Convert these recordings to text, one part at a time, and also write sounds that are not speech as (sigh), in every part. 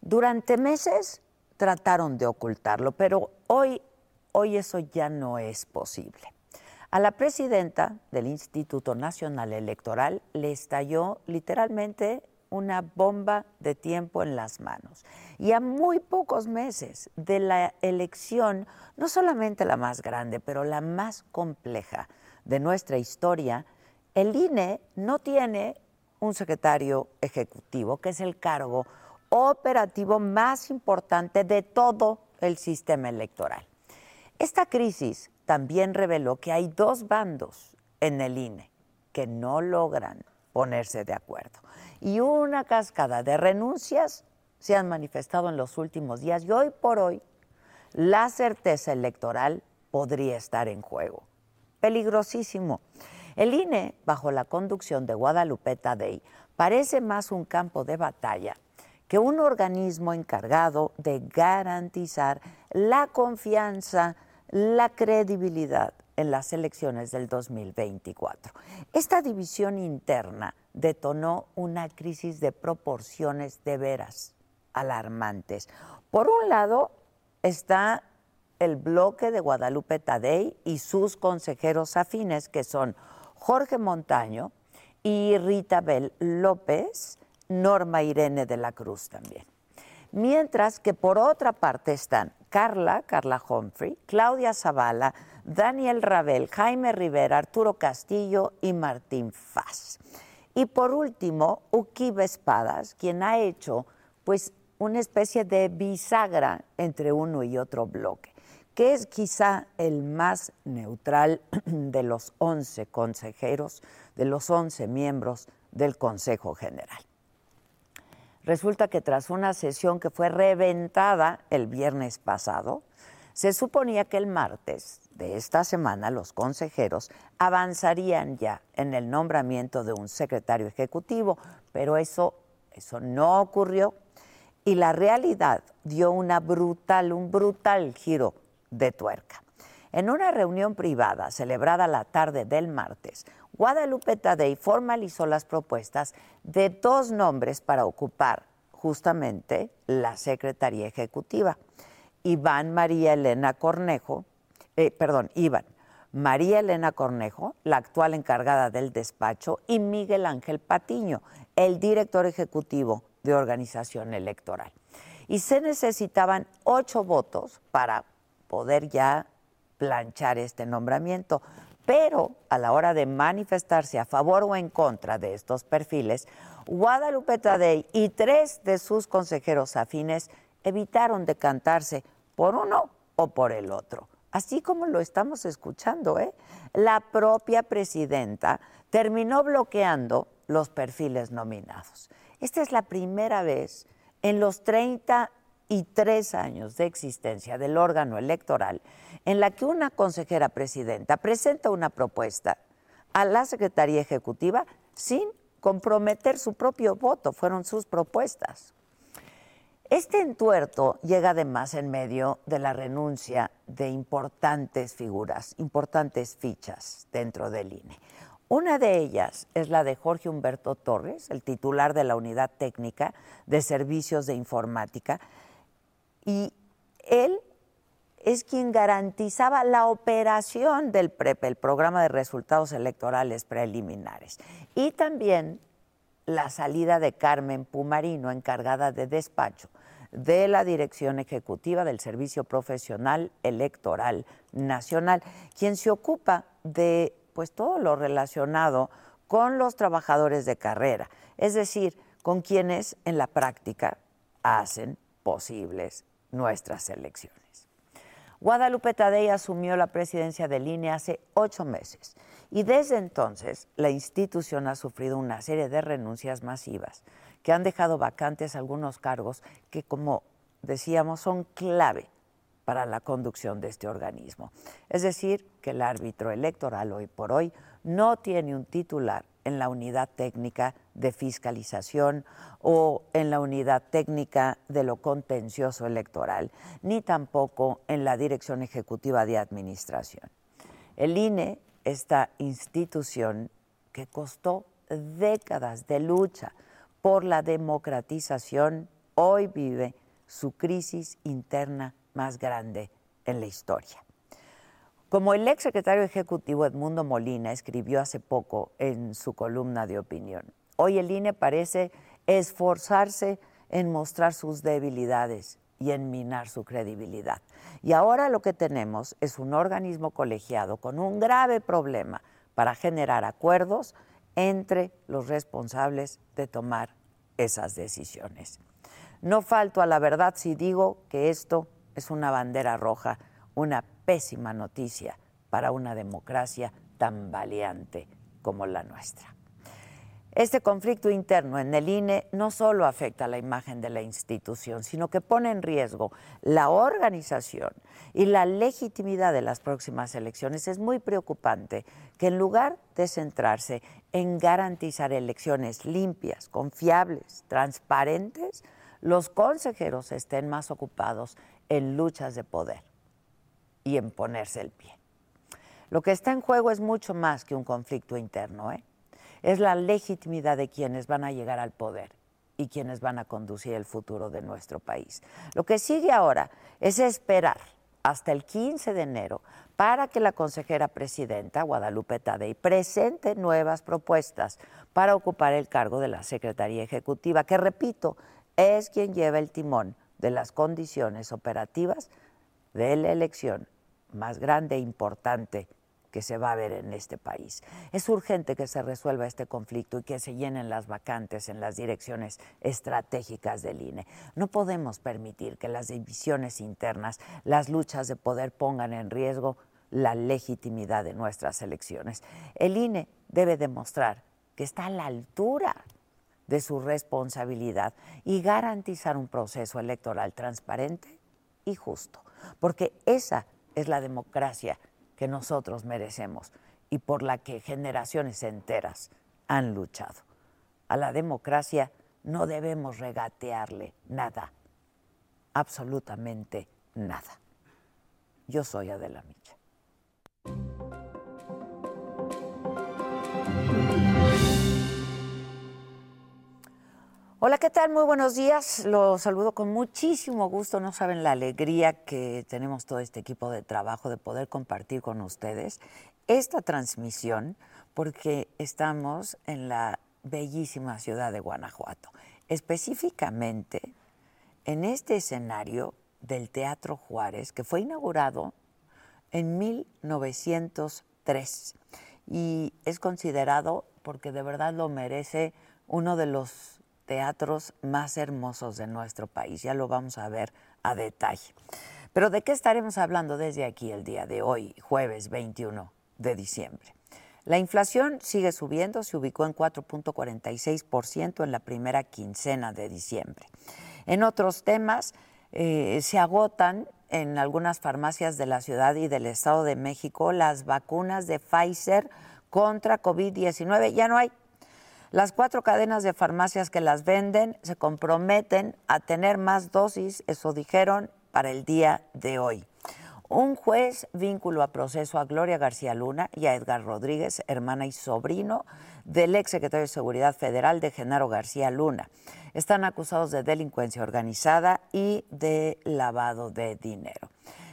Durante meses trataron de ocultarlo, pero hoy, hoy eso ya no es posible. A la presidenta del Instituto Nacional Electoral le estalló literalmente una bomba de tiempo en las manos. Y a muy pocos meses de la elección, no solamente la más grande, pero la más compleja de nuestra historia, el INE no tiene un secretario ejecutivo, que es el cargo operativo más importante de todo el sistema electoral. Esta crisis también reveló que hay dos bandos en el INE que no logran ponerse de acuerdo. Y una cascada de renuncias se han manifestado en los últimos días y hoy por hoy la certeza electoral podría estar en juego. Peligrosísimo. El INE, bajo la conducción de Guadalupe Tadei, parece más un campo de batalla que un organismo encargado de garantizar la confianza, la credibilidad en las elecciones del 2024. Esta división interna detonó una crisis de proporciones de veras alarmantes. Por un lado está el bloque de Guadalupe Tadei y sus consejeros afines, que son Jorge Montaño y Rita Bel López, Norma Irene de la Cruz también. Mientras que por otra parte están Carla, Carla Humphrey, Claudia Zavala, Daniel Rabel, Jaime Rivera, Arturo Castillo y Martín Faz. Y por último, Uquiba Espadas, quien ha hecho pues una especie de bisagra entre uno y otro bloque, que es quizá el más neutral (clears throat) de los 11 consejeros, de los 11 miembros del Consejo General. Resulta que tras una sesión que fue reventada el viernes pasado, se suponía que el martes de esta semana los consejeros avanzarían ya en el nombramiento de un secretario ejecutivo, pero eso, eso no ocurrió y la realidad dio una brutal, un brutal giro de tuerca. En una reunión privada celebrada la tarde del martes, Guadalupe Tadei formalizó las propuestas de dos nombres para ocupar justamente la Secretaría Ejecutiva. Iván María Elena Cornejo, eh, perdón, Iván, María Elena Cornejo, la actual encargada del despacho, y Miguel Ángel Patiño, el director ejecutivo de organización electoral. Y se necesitaban ocho votos para poder ya planchar este nombramiento. Pero a la hora de manifestarse a favor o en contra de estos perfiles, Guadalupe Tadei y tres de sus consejeros afines evitaron decantarse por uno o por el otro. Así como lo estamos escuchando, ¿eh? la propia presidenta terminó bloqueando los perfiles nominados. Esta es la primera vez en los 33 años de existencia del órgano electoral en la que una consejera presidenta presenta una propuesta a la Secretaría Ejecutiva sin comprometer su propio voto, fueron sus propuestas. Este entuerto llega además en medio de la renuncia de importantes figuras, importantes fichas dentro del INE. Una de ellas es la de Jorge Humberto Torres, el titular de la Unidad Técnica de Servicios de Informática, y él es quien garantizaba la operación del PREP, el Programa de Resultados Electorales Preliminares, y también la salida de Carmen Pumarino, encargada de despacho de la Dirección Ejecutiva del Servicio Profesional Electoral Nacional, quien se ocupa de pues todo lo relacionado con los trabajadores de carrera, es decir, con quienes en la práctica hacen posibles nuestras elecciones. Guadalupe Tadei asumió la presidencia del INE hace ocho meses y desde entonces la institución ha sufrido una serie de renuncias masivas que han dejado vacantes algunos cargos que, como decíamos, son clave para la conducción de este organismo. Es decir, que el árbitro electoral hoy por hoy no tiene un titular en la unidad técnica de fiscalización o en la unidad técnica de lo contencioso electoral, ni tampoco en la dirección ejecutiva de administración. El INE, esta institución que costó décadas de lucha, por la democratización, hoy vive su crisis interna más grande en la historia. Como el ex secretario ejecutivo Edmundo Molina escribió hace poco en su columna de opinión, hoy el INE parece esforzarse en mostrar sus debilidades y en minar su credibilidad. Y ahora lo que tenemos es un organismo colegiado con un grave problema para generar acuerdos entre los responsables de tomar esas decisiones. No falto a la verdad si digo que esto es una bandera roja, una pésima noticia para una democracia tan valiente como la nuestra. Este conflicto interno en el INE no solo afecta la imagen de la institución, sino que pone en riesgo la organización y la legitimidad de las próximas elecciones. Es muy preocupante que en lugar de centrarse en garantizar elecciones limpias, confiables, transparentes, los consejeros estén más ocupados en luchas de poder y en ponerse el pie. Lo que está en juego es mucho más que un conflicto interno, ¿eh? es la legitimidad de quienes van a llegar al poder y quienes van a conducir el futuro de nuestro país. Lo que sigue ahora es esperar hasta el 15 de enero para que la consejera presidenta Guadalupe Tadei presente nuevas propuestas para ocupar el cargo de la Secretaría Ejecutiva, que repito, es quien lleva el timón de las condiciones operativas de la elección más grande e importante que se va a ver en este país. Es urgente que se resuelva este conflicto y que se llenen las vacantes en las direcciones estratégicas del INE. No podemos permitir que las divisiones internas, las luchas de poder pongan en riesgo la legitimidad de nuestras elecciones. El INE debe demostrar que está a la altura de su responsabilidad y garantizar un proceso electoral transparente y justo, porque esa es la democracia que nosotros merecemos y por la que generaciones enteras han luchado. A la democracia no debemos regatearle nada, absolutamente nada. Yo soy Adela Micha. Hola, ¿qué tal? Muy buenos días. Los saludo con muchísimo gusto. No saben la alegría que tenemos todo este equipo de trabajo de poder compartir con ustedes esta transmisión porque estamos en la bellísima ciudad de Guanajuato. Específicamente en este escenario del Teatro Juárez que fue inaugurado en 1903 y es considerado, porque de verdad lo merece, uno de los teatros más hermosos de nuestro país. Ya lo vamos a ver a detalle. Pero ¿de qué estaremos hablando desde aquí el día de hoy, jueves 21 de diciembre? La inflación sigue subiendo, se ubicó en 4.46% en la primera quincena de diciembre. En otros temas, eh, se agotan en algunas farmacias de la ciudad y del Estado de México las vacunas de Pfizer contra COVID-19. Ya no hay Las cuatro cadenas de farmacias que las venden se comprometen a tener más dosis, eso dijeron, para el día de hoy. Un juez vínculo a proceso a Gloria García Luna y a Edgar Rodríguez, hermana y sobrino del ex secretario de Seguridad Federal de Genaro García Luna. Están acusados de delincuencia organizada y de lavado de dinero.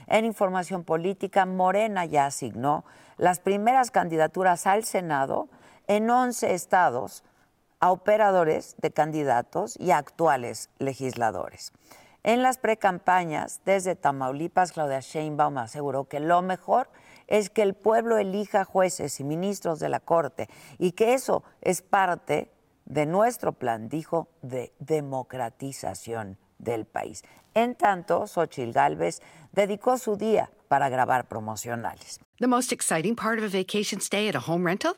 En información política, Morena ya asignó las primeras candidaturas al Senado en 11 estados a operadores de candidatos y actuales legisladores. En las precampañas, desde Tamaulipas, Claudia Sheinbaum aseguró que lo mejor es que el pueblo elija jueces y ministros de la Corte y que eso es parte de nuestro plan, dijo, de democratización del país. En tanto, Xochitl Galvez dedicó su día para grabar promocionales. The most exciting part of a vacation stay at a home rental?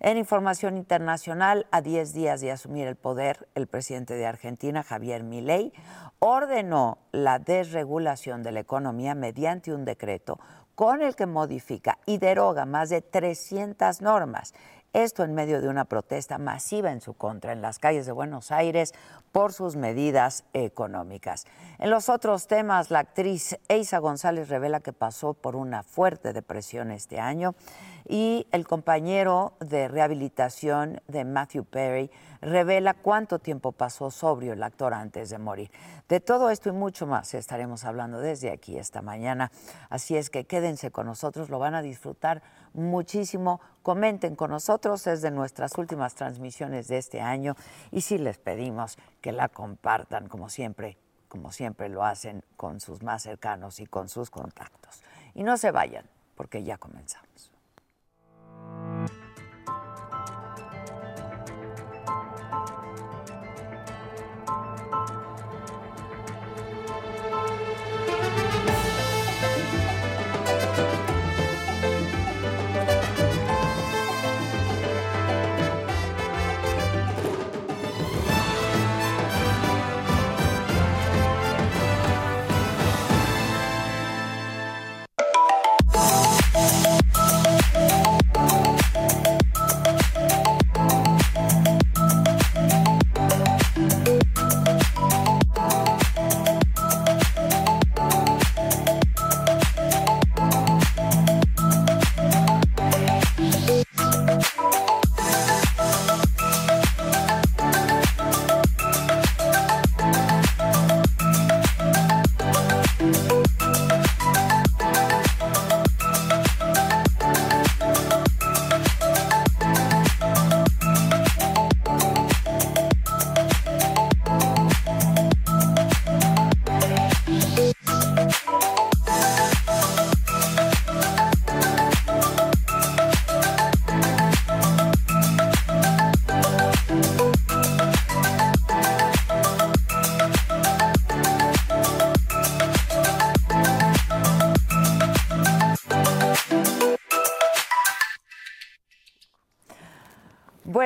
En información internacional, a 10 días de asumir el poder, el presidente de Argentina, Javier Milei, ordenó la desregulación de la economía mediante un decreto con el que modifica y deroga más de 300 normas. Esto en medio de una protesta masiva en su contra en las calles de Buenos Aires por sus medidas económicas. En los otros temas, la actriz Eisa González revela que pasó por una fuerte depresión este año y el compañero de rehabilitación de Matthew Perry revela cuánto tiempo pasó sobrio el actor antes de morir. De todo esto y mucho más estaremos hablando desde aquí esta mañana, así es que quédense con nosotros, lo van a disfrutar muchísimo. Comenten con nosotros, es de nuestras últimas transmisiones de este año y sí les pedimos que la compartan como siempre, como siempre lo hacen con sus más cercanos y con sus contactos. Y no se vayan, porque ya comenzamos.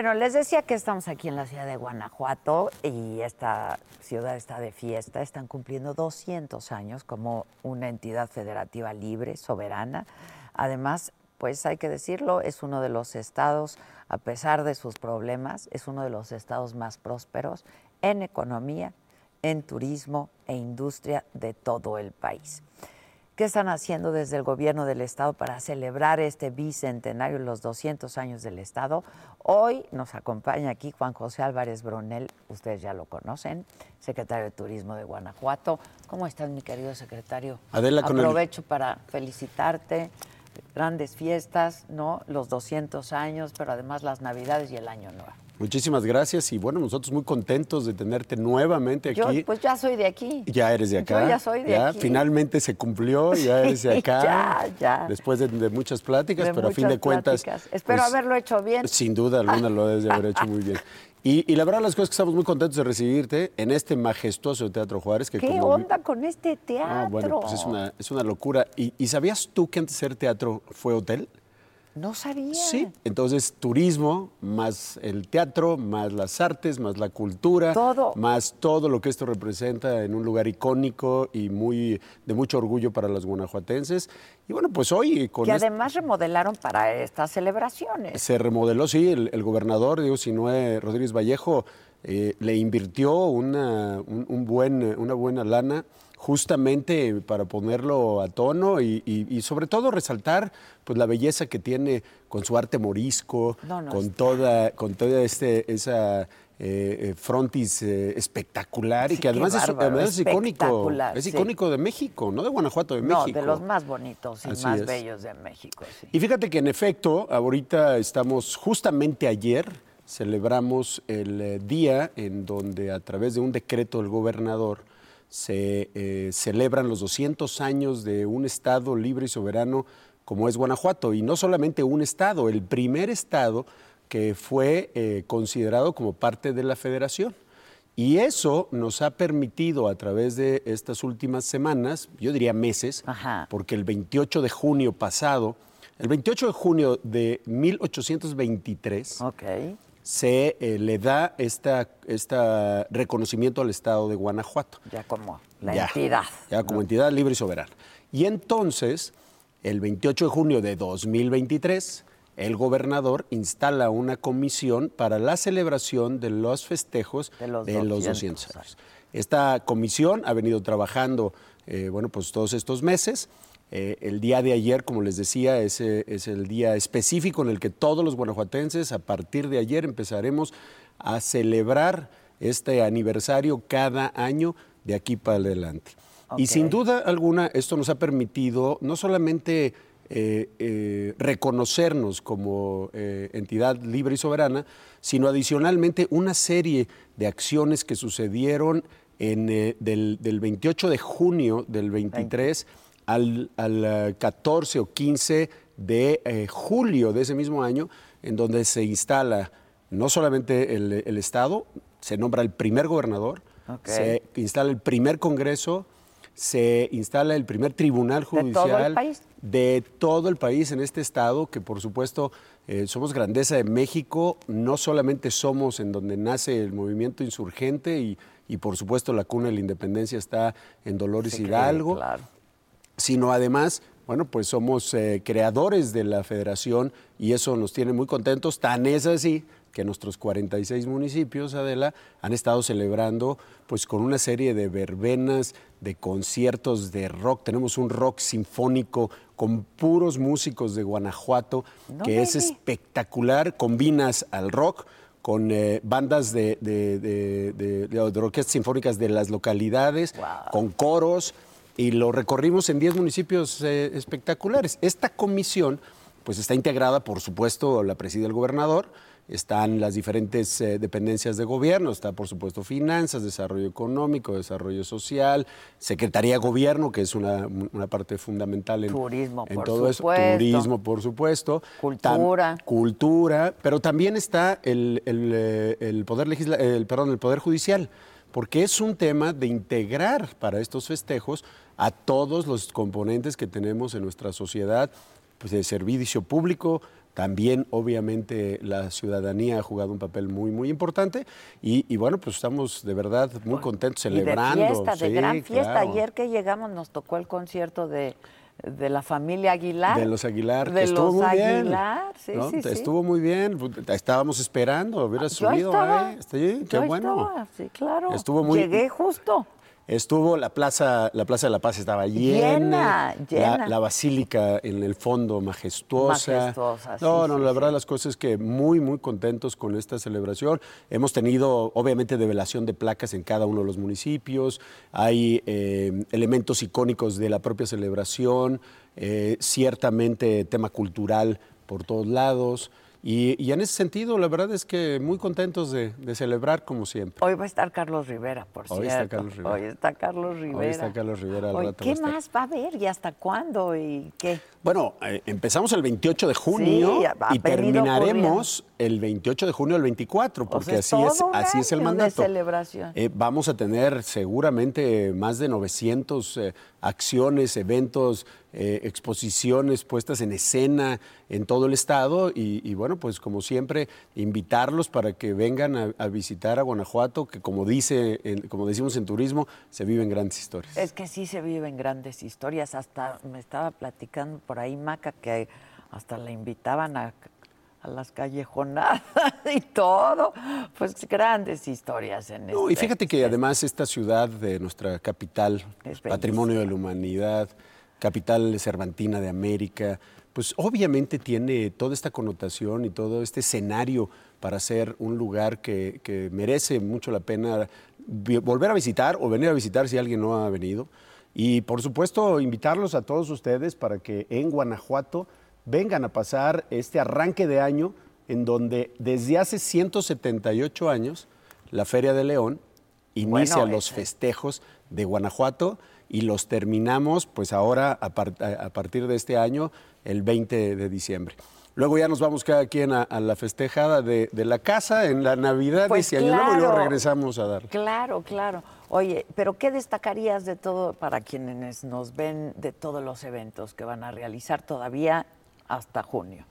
Bueno, les decía que estamos aquí en la ciudad de Guanajuato y esta ciudad está de fiesta. Están cumpliendo 200 años como una entidad federativa libre, soberana. Además, pues hay que decirlo, es uno de los estados, a pesar de sus problemas, es uno de los estados más prósperos en economía, en turismo e industria de todo el país. ¿Qué están haciendo desde el gobierno del Estado para celebrar este bicentenario, los 200 años del Estado? Hoy nos acompaña aquí Juan José Álvarez Bronel, ustedes ya lo conocen, secretario de Turismo de Guanajuato. ¿Cómo estás, mi querido secretario? Adela, con Aprovecho para felicitarte. Grandes fiestas, ¿no? Los 200 años, pero además las Navidades y el Año Nuevo. Muchísimas gracias y bueno, nosotros muy contentos de tenerte nuevamente aquí. Yo pues ya soy de aquí. Ya eres de acá. Yo ya soy de ya, aquí. Finalmente se cumplió, ya eres de (laughs) acá. ya, ya. Después de, de muchas pláticas, De pero a fin de cuentas. pláticas. Espero pues, haberlo hecho bien. Sin duda alguna lo debes de haber hecho muy bien. (laughs) Y, y la verdad las cosas que estamos muy contentos de recibirte en este majestuoso Teatro Juárez. Que ¿Qué como- onda con este teatro? Ah, bueno, pues es una, es una locura. ¿Y, y sabías tú que antes de ser teatro fue hotel? No sabía. Sí. Entonces, turismo, más el teatro, más las artes, más la cultura, Todo. más todo lo que esto representa en un lugar icónico y muy de mucho orgullo para los guanajuatenses. Y bueno, pues hoy con Y este- además remodelaron para estas celebraciones. se remodeló, sí, el, el gobernador, digo, Sinue Rodríguez Vallejo, eh, le invirtió una, un, un buen, una buena lana justamente para ponerlo a tono y, y- y sobre todo resaltar pues la belleza que tiene con su arte morisco, No, no, con está- toda, con toda este, esa eh, eh, frontis eh, espectacular y que además es, bárbaro, además es icónico, es sí. icónico de México, no de Guanajuato, de No, México. de los más bonitos y Así más es. bellos de México. sí. Y fíjate que en efecto, ahorita estamos, justamente ayer, celebramos el día en donde a través de un decreto del gobernador se eh, celebran los 200 años de un estado libre y soberano como es Guanajuato. Y no solamente un estado, el primer estado que fue eh, considerado como parte de la federación. Y eso nos ha permitido a través de estas últimas semanas, yo diría meses, Ajá. porque el 28 de junio pasado, el 28 de junio de 1823, Ok. Se eh, le da esta reconocimiento al Estado de Guanajuato. Ya como la Ya, entidad. Ya como entidad libre y soberana. Y entonces, el 28 de junio de 2023, el gobernador instala una comisión para la celebración de los festejos De los 200, 200 años. Esta comisión ha venido trabajando, eh, bueno, pues todos estos meses. Eh, el día de ayer, como les decía, es, es el día específico en el que todos los guanajuatenses, a partir de ayer, empezaremos a celebrar este aniversario cada año de aquí para adelante. Y sin duda alguna, esto nos ha permitido no solamente eh, eh, reconocernos como eh, entidad libre y soberana, sino adicionalmente una serie de acciones que sucedieron en, del, del 28 de junio del 23 al, al, eh, 14 o 15 de eh, julio de ese mismo año, en donde se instala no solamente el, el Estado, se nombra el primer gobernador, se instala el primer Congreso, se instala el primer Tribunal todo el Judicial país? de todo el país en este estado, que por supuesto eh, somos grandeza de México, no solamente somos en donde nace el movimiento insurgente y, y por supuesto la cuna de la independencia está en Dolores Sí, Hidalgo, Claro. Sino además, bueno, pues somos eh, creadores de la federación y eso nos tiene muy contentos. Tan es así que nuestros 46 municipios, Adela, han estado celebrando pues con una serie de verbenas, de conciertos de rock. Tenemos un rock sinfónico con puros músicos de Guanajuato, No que es espectacular. Combinas al rock con eh, bandas de, de, de- de- de- de orquestas sinfónicas de las localidades, Wow. con coros, y lo recorrimos en 10 municipios eh, espectaculares. Esta comisión pues está integrada, por supuesto, la preside el gobernador, están las diferentes eh, dependencias de gobierno, está por supuesto finanzas, desarrollo económico, desarrollo social, Secretaría de Gobierno, que es una, una parte fundamental en, Turismo, en por todo supuesto. eso, turismo, por supuesto, Cultura. Cultura, pero también está el, el, eh, el poder legisla- el, perdón, el poder judicial, porque es un tema de integrar para estos festejos a todos los componentes que tenemos en nuestra sociedad, pues de servicio público, también obviamente la ciudadanía ha jugado un papel muy muy importante y, y bueno pues estamos de verdad muy contentos celebrando. Y de fiesta, de Sí, gran fiesta. claro. Ayer que llegamos nos tocó el concierto de, de la familia Aguilar. De los Aguilar, De estuvo los muy bien. Aguilar, sí, ¿no? sí, sí. Estuvo muy bien, estábamos esperando, hubiera Yo subido. estaba, ¿eh? Sí, qué yo bueno. estaba, sí, claro. Estuvo muy- Llegué justo. Estuvo la plaza, la plaza de la Paz estaba llena, Llena, llena. La, la basílica en el fondo majestuosa. Majestuosa, sí, no, no, sí, la sí. verdad las cosas es que muy, muy contentos con esta celebración. Hemos tenido, obviamente, develación de placas en cada uno de los municipios. Hay eh, elementos icónicos de la propia celebración, eh, ciertamente tema cultural por todos lados. Y, y en ese sentido, la verdad es que muy contentos de, de celebrar como siempre. Hoy va a estar Carlos Rivera, por Hoy cierto. está Carlos Rivera. Hoy está Carlos Rivera. está Carlos Rivera, al Hoy, rato va ¿Qué más va a haber y hasta cuándo y qué? Bueno, eh, empezamos el 28 de junio Sí, y terminaremos el 28 de junio del 24, porque sea, es así es, así es el de mandato. celebración. Eh, vamos a tener seguramente más de 900 eh, acciones, eventos, eh, exposiciones puestas en escena en todo el estado y, y, bueno, pues como siempre, invitarlos para que vengan a, a visitar a Guanajuato, que como dice, en- como decimos en turismo, se viven grandes historias. Es que sí se viven grandes historias. Hasta me estaba platicando por ahí Maca que hasta la invitaban a, a las callejonadas (laughs) y todo. Pues grandes historias en No, y este- fíjate que además esta ciudad de nuestra capital, Es patrimonio de la humanidad, capital cervantina de América, pues obviamente tiene toda esta connotación y todo este escenario para ser un lugar que, que merece mucho la pena volver a visitar o venir a visitar si alguien no ha venido. Y por supuesto invitarlos a todos ustedes para que en Guanajuato vengan a pasar este arranque de año en donde desde hace 178 años la Feria de León inicia Bueno, los ese- festejos de Guanajuato y los terminamos pues ahora a, par- a- a partir de este año el 20 de diciembre. Luego ya nos vamos cada quien a, a la festejada de, de la casa en la Navidad Pues y Año Nuevo y claro. regresamos a darle. Claro, claro. Oye, pero ¿qué destacarías de todo para quienes nos ven de todos los eventos que van a realizar todavía hasta junio?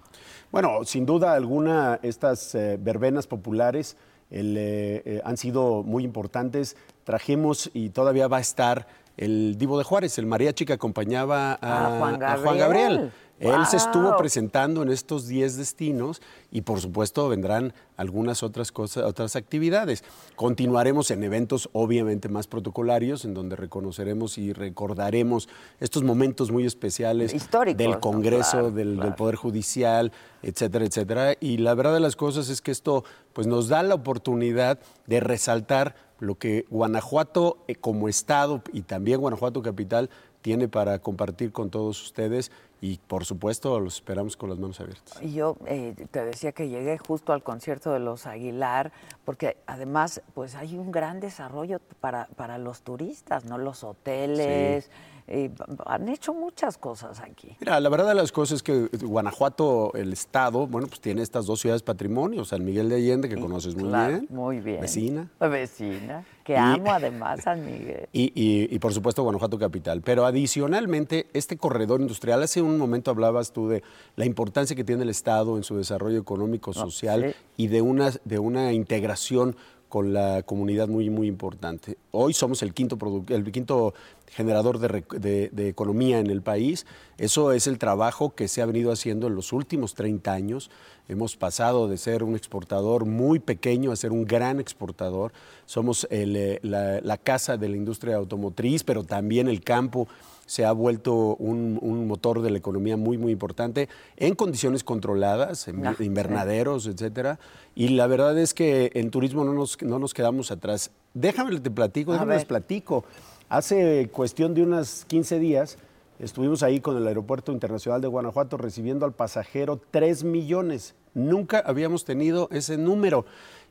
Bueno, sin duda alguna, estas eh, verbenas populares el, eh, eh, han sido muy importantes. Trajimos y todavía va a estar el Divo de Juárez, el mariachi que acompañaba a, Juan a Gabriel. Él se estuvo presentando en estos 10 destinos y por supuesto vendrán algunas otras cosas, otras actividades. Continuaremos en eventos obviamente más protocolarios en donde reconoceremos y recordaremos estos momentos muy especiales Históricos, del. Congreso, Claro, del, del. Poder Judicial, etcétera, etcétera. Y la verdad de las cosas es que esto pues, nos da la oportunidad de resaltar lo que Guanajuato eh, como Estado y también Guanajuato Capital tiene para compartir con todos ustedes y por supuesto los esperamos con las manos abiertas. Y yo eh, te decía que llegué justo al concierto de los Aguilar, porque además pues hay un gran desarrollo para, para los turistas, ¿no? Los hoteles, eh, han hecho muchas cosas aquí. Mira, la verdad de las cosas es que Guanajuato, el Estado, bueno, pues tiene estas dos ciudades patrimonio, San Miguel de Allende, que conoces muy Claro, bien. Muy bien. Vecina. Vecina, que Y- amo (laughs) además San Miguel. Y, por supuesto Guanajuato Capital. Pero adicionalmente, este corredor industrial, hace un momento hablabas tú de la importancia que tiene el Estado en su desarrollo económico, social sí. y de una, de una integración con la comunidad muy, muy importante. Hoy somos el quinto, el quinto generador de, de- economía en el país. Eso es el trabajo que se ha venido haciendo en los últimos 30 años. Hemos pasado de ser un exportador muy pequeño a ser un gran exportador. Somos eh, la casa de la industria automotriz, pero también el campo se ha vuelto un, un motor de la economía muy, muy importante en condiciones controladas, en Ah, sí. invernaderos, etcétera. Y la verdad es que en turismo no nos, no nos quedamos atrás. Déjame te platico, déjame les platico. Hace cuestión de unos 15 días estuvimos ahí con el Aeropuerto Internacional de Guanajuato recibiendo al pasajero 3 millones. Nunca habíamos tenido ese número.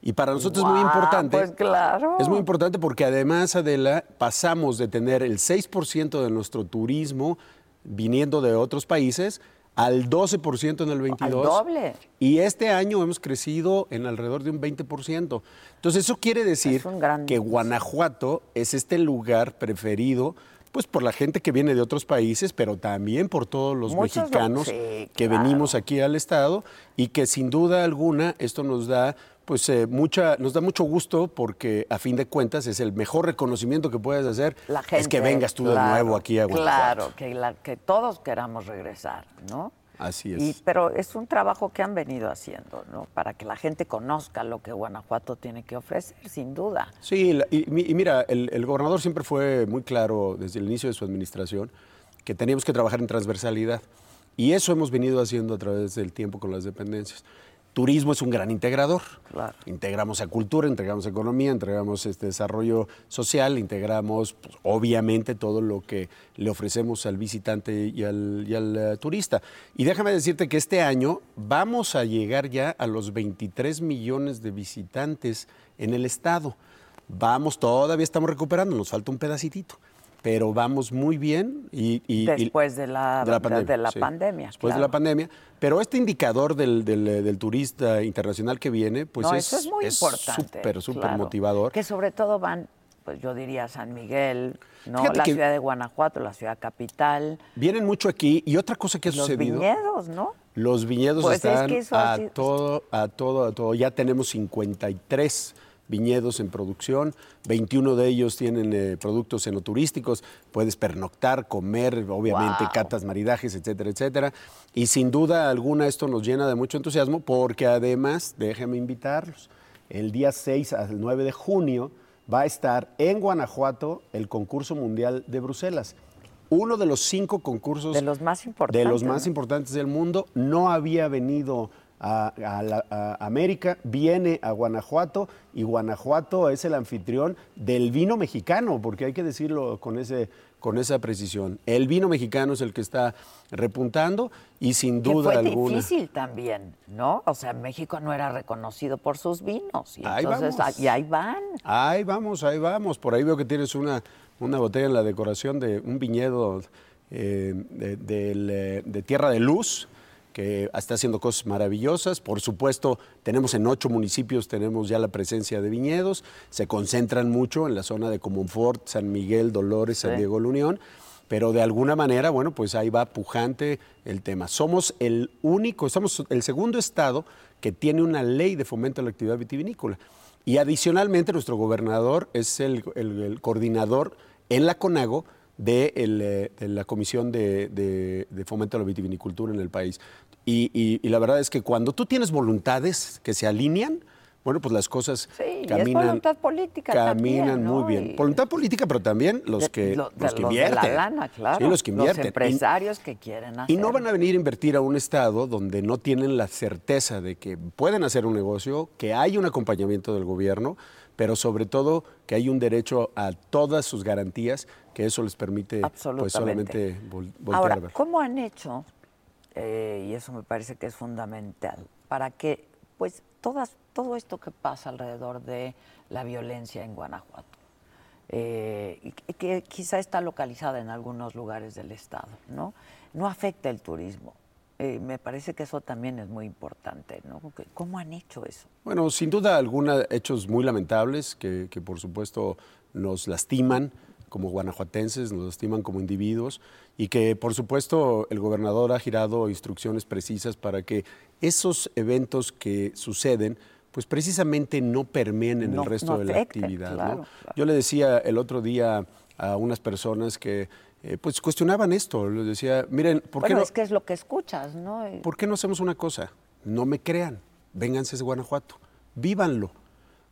Y para nosotros es muy importante. pues claro. Es muy importante porque además, Adela, pasamos de tener el 6% de nuestro turismo viniendo de otros países al 12% en el 22. doble. Y este año hemos crecido en alrededor de un 20%. Entonces, eso quiere decir Es que Guanajuato es este lugar preferido pues por la gente que viene de otros países, pero también por todos los Muchos, mexicanos sí, que claro. venimos aquí al estado y que sin duda alguna esto nos da pues eh, mucha nos da mucho gusto porque a fin de cuentas es el mejor reconocimiento que puedes hacer La es gente, que vengas tú de nuevo aquí a Guanajuato. Claro, que, la- que todos queramos regresar, ¿no? Así es. Y, pero es un trabajo que han venido haciendo, ¿no? Para que la gente conozca lo que Guanajuato tiene que ofrecer, sin duda. Sí, y, y mira, el, el gobernador siempre fue muy claro desde el inicio de su administración que teníamos que trabajar en transversalidad. Y eso hemos venido haciendo a través del tiempo con las dependencias. Turismo es un gran integrador. Claro. Integramos a cultura, integramos a economía, integramos este desarrollo social, integramos pues, obviamente todo lo que le ofrecemos al visitante y al, y al, eh, turista. Y déjame decirte que este año vamos a llegar ya a los 23 millones de visitantes en el estado. Vamos, todavía estamos recuperando, nos falta un pedacitito, pero vamos muy bien y, Después de la- de la pandemia, Después de la pandemia. Pero este indicador del, del, eh, del turista internacional que viene, pues no, es eso es muy importante. súper, súper claro. motivador. Que sobre todo van, pues yo diría San Miguel, ¿no? Fíjate la que- ciudad de Guanajuato, la ciudad capital, Vienen mucho aquí y otra cosa que ha los sucedido. viñedos, ¿no? Los viñedos Pues es están que eso ha a sido- todo, a todo, a todo. Ya tenemos 53 viñedos en producción, 21 de ellos tienen eh, productos enoturísticos, puedes pernoctar, comer, obviamente Wow. catas, maridajes, etcétera, etcétera. Y sin duda alguna esto nos llena de mucho entusiasmo porque además, déjenme invitarlos, el día 6 al 9 de junio va a estar en Guanajuato el concurso mundial de Bruselas. Uno de los cinco concursos De los más importantes, de los más ¿no? importantes del mundo. No había venido a, a la- a América, viene a Guanajuato y Guanajuato es el anfitrión del vino mexicano, porque hay que decirlo con, ese, con esa precisión. El vino mexicano es el que está repuntando y sin Que duda fue alguna. difícil también, ¿no? O sea, México no era reconocido por sus vinos. Y Ahí entonces, vamos. y ahí van. Ahí vamos, ahí vamos. Por ahí veo que tienes una, una botella en la decoración de un viñedo eh, de, eh, de Tierra de Luz, que está haciendo cosas maravillosas. Por supuesto, tenemos en ocho municipios, tenemos ya la presencia de viñedos. Se concentran mucho en la zona de Comonfort, San Miguel, Dolores, San. Diego, La Unión. Pero de alguna manera, bueno, pues ahí va pujante el tema. Somos el único, estamos el segundo estado que tiene una ley de fomento a la actividad vitivinícola. Y adicionalmente, nuestro gobernador es el, el- el coordinador en la CONAGO de, el, eh, de la Comisión de, de- de Fomento a la Vitivinicultura en el país. Y, y- y la verdad es que cuando tú tienes voluntades que se alinean, bueno, pues las cosas Sí, es caminan, voluntad política caminan también, ¿no? muy bien. Y- Voluntad política, pero también los que, lo- los que los de invierten. la lana, claro. Sí, los que invierten. Empresarios que quieren hacer. y no van a venir a invertir a un estado donde no tienen la certeza de que pueden hacer un negocio, que hay un acompañamiento del gobierno, pero sobre todo que hay un derecho a todas sus garantías, que eso les permite pues solamente vol- voltear Ahora, a ver. ¿cómo han hecho? Eh, y eso me parece que es fundamental para que, pues, todas, todo esto que pasa alrededor de la violencia en Guanajuato, eh, que- quizá está localizada en algunos lugares del estado, ¿no? No afecta el turismo. Eh, me parece que eso también es muy importante, ¿no? ¿Cómo han hecho eso? Bueno, sin duda alguna, hechos muy lamentables que, que, por supuesto nos lastiman como guanajuatenses, nos lastiman como individuos y que por supuesto el gobernador ha girado instrucciones precisas para que esos eventos que suceden pues precisamente no permeen en No- el resto no de la actividad. ¿no? claro, claro. Yo le decía el otro día a unas personas que eh, pues cuestionaban esto, les decía, miren, ¿por qué bueno, no? es que es lo que escuchas, ¿no? ¿Por qué no hacemos una cosa? No me crean, vénganse de Guanajuato, vívanlo.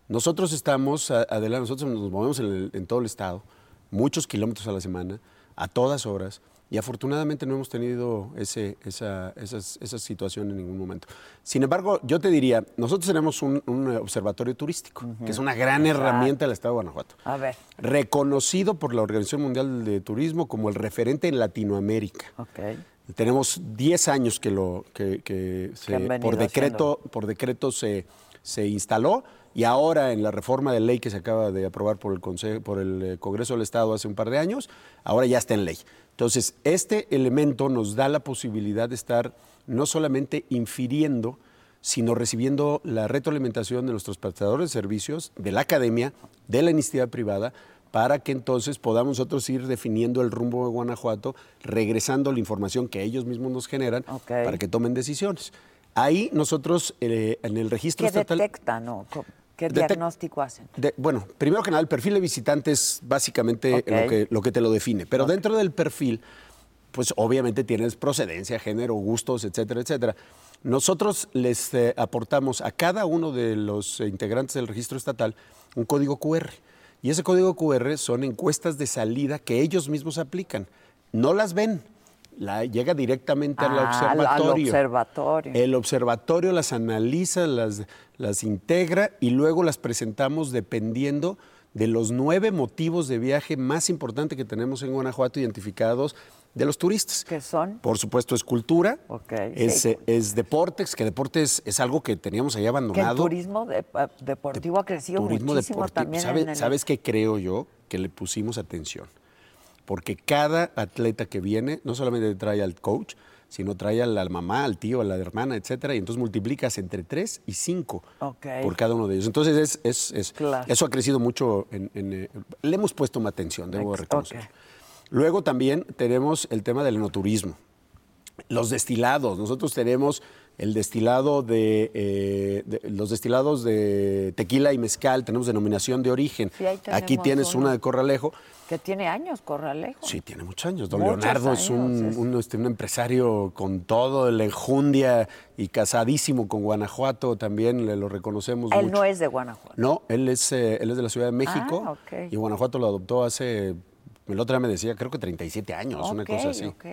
Nosotros estamos adelante, nosotros nos movemos en, el- en todo el estado, muchos kilómetros a la semana, a todas horas, y afortunadamente no hemos tenido ese, esa, esas- esa situación en ningún momento. Sin embargo, yo te diría, nosotros tenemos un, un observatorio turístico, que es una gran herramienta del estado de Guanajuato A ver, reconocido por la Organización Mundial de Turismo como el referente en Latinoamérica. ok. Tenemos 10 años que, lo, que, que se- por, decreto, por decreto se, se instaló y ahora en la reforma de ley que se acaba de aprobar por el, Conse- por el eh, Congreso del Estado hace un par de años, ahora ya está en ley. Entonces, este elemento nos da la posibilidad de estar no solamente infiriendo, sino recibiendo la retroalimentación de nuestros prestadores de servicios, de la academia, de la iniciativa privada, para que entonces podamos nosotros ir definiendo el rumbo de Guanajuato, regresando la información que ellos mismos nos generan para que tomen decisiones. Ahí nosotros, eh, en el registro ¿Qué estatal... detectan o co- qué diagnóstico hacen? de- bueno, primero que nada, el perfil de visitante es básicamente lo, que, lo que te lo define. Pero dentro del perfil, pues obviamente tienes procedencia, género, gustos, etcétera, etcétera. Nosotros les eh, aportamos a cada uno de los integrantes del registro estatal un código QR. Y ese código QR son encuestas de salida que ellos mismos aplican. No las ven, la, llega directamente al Ah, al- al observatorio. observatorio. El observatorio las analiza, las, las integra y luego las presentamos dependiendo de los nueve motivos de viaje más importantes que tenemos en Guanajuato identificados de los turistas. ¿Qué son? Por supuesto, es cultura, es, sí. es deportes, que deportes es algo que teníamos ahí Que el abandonado. turismo de- eh, deportivo ha crecido Turismo muchísimo deportivo. también. ¿Sabe- en el- ¿Sabes qué creo yo? Que le pusimos atención. Porque cada atleta que viene no solamente trae al coach, sino trae a la mamá, al tío, a la hermana, etcétera, y entonces multiplicas entre tres y cinco Ok. por cada uno de ellos. Entonces, es, es- es- Claro. eso ha crecido mucho. en- en, eh, le hemos puesto más atención, debo reconocer. Luego también tenemos el tema del enoturismo. Los destilados. Nosotros tenemos el destilado de, eh, de- los destilados de tequila y mezcal, tenemos denominación de origen. Sí, Aquí tienes uno. una de Corralejo. Que tiene años, Corralejo. Sí, tiene muchos años. Don Muchos Leonardo es, un, años, es- un, este, un empresario con todo, la enjundia y casadísimo con Guanajuato, también le lo reconocemos Él mucho. no es de Guanajuato. No, él es, eh, él es de la Ciudad de México Ah, ok. y Guanajuato lo adoptó hace, el otro día me decía, creo que 37 años, una cosa así. ok.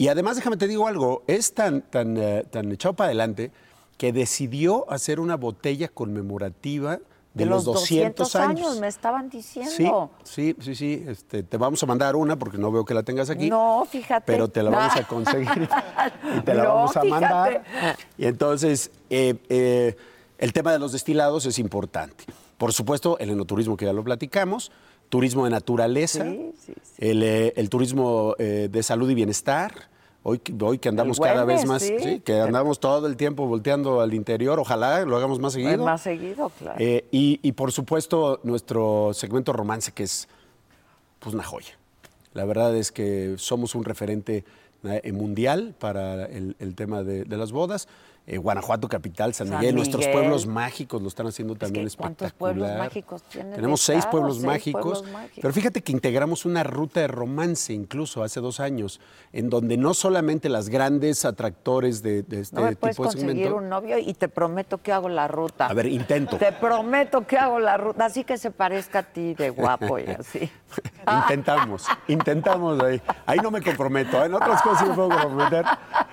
Y además, déjame te digo algo, es tan, tan, eh, tan echado para adelante que decidió hacer una botella conmemorativa de, los 200, años. me estaban diciendo. sí, sí, sí. Este, te vamos a mandar una porque no veo que la tengas aquí. No, fíjate. Pero te la vamos a (laughs) conseguir y te la No, vamos a mandar. Y entonces, eh, eh, el tema de los destilados es importante. Por supuesto, el enoturismo que ya lo platicamos, turismo de naturaleza, Sí, sí, sí. El, eh, el turismo eh, de salud y bienestar. Hoy, que- hoy que andamos cada vez más, que andamos todo el tiempo volteando al interior, ojalá lo hagamos más seguido. Más seguido, claro. Eh, y, y, por supuesto nuestro segmento romance que es pues una joya. La verdad es que somos un referente eh, mundial para el, el tema de, de las bodas. Eh, Guanajuato capital, San San Miguel, nuestros Miguel. pueblos mágicos lo están haciendo también que ¿cuántos espectacular. pueblos mágicos Tenemos seis estado? pueblos Seis mágicos, pueblos mágicos. pero fíjate que integramos una ruta de romance incluso hace dos años, en donde no solamente las grandes atractores de, de este no me puedes tipo de conseguir segmento. un novio y te prometo que hago la ruta. A ver, intento. Te prometo que hago la ruta, así que se parezca a ti de guapo y así. (laughs) Intentamos, intentamos ahí. Ahí no me comprometo, ¿eh? en otras cosas sí me puedo comprometer,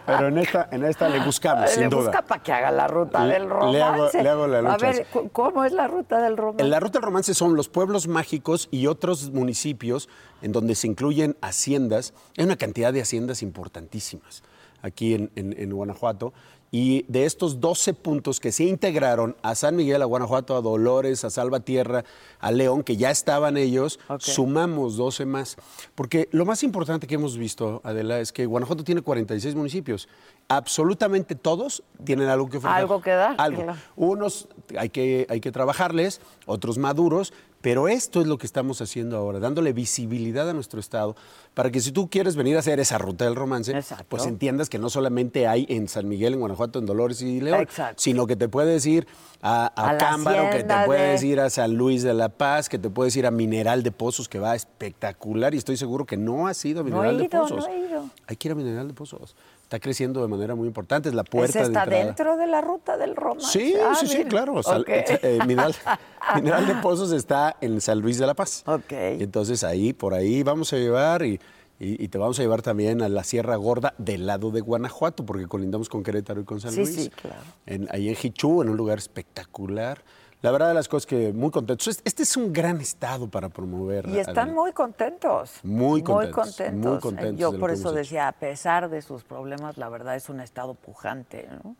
pero en esta, en esta le buscamos, sin Le duda. busca para que haga la ruta Le- del romance. le hago- le hago la A lucha ver, esa. cu- ¿cómo es la ruta del romance? En la ruta del romance son los pueblos mágicos y otros municipios en donde se incluyen haciendas. Hay una cantidad de haciendas importantísimas aquí en, en- en Guanajuato. Y de estos 12 puntos que se integraron a San Miguel, a Guanajuato, a Dolores, a Salvatierra, a León, que ya estaban ellos, sumamos 12 más. Porque lo más importante que hemos visto, Adela, es que Guanajuato tiene 46 municipios. Absolutamente todos tienen algo que ofrecer. Algo que dar, Algo. Unos hay que, hay que trabajarles, otros maduros, pero esto es lo que estamos haciendo ahora, dándole visibilidad a nuestro Estado, para que si tú quieres venir a hacer esa ruta del romance, Exacto. pues entiendas que no solamente hay en San Miguel, en Guanajuato, en Dolores y León, Exacto. sino que te puedes ir a, a Cámbaro, que te puedes de- ir a San Luis de la Paz, que te puedes ir a Mineral de Pozos, que va espectacular, y estoy seguro que no has ido a No Mineral he de ido, Pozos. no he ido. Hay que ir a Mineral de Pozos. Está creciendo de manera muy importante, es la puerta ¿Ese de está dentro de la ruta del romance? Sí, Ah, sí, sí, claro. Sal- eh, Mineral, (laughs) Mineral de Pozos está en San Luis de la Paz. Ok. Entonces ahí, por ahí vamos a llevar y, y- y te vamos a llevar también a la Sierra Gorda del lado de Guanajuato, porque colindamos con Querétaro y con San Sí, Luis. sí, claro. En- ahí en Jichú, en un lugar espectacular. La verdad de las cosas que muy contentos. Este- es un gran estado para promover. Y están muy contentos. Muy contentos, contentos. muy contentos Yo por eso decía, a pesar de sus problemas, la verdad es un estado pujante. ¿no?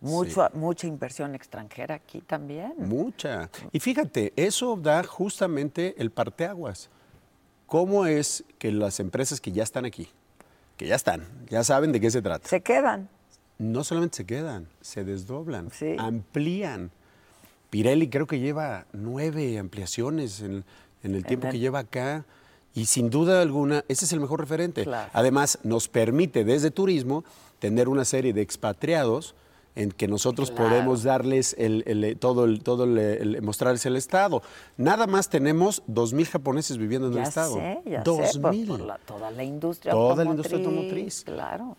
Mucho, Mucha inversión extranjera aquí también. Mucha. Y fíjate, eso da justamente el parteaguas. ¿Cómo es que las empresas que ya están aquí, que ya están, ya saben de qué se trata, Se quedan. no solamente se quedan, se desdoblan, Sí. amplían. Pirelli creo que lleva nueve ampliaciones en, en el tiempo que lleva acá. Y sin duda alguna, ese es el mejor referente. Claro. Además, nos permite desde turismo tener una serie de expatriados en que nosotros podemos darles el, el- todo, el, todo el, mostrarles el estado. Nada más tenemos 2.000 japoneses viviendo en Ya el estado. sé, ya sé, por, por la- toda la industria Toda la industria automotriz. Claro.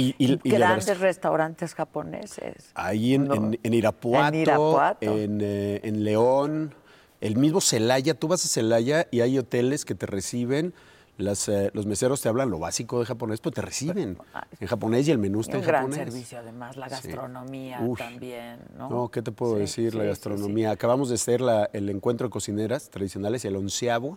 Y, y- y Grandes verdad restaurantes japoneses. Ahí en, No. en- en Irapuato, En Irapuato. en, eh, en León, el mismo Celaya. Tú vas a Celaya y hay hoteles que te reciben. Las, eh, los meseros te hablan lo básico de japonés, pero te reciben en japonés y el menú Y está un en gran japonés. servicio, además, la gastronomía también, ¿no? No, ¿qué te puedo Sí, decir? sí, la gastronomía. Acabamos de hacer la- el encuentro de cocineras tradicionales, el onceavo.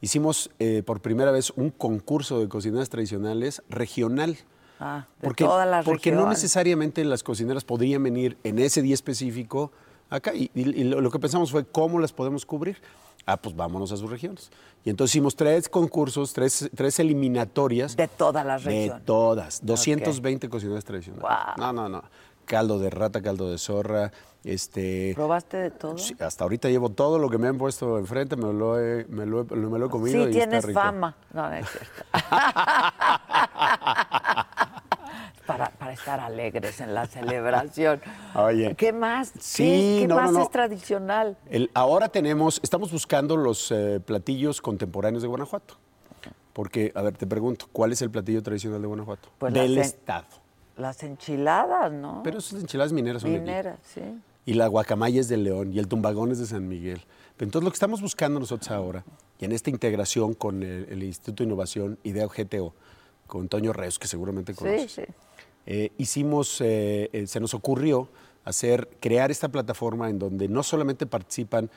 Hicimos eh, por primera vez un concurso de cocineras tradicionales regional. Ah, de Porque, todas las porque no necesariamente las cocineras podrían venir en ese día específico acá. Y, y- y lo que pensamos fue, ¿cómo las podemos cubrir? Ah, pues vámonos a sus regiones. Y entonces hicimos tres concursos, tres, tres eliminatorias. De todas las De regiones. todas. 220 cocineras tradicionales. Guau. No, no, no. Caldo de rata, caldo de zorra, este... ¿Probaste de todo? Sí, hasta ahorita llevo todo lo que me han puesto enfrente, me lo he, me lo he- me lo he comido Sí, y tienes está rico. fama. No, no es cierto. (laughs) para, para estar alegres en la celebración. Oye. ¿Qué más? ¿Qué- Sí, ¿Qué, no, más no. es tradicional? El- ahora tenemos, estamos buscando los eh, platillos contemporáneos de Guanajuato. Porque, a ver, te pregunto, ¿cuál es el platillo tradicional de Guanajuato? Pues Del estado. Las enchiladas, ¿no? Pero esas enchiladas mineras son. Mineras, sí. Y la guacamaya es de León y el tumbagón es de San Miguel. Entonces lo que estamos buscando nosotros ahora, y en esta integración con el, el Instituto de Innovación Idea GTO, con Toño Reus, que seguramente Sí, conoces, sí. eh, hicimos, eh, eh, se nos ocurrió hacer, crear esta plataforma en donde no solamente participan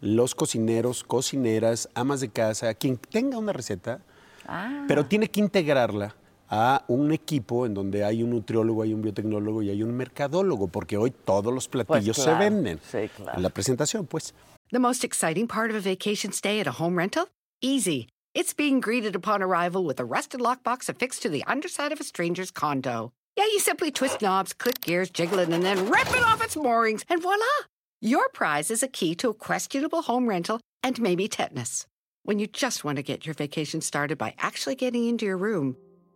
los cocineros, cocineras, amas de casa, quien tenga una receta, Ah, pero tiene que integrarla a un equipo en donde hay un nutriólogo, hay un biotecnólogo y hay un mercadólogo, porque hoy todos los platillos claro, se venden. sí, claro. En la presentación, pues. The most exciting part of a vacation stay at a home rental? Easy. It's being greeted upon arrival with a rusted lockbox affixed to the underside of a stranger's condo. Yeah, you simply twist knobs, click gears, jiggle it, and then rip it off its moorings, and voila! Your prize is a key to a questionable home rental and maybe tetanus. When you just want to get your vacation started by actually getting into your room,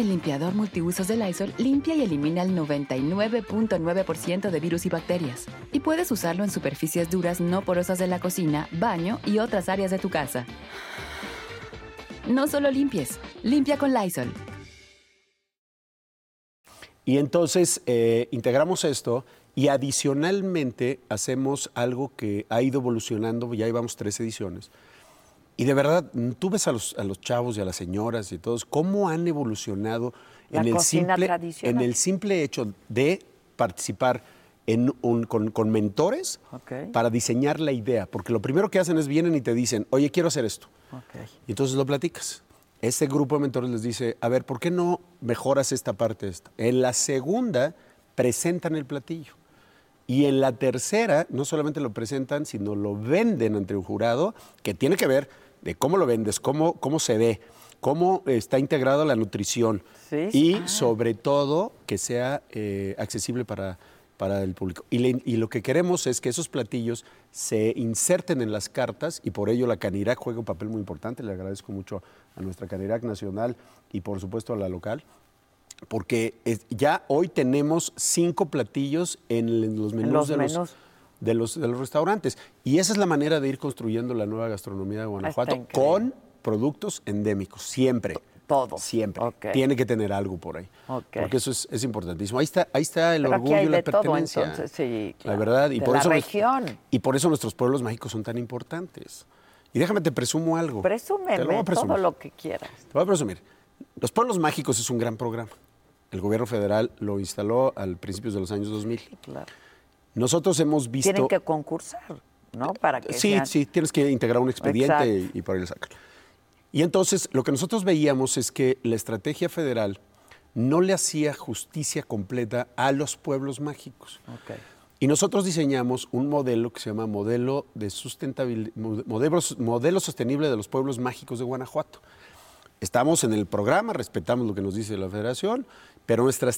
El limpiador multiusos de Lysol limpia y elimina el 99.9% de virus y bacterias. Y puedes usarlo en superficies duras no porosas de la cocina, baño y otras áreas de tu casa. No solo limpies, limpia con Lysol. Y entonces eh, integramos esto y adicionalmente hacemos algo que ha ido evolucionando, ya llevamos tres ediciones. Y de verdad, tú ves a los, a los chavos y a las señoras y todos, cómo han evolucionado La en el, simple, en el simple hecho de participar en un- con, con mentores para diseñar la idea. Porque lo primero que hacen es vienen y te dicen, oye, quiero hacer esto. Y entonces lo platicas. Este grupo de mentores les dice, a ver, ¿por qué no mejoras esta parte? Esta? En la segunda, presentan el platillo. Y en la tercera, no solamente lo presentan, sino lo venden ante un jurado que tiene que ver de cómo lo vendes, cómo, cómo se ve, cómo está integrada la nutrición Sí, y ah. sobre todo que sea eh, accesible para, para el público. Y, le- y lo que queremos es que esos platillos se inserten en las cartas y por ello la Canirac juega un papel muy importante. Le agradezco mucho a nuestra Canirac nacional y por supuesto a la local. Porque es- ya hoy tenemos cinco platillos en, los menús, los de, menús. Los, de, los, de los restaurantes. Y esa es la manera de ir construyendo la nueva gastronomía de Guanajuato increíble. con productos endémicos, siempre. Todo. Siempre. Tiene que tener algo por ahí. Porque eso es, es importantísimo. Ahí está, ahí está el Pero orgullo hay y la de todo, pertenencia. entonces, sí, La claro. verdad. Y De por la eso y por eso nuestros pueblos mágicos son tan importantes. Y déjame te presumo algo. Te lo voy Presúmeme todo lo que quieras. Te voy a presumir. Los pueblos mágicos es un gran programa. El gobierno federal lo instaló al principios de los años 2000. Claro. Nosotros hemos visto... Tienen que concursar, ¿no? Para que Sí, sean- sí, tienes que integrar un expediente y, Exacto. y por ahí lo sacan. Y entonces lo que nosotros veíamos es que la estrategia federal no le hacía justicia completa a los pueblos mágicos. Ok. Y nosotros diseñamos un modelo que se llama modelo de sustentabilidad, modelo, modelo sostenible de los pueblos mágicos de Guanajuato. Estamos en el programa, respetamos lo que nos dice la federación, pero nuestra,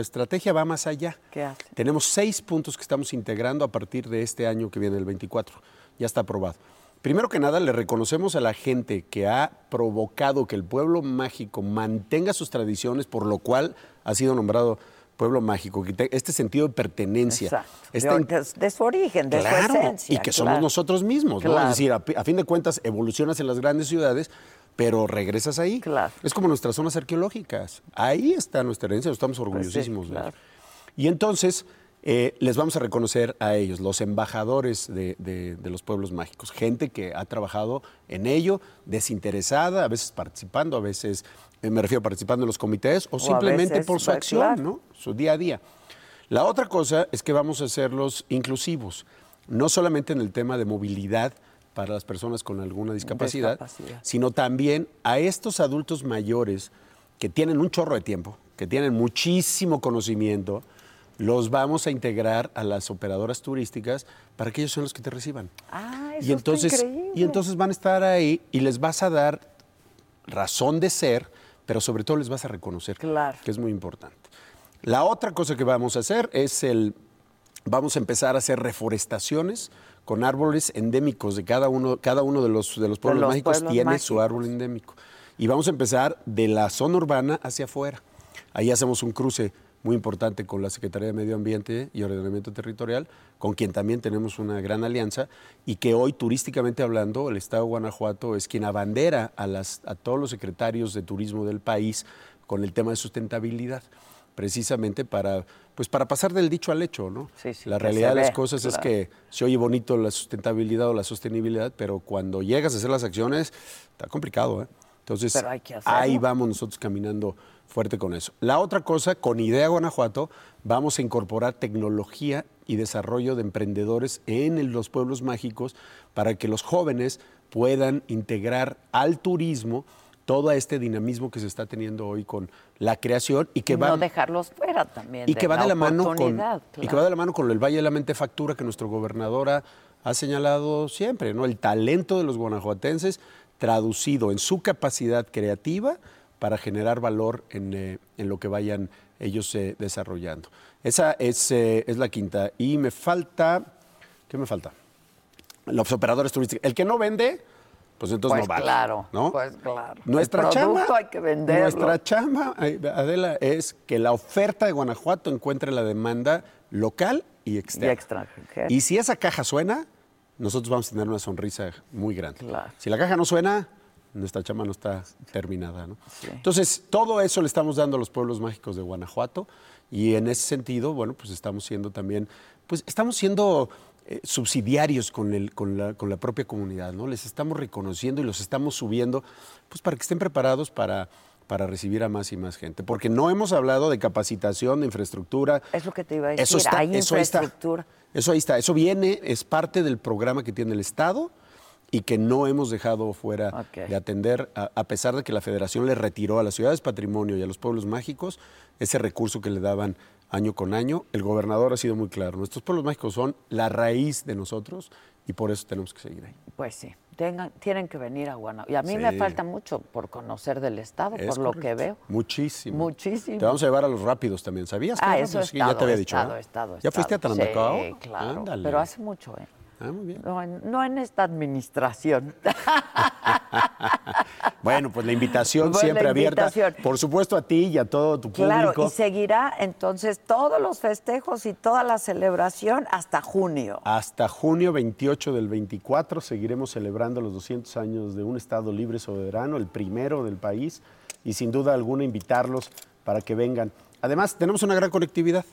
estrategia va más allá. ¿Qué hace? Tenemos seis puntos que estamos integrando a partir de este año que viene, el 24. Ya está aprobado. Primero que nada, le reconocemos a la gente que ha provocado que el pueblo mágico mantenga sus tradiciones, por lo cual ha sido nombrado pueblo mágico, este sentido de pertenencia. Exacto. esta de, su origen, de Claro, su esencia. y que somos nosotros mismos, ¿no? Es decir, a fin de cuentas, evolucionas en las grandes ciudades, pero regresas ahí. Claro. Es como nuestras zonas arqueológicas. Ahí está nuestra herencia, estamos orgullosísimos de Pues claro. ello. Y entonces eh, les vamos a reconocer a ellos, los embajadores de, de- de los pueblos mágicos, gente que ha trabajado en ello, desinteresada, a veces participando, a veces, eh, me refiero participando en los comités, o, simplemente veces, por su pues, acción, claro. ¿no? Su día a día. La otra cosa es que vamos a hacerlos inclusivos, no solamente en el tema de movilidad para las personas con alguna discapacidad, Discapacidad. sino también a estos adultos mayores que tienen un chorro de tiempo, que tienen muchísimo conocimiento, los vamos a integrar a las operadoras turísticas para que ellos sean los que te reciban. Ah, eso y entonces, está increíble. y entonces van a estar ahí y les vas a dar razón de ser, pero sobre todo les vas a reconocer, Claro. que es muy importante. La otra cosa que vamos a hacer es el, vamos a empezar a hacer reforestaciones con árboles endémicos de cada uno, cada uno de los, de los pueblos los mágicos pueblos tiene su árbol endémico. Y vamos a empezar de la zona urbana hacia afuera. Ahí hacemos un cruce muy importante con la Secretaría de Medio Ambiente y Ordenamiento Territorial, con quien también tenemos una gran alianza y que hoy, turísticamente hablando, el Estado de Guanajuato es quien abandera a, las, a todos los secretarios de turismo del país con el tema de sustentabilidad, precisamente para, pues para pasar del dicho al hecho, ¿no? Sí, sí, la realidad de las ve, cosas es que se oye bonito la sustentabilidad o la sostenibilidad, pero cuando llegas a hacer las acciones, está complicado, ¿eh? Entonces, ahí vamos nosotros caminando fuerte con eso. La otra cosa, con Idea Guanajuato, vamos a incorporar tecnología y desarrollo de emprendedores en los pueblos mágicos para que los jóvenes puedan integrar al turismo todo este dinamismo que se está teniendo hoy con la creación y que Y va no dejarlos fuera también. y que va de la mano con oportunidad, y que claro. va de la mano con el Valle de la Mentefactura que nuestro gobernador ha, ha señalado siempre, ¿no? El talento de los guanajuatenses traducido en su capacidad creativa para generar valor en, eh, en lo que vayan ellos eh, desarrollando. Esa es, eh, es la quinta. Y me falta, ¿qué me falta? Los operadores turísticos. El que no vende, pues entonces Pues no vale. claro, ¿no? pues claro. Nuestra chamba, hay que venderlo. Nuestra chamba, Adela, es que la oferta de Guanajuato encuentre la demanda local y externa. Y extranjera. Y si esa caja suena, nosotros vamos a tener una sonrisa muy grande. Claro. Si la caja no suena, nuestra chamba no está terminada. ¿no? Sí. Entonces, todo eso le estamos dando a los pueblos mágicos de Guanajuato y en ese sentido, bueno, pues estamos siendo también, pues estamos siendo eh, subsidiarios con, el, con, la, con la propia comunidad, ¿no? Les estamos reconociendo y los estamos subiendo, pues para que estén preparados para, para recibir a más y más gente. Porque no hemos hablado de capacitación, de infraestructura. Es lo que te iba a decir, Eso está, hay eso ahí está. infraestructura. Eso ahí está, eso viene, es parte del programa que tiene el Estado y que no hemos dejado fuera de atender, a, a pesar de que la Federación le retiró a las ciudades patrimonio y a los pueblos mágicos ese recurso que le daban año con año. El gobernador ha sido muy claro, nuestros pueblos mágicos son la raíz de nosotros y por eso tenemos que seguir ahí. Pues sí, tengan, tienen que venir a Guanajuato. Y a mí me falta mucho por conocer del Estado, Es por lo que veo. Muchísimo. Muchísimo. Te vamos a llevar a los rápidos también, ¿sabías? Ah, eso Pues es sí, Ya te había dicho. estado, ¿eh? estado, ¿Ya fuiste a estado. Tanamacao? Sí, claro. Ándale. Pero hace mucho, ¿eh? Ah, muy bien. No en, no en esta administración. (laughs) Bueno, pues la invitación siempre la abierta. Por supuesto a ti y a todo tu claro, público. y seguirá entonces todos los festejos y toda la celebración hasta junio. Hasta junio 28 del 24 seguiremos celebrando los 200 años de un Estado libre soberano, el primero del país, y sin duda alguna invitarlos para que vengan. Además, tenemos una gran conectividad.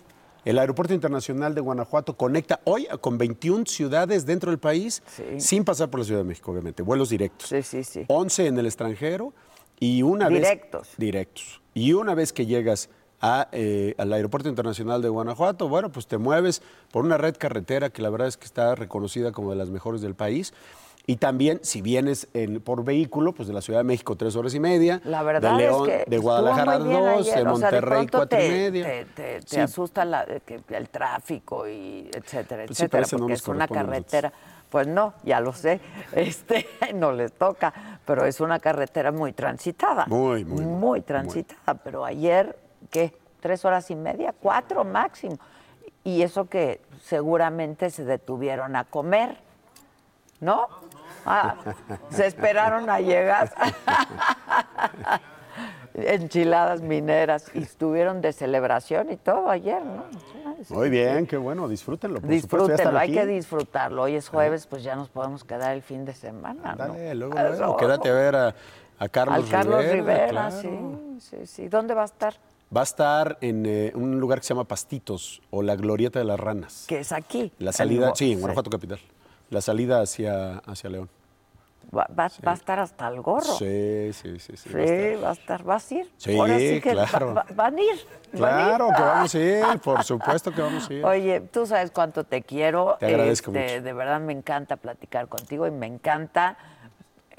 El Aeropuerto Internacional de Guanajuato conecta hoy con 21 ciudades dentro del país, Sí. sin pasar por la Ciudad de México, obviamente, vuelos directos. Sí, sí, sí. 11 en el extranjero y una Directos. vez... Directos. Y una vez que llegas a, eh, al Aeropuerto Internacional de Guanajuato, bueno, pues te mueves por una red carretera que la verdad es que está reconocida como de las mejores del país Y también, si vienes en- por vehículo, pues de la Ciudad de México, tres horas y media. La verdad de León, es que de Guadalajara, dos, de O sea, Monterrey, cuatro te, y media. Te, te- te Sí. asusta la- que- el tráfico y etcétera, Pues etcétera, no porque es una carretera. Pues no, ya lo sé, (laughs) este, no les toca, pero es una carretera muy transitada. Muy, muy, muy, Muy transitada, pero ayer, ¿qué? ¿Tres horas y media? ¿Cuatro máximo? Y eso que seguramente se detuvieron a comer, ¿no? Ah, se esperaron a llegar. (laughs) Enchiladas mineras y estuvieron de celebración y todo ayer, ¿no? Muy bien, qué bueno, disfrútenlo. Por supuesto, Disfrútenlo, están hay aquí. que disfrutarlo. Hoy es jueves, pues ya nos podemos quedar el fin de semana, ¿no? Dale, luego, Eso. luego, quédate a ver a, a Carlos Al Carlos Rivera, claro. sí, sí, sí. ¿Dónde va a estar? Va a estar en eh, un lugar que se llama Pastitos o la Glorieta de las Ranas. Que es aquí. La salida, En- sí, en Guanajuato Capital. La salida hacia, hacia León. Va, va- va a estar hasta el gorro. Sí, sí, sí. Sí, Sí, va a estar. va a estar, ¿vas a ir? Sí, Ahora sí que claro. va- van a ir. van a ir. Claro que vamos a ir, por supuesto que vamos a ir. Oye, tú sabes cuánto te quiero. Te agradezco Este, mucho. De verdad me encanta platicar contigo y me encanta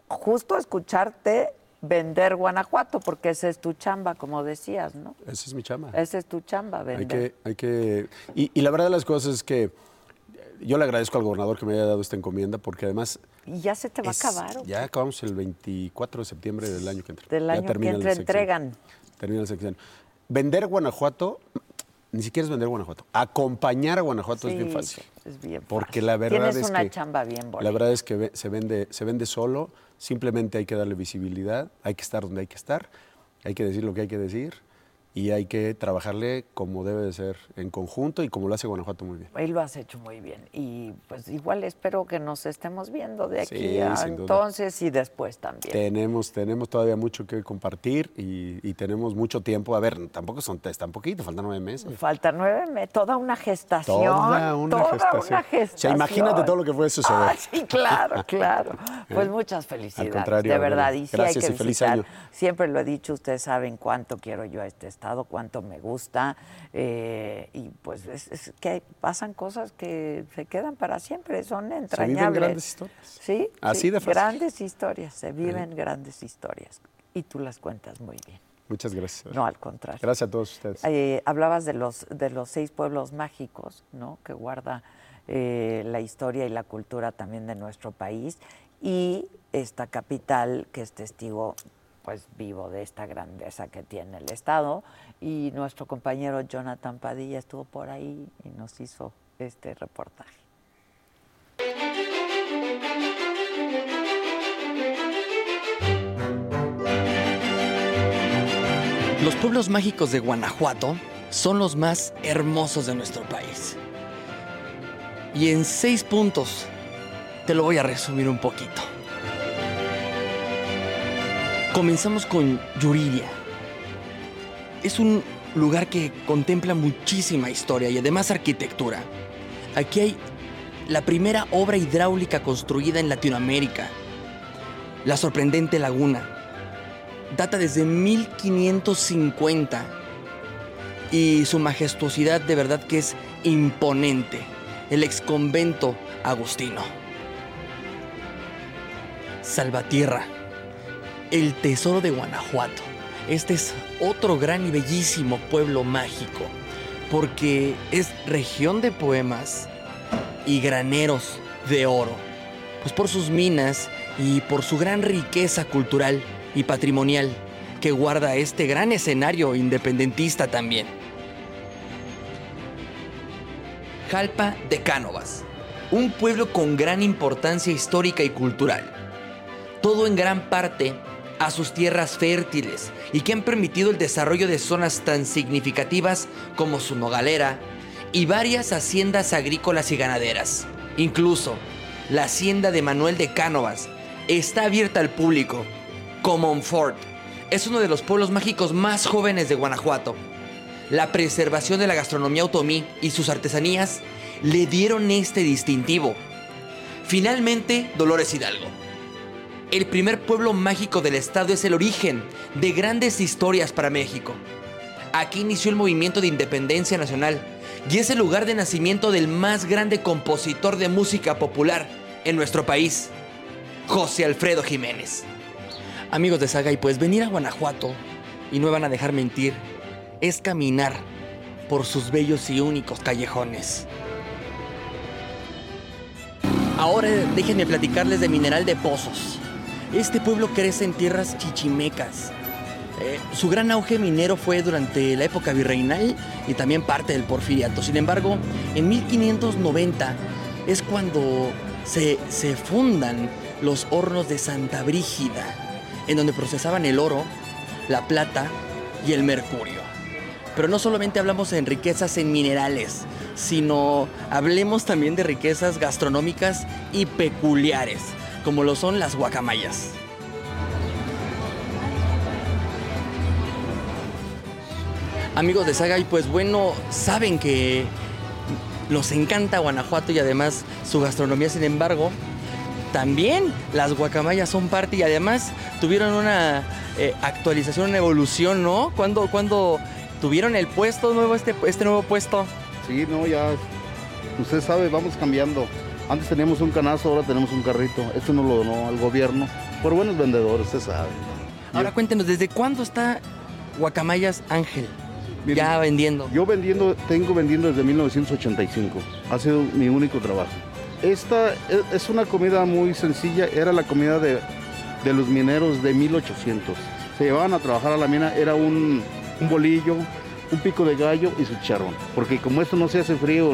justo escucharte vender Guanajuato, porque esa es tu chamba, como decías, ¿no? Esa es mi chama. Esa es tu chamba, Hay vender. que, hay que, y, y la verdad de las cosas es que yo le agradezco al gobernador que me haya dado esta encomienda, porque además Y ya se te va es- a acabar. ya acabamos el 24 de septiembre del año que entra. Del Ya año que termina entra sexenio. entregan. Termina el sexenio. Vender Guanajuato, ni siquiera es vender Guanajuato. Acompañar a Guanajuato es bien fácil. Es bien Porque fácil. la verdad Tienes es una que chamba bien bonita. la verdad es que se vende se vende solo, simplemente hay que darle visibilidad, hay que estar donde hay que estar, hay que decir lo que hay que decir y hay que trabajarle como debe de ser en conjunto y como lo hace Guanajuato muy bien. Y lo has hecho muy bien. Y pues igual espero que nos estemos viendo de aquí Sí, a entonces y después también. Tenemos, tenemos todavía mucho que compartir y, y tenemos mucho tiempo. A ver, tampoco son es tan poquito, faltan nueve meses. Falta nueve meses, toda una gestación. Toda una toda gestación. una O sea, gestación. imagínate todo lo que puede suceder. Ah, sí, claro, (laughs) claro. Pues ¿Eh? muchas felicidades. contrario, de verdad. Y sí Gracias hay que y feliz año. Siempre lo he dicho, ustedes saben cuánto quiero yo a este estado, cuánto me gusta. eh, y pues es, es que pasan cosas que se quedan para siempre, son entrañables. grandes historias. Sí, Así sí, de fácil. Grandes historias, se viven grandes historias. Y tú las cuentas muy bien. Muchas gracias. No, al contrario. Gracias a todos ustedes. Eh, hablabas de los, de los seis pueblos mágicos, ¿no? Que guarda eh, la historia y la cultura también de nuestro país y esta capital que es testigo pues vivo de esta grandeza que tiene el Estado y nuestro compañero Jonathan Padilla estuvo por ahí y nos hizo este reportaje. Los pueblos mágicos de Guanajuato son los más hermosos de nuestro país. Y en seis puntos te lo voy a resumir un poquito. Comenzamos con Yuriria. Es un lugar que contempla muchísima historia y además arquitectura. Aquí hay la primera obra hidráulica construida en Latinoamérica. La sorprendente laguna, data desde 1550 y su majestuosidad de verdad que es imponente. El exconvento agustino. Salvatierra, el tesoro de Guanajuato. Este es otro gran y bellísimo pueblo mágico porque es región de poemas y graneros de oro, pues por sus minas y por su gran riqueza cultural y patrimonial que guarda este gran escenario independentista también. Jalpa de Cánovas, un pueblo con gran importancia histórica y cultural. Todo en gran parte a sus tierras fértiles y que han permitido el desarrollo de zonas tan significativas como su nogalera y varias haciendas agrícolas y ganaderas. Incluso la hacienda de Manuel de Cánovas está abierta al público. Comonfort es uno de los pueblos mágicos más jóvenes de Guanajuato. La preservación de la gastronomía otomí y sus artesanías le dieron este distintivo. Finalmente, Dolores Hidalgo. El primer pueblo mágico del estado es el origen de grandes historias para México. Aquí inició el movimiento de independencia nacional y es el lugar de nacimiento del más grande compositor de música popular en nuestro país, José Alfredo Jiménez. Amigos de Saga, y pues venir a Guanajuato, y no me van a dejar mentir, es caminar por sus bellos y únicos callejones. Ahora déjenme platicarles de Mineral de Pozos. Este pueblo crece en tierras chichimecas. Eh, su gran auge minero fue durante la época virreinal y también parte del porfiriato. Sin embargo, en 1590 es cuando se, se fundan los hornos de Santa Brígida, en donde procesaban el oro, la plata y el mercurio. Pero no solamente hablamos en riquezas en minerales, sino hablemos también de riquezas gastronómicas y peculiares, como lo son las guacamayas. Amigos de Saga, y pues bueno, saben que nos encanta Guanajuato y además su gastronomía, sin embargo, también las guacamayas son parte y además tuvieron una eh, actualización, una evolución, ¿no? Cuando, cuando tuvieron el puesto nuevo, este, este nuevo puesto. Sí, no, ya. Usted sabe, vamos cambiando. Antes teníamos un canazo, ahora tenemos un carrito. Esto nos lo donó al gobierno por buenos vendedores, usted sabe. Ahora cuéntenos, ¿desde cuándo está Guacamayas Ángel? Mire, ya vendiendo. Yo vendiendo, tengo vendiendo desde 1985. Ha sido mi único trabajo. Esta e- es una comida muy sencilla, era la comida de, de los mineros de 1800. Se llevaban a trabajar a la mina, era un, un bolillo, un pico de gallo y su chicharrón. Porque como esto no se hace frío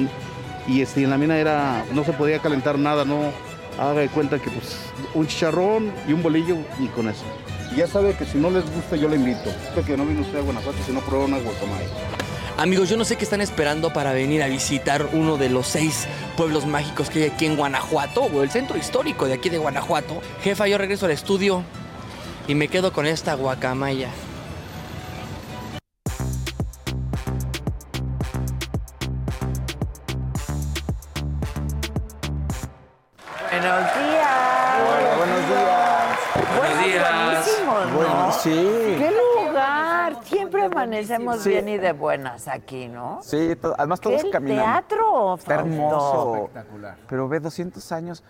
y este, en la mina era, no se podía calentar nada, no haga de cuenta que pues un chicharrón y un bolillo y con eso. Ya sabe que si no les gusta yo le invito. Esto que no vino usted a Guanajuato si no prueba una guacamaya. Amigos, yo no sé qué están esperando para venir a visitar uno de los seis pueblos mágicos que hay aquí en Guanajuato, o el centro histórico de aquí de Guanajuato. Jefa, yo regreso al estudio y me quedo con esta guacamaya. Amanecemos Sí. bien y de buenas aquí, ¿no? Sí, to- además ¿Qué todos el caminando. teatro, Está Fausto? hermoso. Pero ve, 200 años.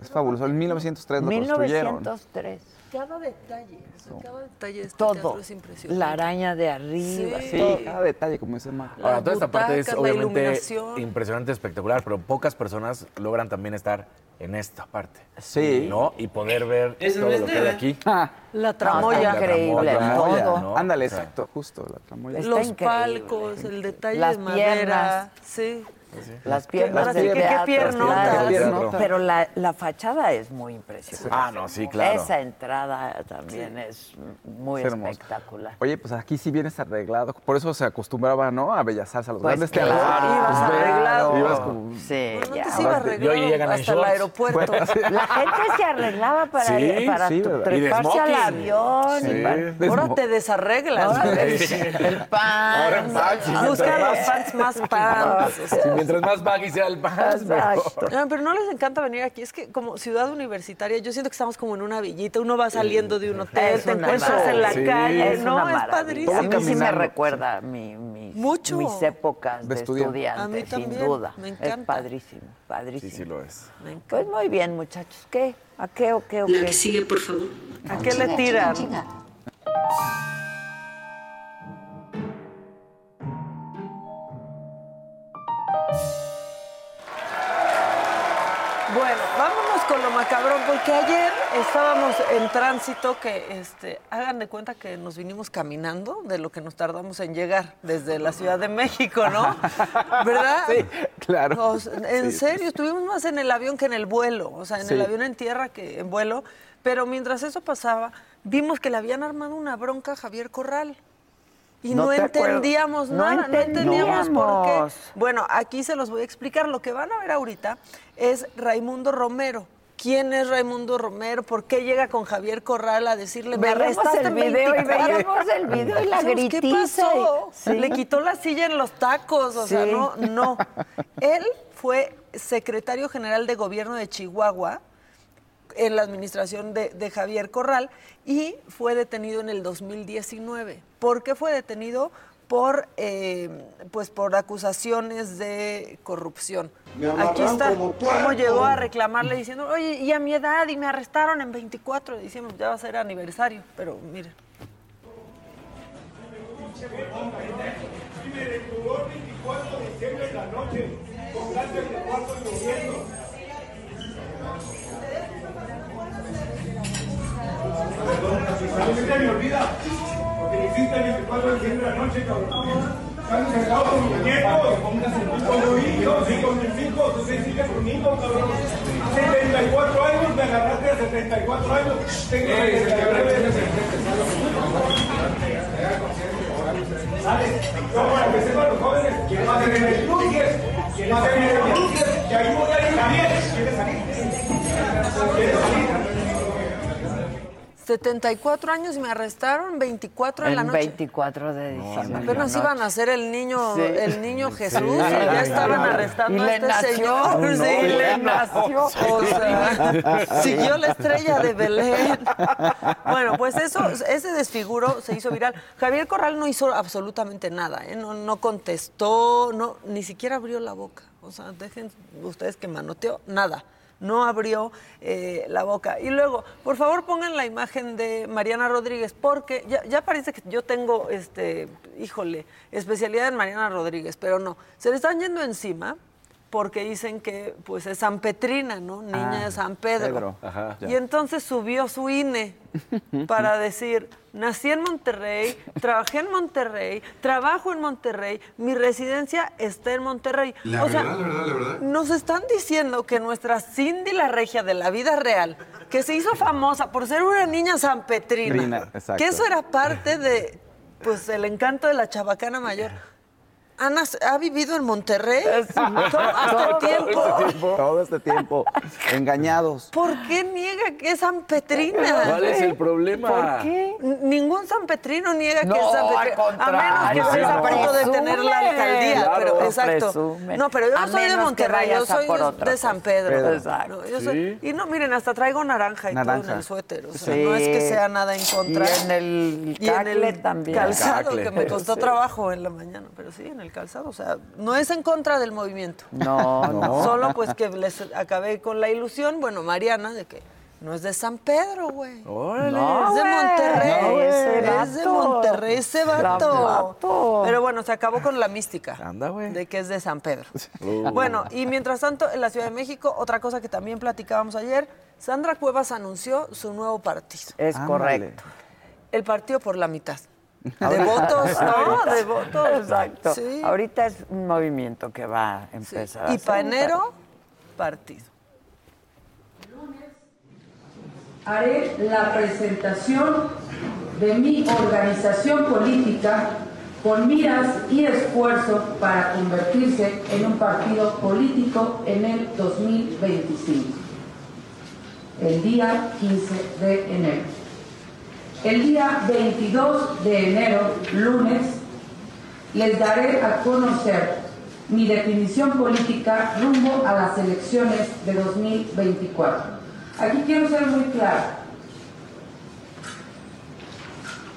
Es fabuloso. En 1903 lo construyeron. 1903. Cada detalle, o sea, cada detalle de este Todo. teatro es impresionante. La araña de arriba. Sí. Sí, todo. cada detalle, como dice Marco. Las Ahora, toda esta parte es butacas, la obviamente iluminación. impresionante, espectacular, pero pocas personas logran también estar en esta parte. Sí. ¿No? Y poder ver todo lo que hay aquí. Ah, La tramoya, increíble La tramoya, todo. ¿no? ándale, O sea, exacto, justo. La tramoya. Está los increíble. palcos, el detalle Las de madera. piernas. Sí. Las piernas sí teatro. Pero la, la fachada es muy impresionante. Ah, no, sí, claro. Esa entrada también es muy Es espectacular. Oye, pues aquí sí vienes arreglado. Por eso se acostumbraba, ¿no? A Bellas Artes, a los Pues grandes claro. teatros. Ibas Pues, arreglado. Ibas como... Sí, Bueno, ya. iba arreglado hasta el aeropuerto. La gente se arreglaba para, Sí, para sí, treparse al avión. y Sí. para- Ahora te desarreglas. Ahora el pan. Ahora sí, Busca los más- pants más (laughs) pants. Sí, mientras más baggy sea el Exacto. No, pero no les encanta venir aquí. Es que como ciudad universitaria, yo siento que estamos como en una villita. Uno va saliendo de un hotel, Es te encuentras en la maravilla. calle. Es no, es padrísimo. A mí sí me recuerda mi, mis, Mucho. mis épocas de, De estudiante. estudiante, A mí sin duda. me Es encanta. padrísimo, padrísimo. Sí, sí lo es. Pues muy bien, muchachos. ¿Qué? ¿A qué o qué o qué? sigue, por favor. ¿A qué le tiran? Con lo macabrón, porque ayer estábamos en tránsito que, este, hagan de cuenta que nos vinimos caminando de lo que nos tardamos en llegar desde la Ciudad de México, ¿no? (laughs) ¿Verdad? Sí, claro. En serio, estuvimos más en el avión que en el vuelo, o sea, en el avión en tierra que en vuelo, pero mientras eso pasaba, vimos que le habían armado una bronca a Javier Corral. Y No entendíamos No nada, no entendíamos por qué. Bueno, aquí se los voy a explicar. Lo que van a ver ahorita es Raimundo Romero. ¿Quién es Raimundo Romero? ¿Por qué llega con Javier Corral a decirle, me arrestaste el video y 24"? veíamos el video y la ¿Qué gritiza y- pasó? Sí. Le quitó la silla en los tacos, o sea, no, no. Él fue secretario general de gobierno de Chihuahua en la administración de, de Javier Corral y fue detenido en el 2019. ¿Por qué fue detenido? por, eh, pues por acusaciones de corrupción. Aquí está cómo llegó a reclamarle diciendo, oye, y a mi edad, y me arrestaron en 24 de diciembre, ya va a ser aniversario, pero miren. me reculó el 24 de diciembre en la noche, con gracias de cuarto y A mí se me olvida, porque me hiciste el 24 de diciembre en la noche, cabrón. Están encerrados con mis nietos, con mis hijos y con mis hijos, usted sigue conmigo, cabrón. 74 años, me agarraste a 74 años, tengo 79 años. ¿Sale? Yo para que sepan los jóvenes, que no hacen el cruces, que no hacen el cruces, que ahí voy a ir también. ¿Quieres salir? ¿Quieres salir? 74 años y me arrestaron 24 en la noche. 24 de diciembre. Apenas iban a ser el niño, Sí. el niño Jesús Sí. y ya estaban arrestando Y a le este nació, señor. no, sí, le nació. O sea, siguió la estrella de Belén. Bueno, pues eso, ese desfiguro se hizo viral. Javier Corral no hizo absolutamente nada, ¿eh? no, no contestó, no, ni siquiera abrió la boca. O sea, dejen ustedes que manoteó, nada. No abrió eh, la boca. Y luego, por favor, pongan la imagen de Mariana Rodríguez, porque ya, ya parece que yo tengo, este, híjole, especialidad en Mariana Rodríguez, pero no. Se le están yendo encima porque dicen que pues es San Petrina, ¿no? Niña Ah, de San Pedro. Pedro, ajá, y entonces subió su INE para (laughs) decir, nací en Monterrey, trabajé en Monterrey, trabajo en Monterrey, mi residencia está en Monterrey. La o sea, verdad, la verdad, la verdad. nos están diciendo que nuestra Cindy la Regia de la vida real, que se hizo famosa por ser una niña sanpetrina, Trina, exacto. que eso era parte de pues el encanto de la chabacana mayor. Ana ha vivido en Monterrey todo hasta el tiempo. Todo este tiempo. Engañados. ¿Por qué niega que es San Petrina? ¿Cuál es el problema? ¿Por qué? Ningún San Petrino niega que es San al Petrino. A menos que estés a punto de tener la alcaldía. Claro, pero, exacto. presume. No, pero yo no soy de Monterrey, yo vayas soy por de, de San. Pedro. Pedro. Exacto. No, yo soy- Sí. Y no, miren, hasta traigo naranja y todo Naranja. en el suéter. O sea, Sí. no es que sea nada en contra. Y en el Y en cacle el también. calzado, Cacle. que me costó Sí. trabajo en la mañana. Pero sí, en el calzado. O sea, no es en contra del movimiento. No, (laughs) no. Solo pues que les acabé con la ilusión, bueno, Mariana, de que no es de San Pedro, güey. Órale. No, es de. Monterrey. No, ese es de. Monterrey ese vato. vato. Pero bueno, se acabó con la mística Anda, güey. de que es de San Pedro. Uh. (laughs) Bueno, y mientras tanto, en la Ciudad de México, otra cosa que también platicábamos ayer, Sandra Cuevas anunció su nuevo partido. Es Ándale. correcto. El partido por la mitad. (laughs) De votos, ¿no? De votos. Exacto. Sí. Ahorita es un movimiento que va a empezar. Y para enero, partido. haré la presentación de mi organización política con miras y esfuerzo para convertirse en un partido político en el 2025, el día 15 de enero. El día 22 de enero, lunes, les daré a conocer mi definición política rumbo a las elecciones de 2024. Aquí quiero ser muy clara.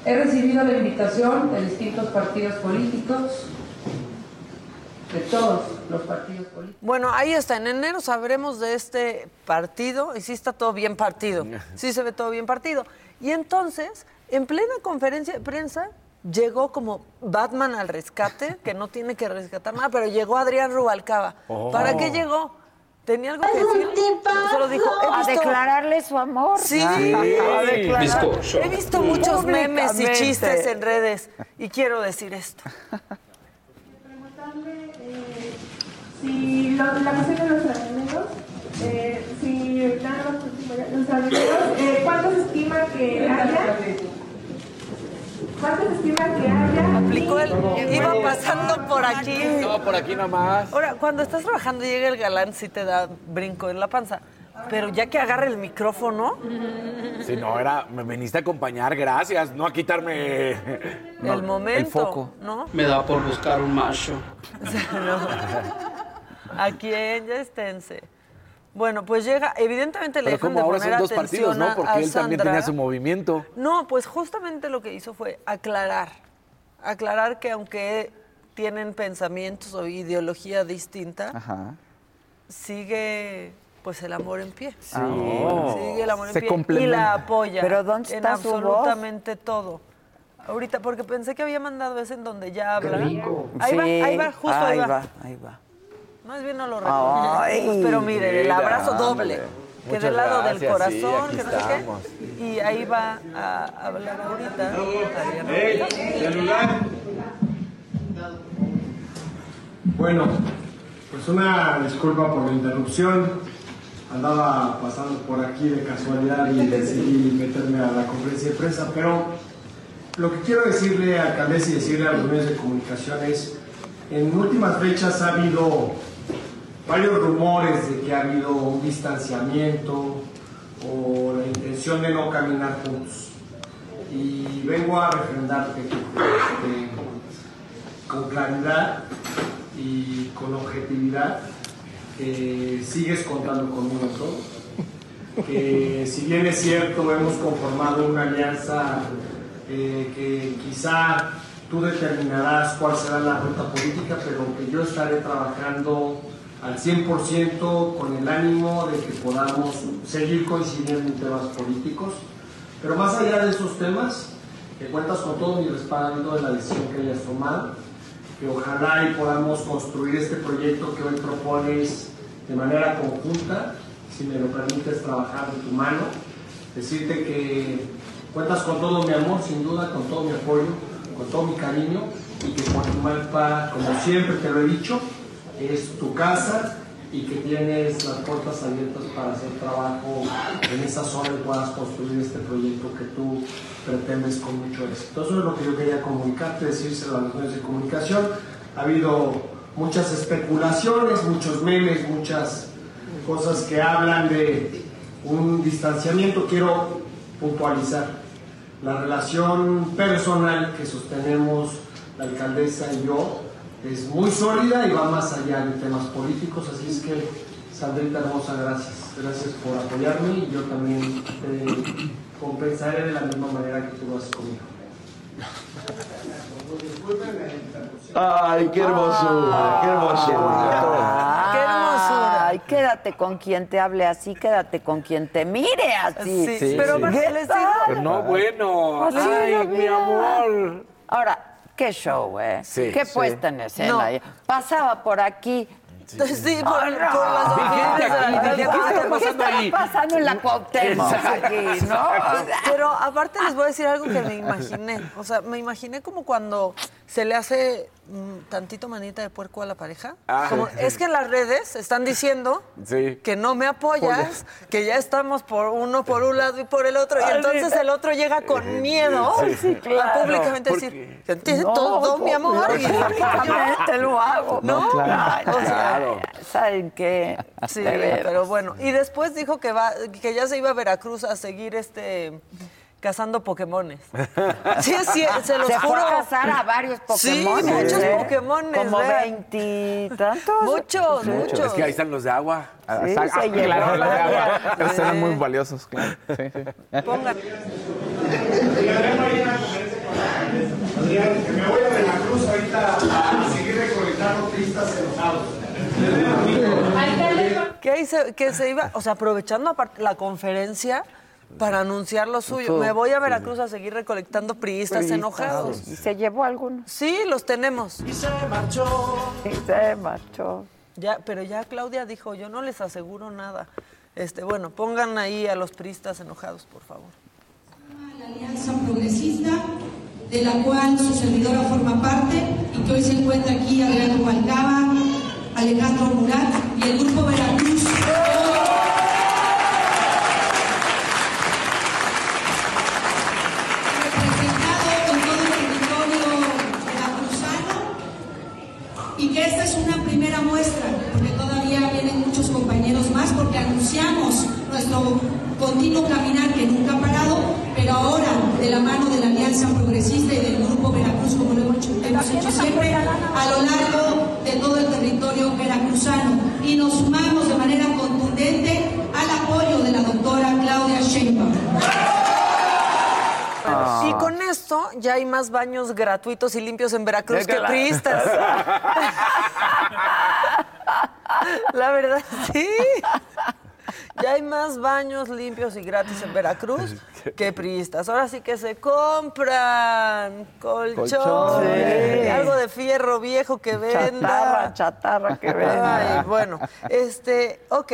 He recibido la invitación de distintos partidos políticos, de todos los partidos políticos. Bueno, ahí está. En enero sabremos de este partido y sí está todo bien partido. (laughs) Sí se ve todo bien partido. Y entonces, en plena conferencia de prensa, llegó como Batman al rescate, que no tiene que rescatar nada, pero llegó Adrián Rubalcaba. Oh. ¿Para qué llegó? ¿Tenía algo que decir? Solo dijo, he A declararle su amor. Sí, A declarar- Bizcocho. he visto muchos memes y chistes en redes y quiero decir esto. Si lo- la cuestión de los granaderos, eh, si nada más granaderos, eh, ¿cuánto se estima que haya? ¿Cuánto se estima que haya? Aplicó el. Iba pasando por aquí. No, por aquí nomás. Ahora, cuando estás trabajando y llega el galán, sí te da brinco en la panza. Pero ya que agarra el micrófono, Si no, era, me viniste a acompañar, gracias, no a quitarme el momento, ¿no? Me da por buscar un macho. (laughs) No. ¿A quién? Ya esténse. Bueno, pues llega, evidentemente le Pero dejan como de ahora poner son dos partidos, ¿no? a- Porque él también Sandra. tenía su movimiento. No, pues justamente lo que hizo fue aclarar. aclarar que aunque tienen pensamientos o ideología distinta, Ajá. sigue pues el amor en pie. Sí. Oh. Sigue el amor en Se pie y la apoya. ¿Pero dónde en está voz? absolutamente todo. Ahorita, porque pensé que había mandado ese en donde ya habla. rico. Ahí va, ahí va, justo ahí, va. ahí va. Más bien no lo recuerdo. Ay, pero mire, el abrazo doble. hombre. Que Muchas del lado del gracias, corazón, que no sé qué. Y ahí va a hablar ahorita. ¡Celular! Bueno, pues una disculpa por la interrupción. Andaba pasando por aquí de casualidad y decidí meterme a la conferencia de prensa, pero lo que quiero decirle, alcaldesa, y decirle a los medios de comunicación es, en últimas fechas ha habido varios rumores de que ha habido un distanciamiento o la intención de no caminar juntos. Y vengo a refrendarte este, con claridad y con objetividad que sigues contando conmigo. Que si bien es cierto, hemos conformado una alianza eh, que quizá tú determinarás cuál será la ruta política, pero que yo estaré trabajando al 100% con el ánimo de que podamos seguir coincidiendo en temas políticos. Pero más allá de esos temas, que cuentas con todo mi respaldo de la decisión que hayas tomado, que ojalá y podamos construir este proyecto que hoy propones de manera conjunta, si me lo permites trabajar de tu mano, decirte que cuentas con todo mi amor, sin duda, con todo mi apoyo, con todo mi cariño y que Coajimalpa, como siempre te lo he dicho, es tu casa y que tienes las puertas abiertas para hacer trabajo en esa zona y puedas construir este proyecto que tú pretendes con mucho éxito. Eso es lo que yo quería comunicarte, decírselo a los medios de comunicación. Ha habido muchas especulaciones, muchos memes, muchas cosas que hablan de un distanciamiento. Quiero puntualizar la relación personal que sostenemos la alcaldesa y yo es muy sólida y va más allá de temas políticos, así es que Sandrita hermosa, gracias. Gracias por apoyarme y yo también te compensaré de la misma manera que tú lo haces conmigo. Ay, qué hermosura, qué hermosura. ¡Qué hermosura! Ay, quédate con quien te hable así, quédate con quien te mire así. Sí, Sí, pero sí. Pero no, bueno. Ay, la mi amor. Ahora, qué show, ¿eh? Sí, qué sí. puesta en escena. No. Pasaba por aquí. Sí, por, Ay, por no. las de la aquí, alcaldía. ¿qué está ¿Qué pasando estaba ahí? pasando en la Cuauhtémoc aquí, no? Pero aparte les voy a decir algo que me imaginé. O sea, me imaginé como cuando se le hace mm, tantito manita de puerco a la pareja. Ah. Como, es que en las redes están diciendo Sí. que no me apoyas, que ya estamos por uno por un lado y por el otro, y entonces el otro llega con miedo Sí, a claro. públicamente decir, ¿te entiendes No, todo, mi amor? no, Y- lógicamente lo hago. No, Ay, o sea, claro. ¿Saben qué? (laughs) Sí, pero bueno. Y después dijo que va, que ya se iba a Veracruz a seguir este cazando Pokémones. (laughs) Sí, sí, se los Se fue juro. a cazar a varios Sí, Pokémon. muchos Pokémones, Como veintitantos. Muchos, muchos. Es que ahí están los de agua. Sí, Ah, se llevó claro, los de agua. Esos eran muy valiosos, claro. Sí, sí. Pongan. Adrián, que me voy a Veracruz ahorita a seguir recolectando pistas enojados. Que, se, que se iba, o sea, aprovechando la conferencia para anunciar lo suyo. Me voy a Veracruz a seguir recolectando priistas enojados. Y se llevó algunos. Sí, los tenemos. Y se marchó. Ya, pero ya Claudia dijo, yo no les aseguro nada. Este, bueno, pongan ahí a los priistas enojados, por favor. la Alianza Progresista, de la cual su servidora forma parte y que hoy se encuentra aquí Adriano Balcaba, Alejandro Murat y el Grupo Veracruz. representado en todo el territorio veracruzano y que esta es una primera muestra, porque todavía vienen muchos compañeros más, porque anunciamos nuestro continuo caminar que nunca ha parado, pero ahora de la mano de la Alianza Progresista y del Grupo Veracruz, como lo hemos hecho, hemos hecho siempre, a lo largo Y nos sumamos de manera contundente al apoyo de la doctora Claudia Sheinbaum. Y con esto ya hay más baños gratuitos y limpios en Veracruz que priistas. (laughs) La verdad, sí. Ya hay más baños limpios y gratis en Veracruz (laughs) que priistas. Ahora sí que se compran colchones, Colchones. algo de fierro viejo que venda. Chatarra, chatarra que venda. Ay, bueno, este, ok.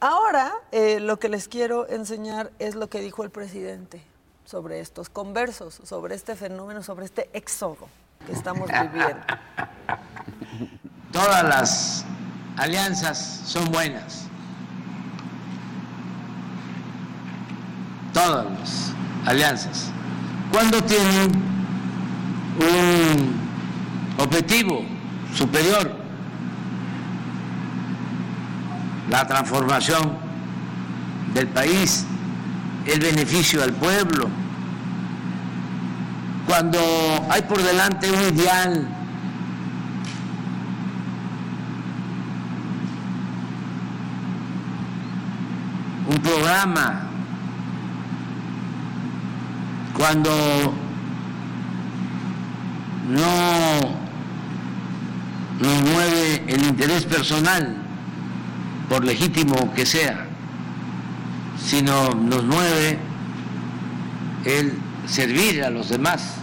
Ahora eh, lo que les quiero enseñar es lo que dijo el presidente sobre estos conversos, sobre este fenómeno, sobre este éxodo que estamos viviendo. Todas las alianzas son buenas. Todas las alianzas. Cuando tienen un objetivo superior, la transformación del país, el beneficio al pueblo, cuando hay por delante un ideal un programa, cuando no nos mueve el interés personal, por legítimo que sea, sino nos mueve el servir a los demás.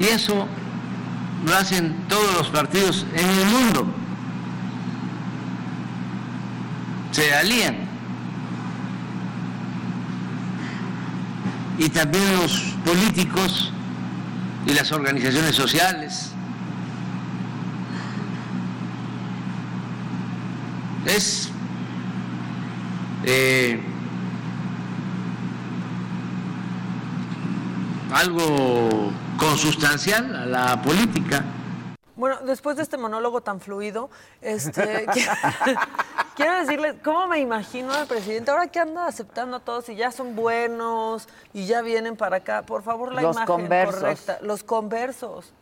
Y eso lo hacen todos los partidos en el mundo. Se alían. Y también los políticos y las organizaciones sociales. Es eh, algo consustancial a la política. Bueno, después de este monólogo tan fluido, este, (laughs) (laughs) quiero decirles cómo me imagino al presidente ahora que anda aceptando a todos y ya son buenos y ya vienen para acá. Por favor, la Los imagen conversos. correcta. Los conversos.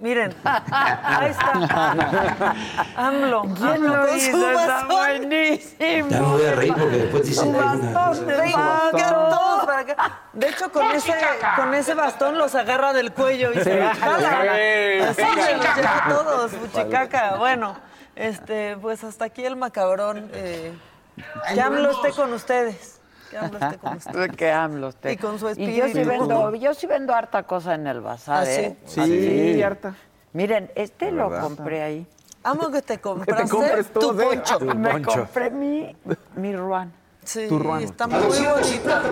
Miren, (laughs) ahí está. AMLO. ¿Quién AMLO lo con su hizo? Está bastón. buenísimo. Ya me voy a reír porque después dicen Su alguna bastón, cosa. venga, todos para acá. De hecho, con ese, con ese bastón los agarra del cuello y se Sí. jala. Sí. Así se los lleva a todos, muchicaca. Bueno, este, pues hasta aquí el macabrón. Eh, que AMLO esté con ustedes. Que AMLO esté con (laughs) ustedes. Que AMLO esté. Y con su Y yo sí espíritu. vendo, yo sí vendo harta cosa en el bazar, ¿Ah, sí? ¿eh? Sí, Así. harta. Miren, este lo compré ahí. Amo (laughs) que te compraste compres tu todo, ¿eh? poncho. Me poncho. compré mi, mi Ruan. Sí, Tu ruano. está muy bonito.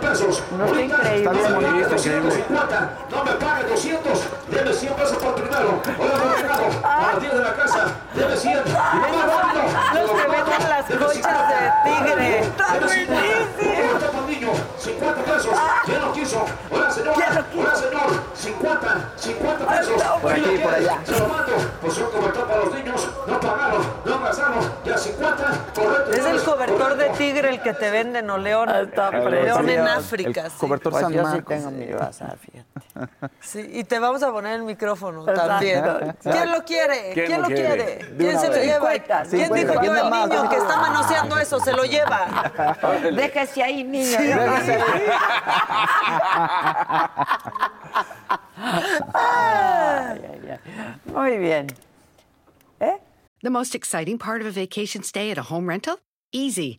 pesos. No está increíble. Está bien bonito, increíble. 250. No me pague 200. Deme 100 pesos por primero. Hola, gobernador. A las 10 de la casa. Deme 100. Y más rápido. Los que venden las conchas de tigre. Está buenísimo. Hola, por niño. 50 pesos. ¿Quién lo quiso? Hola, señora. Hola, señor. 50. 50 pesos. Por ¿Quién aquí, lo por allá. Se lo mando. Pues un cobertor para los niños. No pagaron. No gastaron. Ya 50. Correcto. Es el cobertor de tigre el que te venden o león. Está león en. África. El sí. cobertor Pues San yo sí Marcos. tengo mi bazar, fíjate. (laughs) Sí, y te vamos a poner el micrófono Exacto, también. (laughs) exacto. ¿Quién lo quiere? ¿Quién ¿Quién lo quiere? quiere? ¿Quién se lo lleva? 50, ¿Quién 50. dijo yo ¿Quién da el más? niño que está manoseando (laughs) eso? Se lo lleva. Déjese ahí, niño. Déjese. Ay, ay, ay. Muy bien. ¿Eh? The most exciting part of a vacation stay at a home rental? Easy.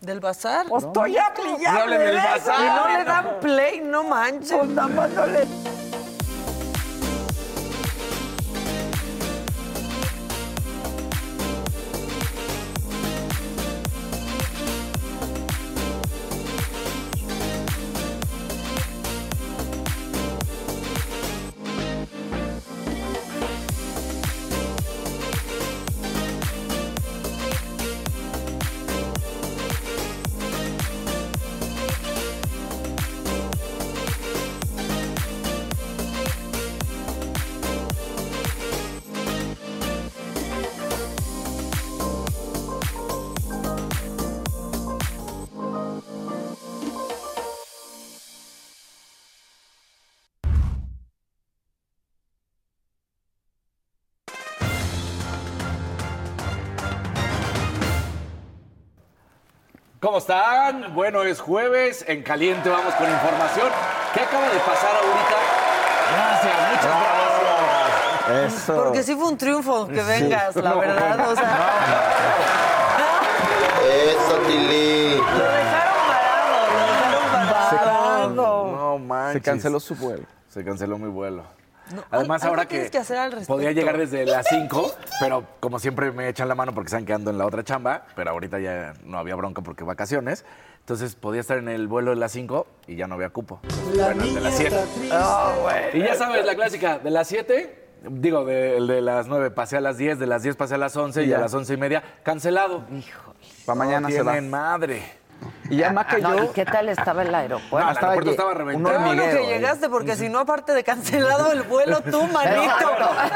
¿Del bazar? Pues estoy aquí ya. No hablen del. Y no le dan play, no manches. Pues nada más no le... ¿Cómo están? Bueno, es jueves, en caliente vamos con información. ¿Qué acaba de pasar ahorita? Gracias, muchas gracias. Eso. Porque sí fue un triunfo que vengas, la verdad. O sea, Eso, Tili. lo dejaron parado, lo dejaron parado. No manches. Se canceló su vuelo. Se canceló mi vuelo. No, Además, ahora que, que hacer al podía llegar desde las 5, pero como siempre me echan la mano porque saben que ando en la otra chamba, pero ahorita ya no había bronca porque vacaciones. Entonces podía estar en el vuelo de las 5 y ya no había cupo. Bueno, el de las 7. Y ya sabes, la clásica, de las 7, digo, de, de las 9 pasé a las 10, de las 10 pasé a las 11 y Ya. a las 11 y media cancelado. Para mañana no se va. madre. Y ya más que No, yo. ¿Y qué tal estaba el aeropuerto? No, el aeropuerto lle- estaba reventado. Qué bueno que llegaste, porque si no, aparte de cancelado el vuelo, tú, (laughs) manito.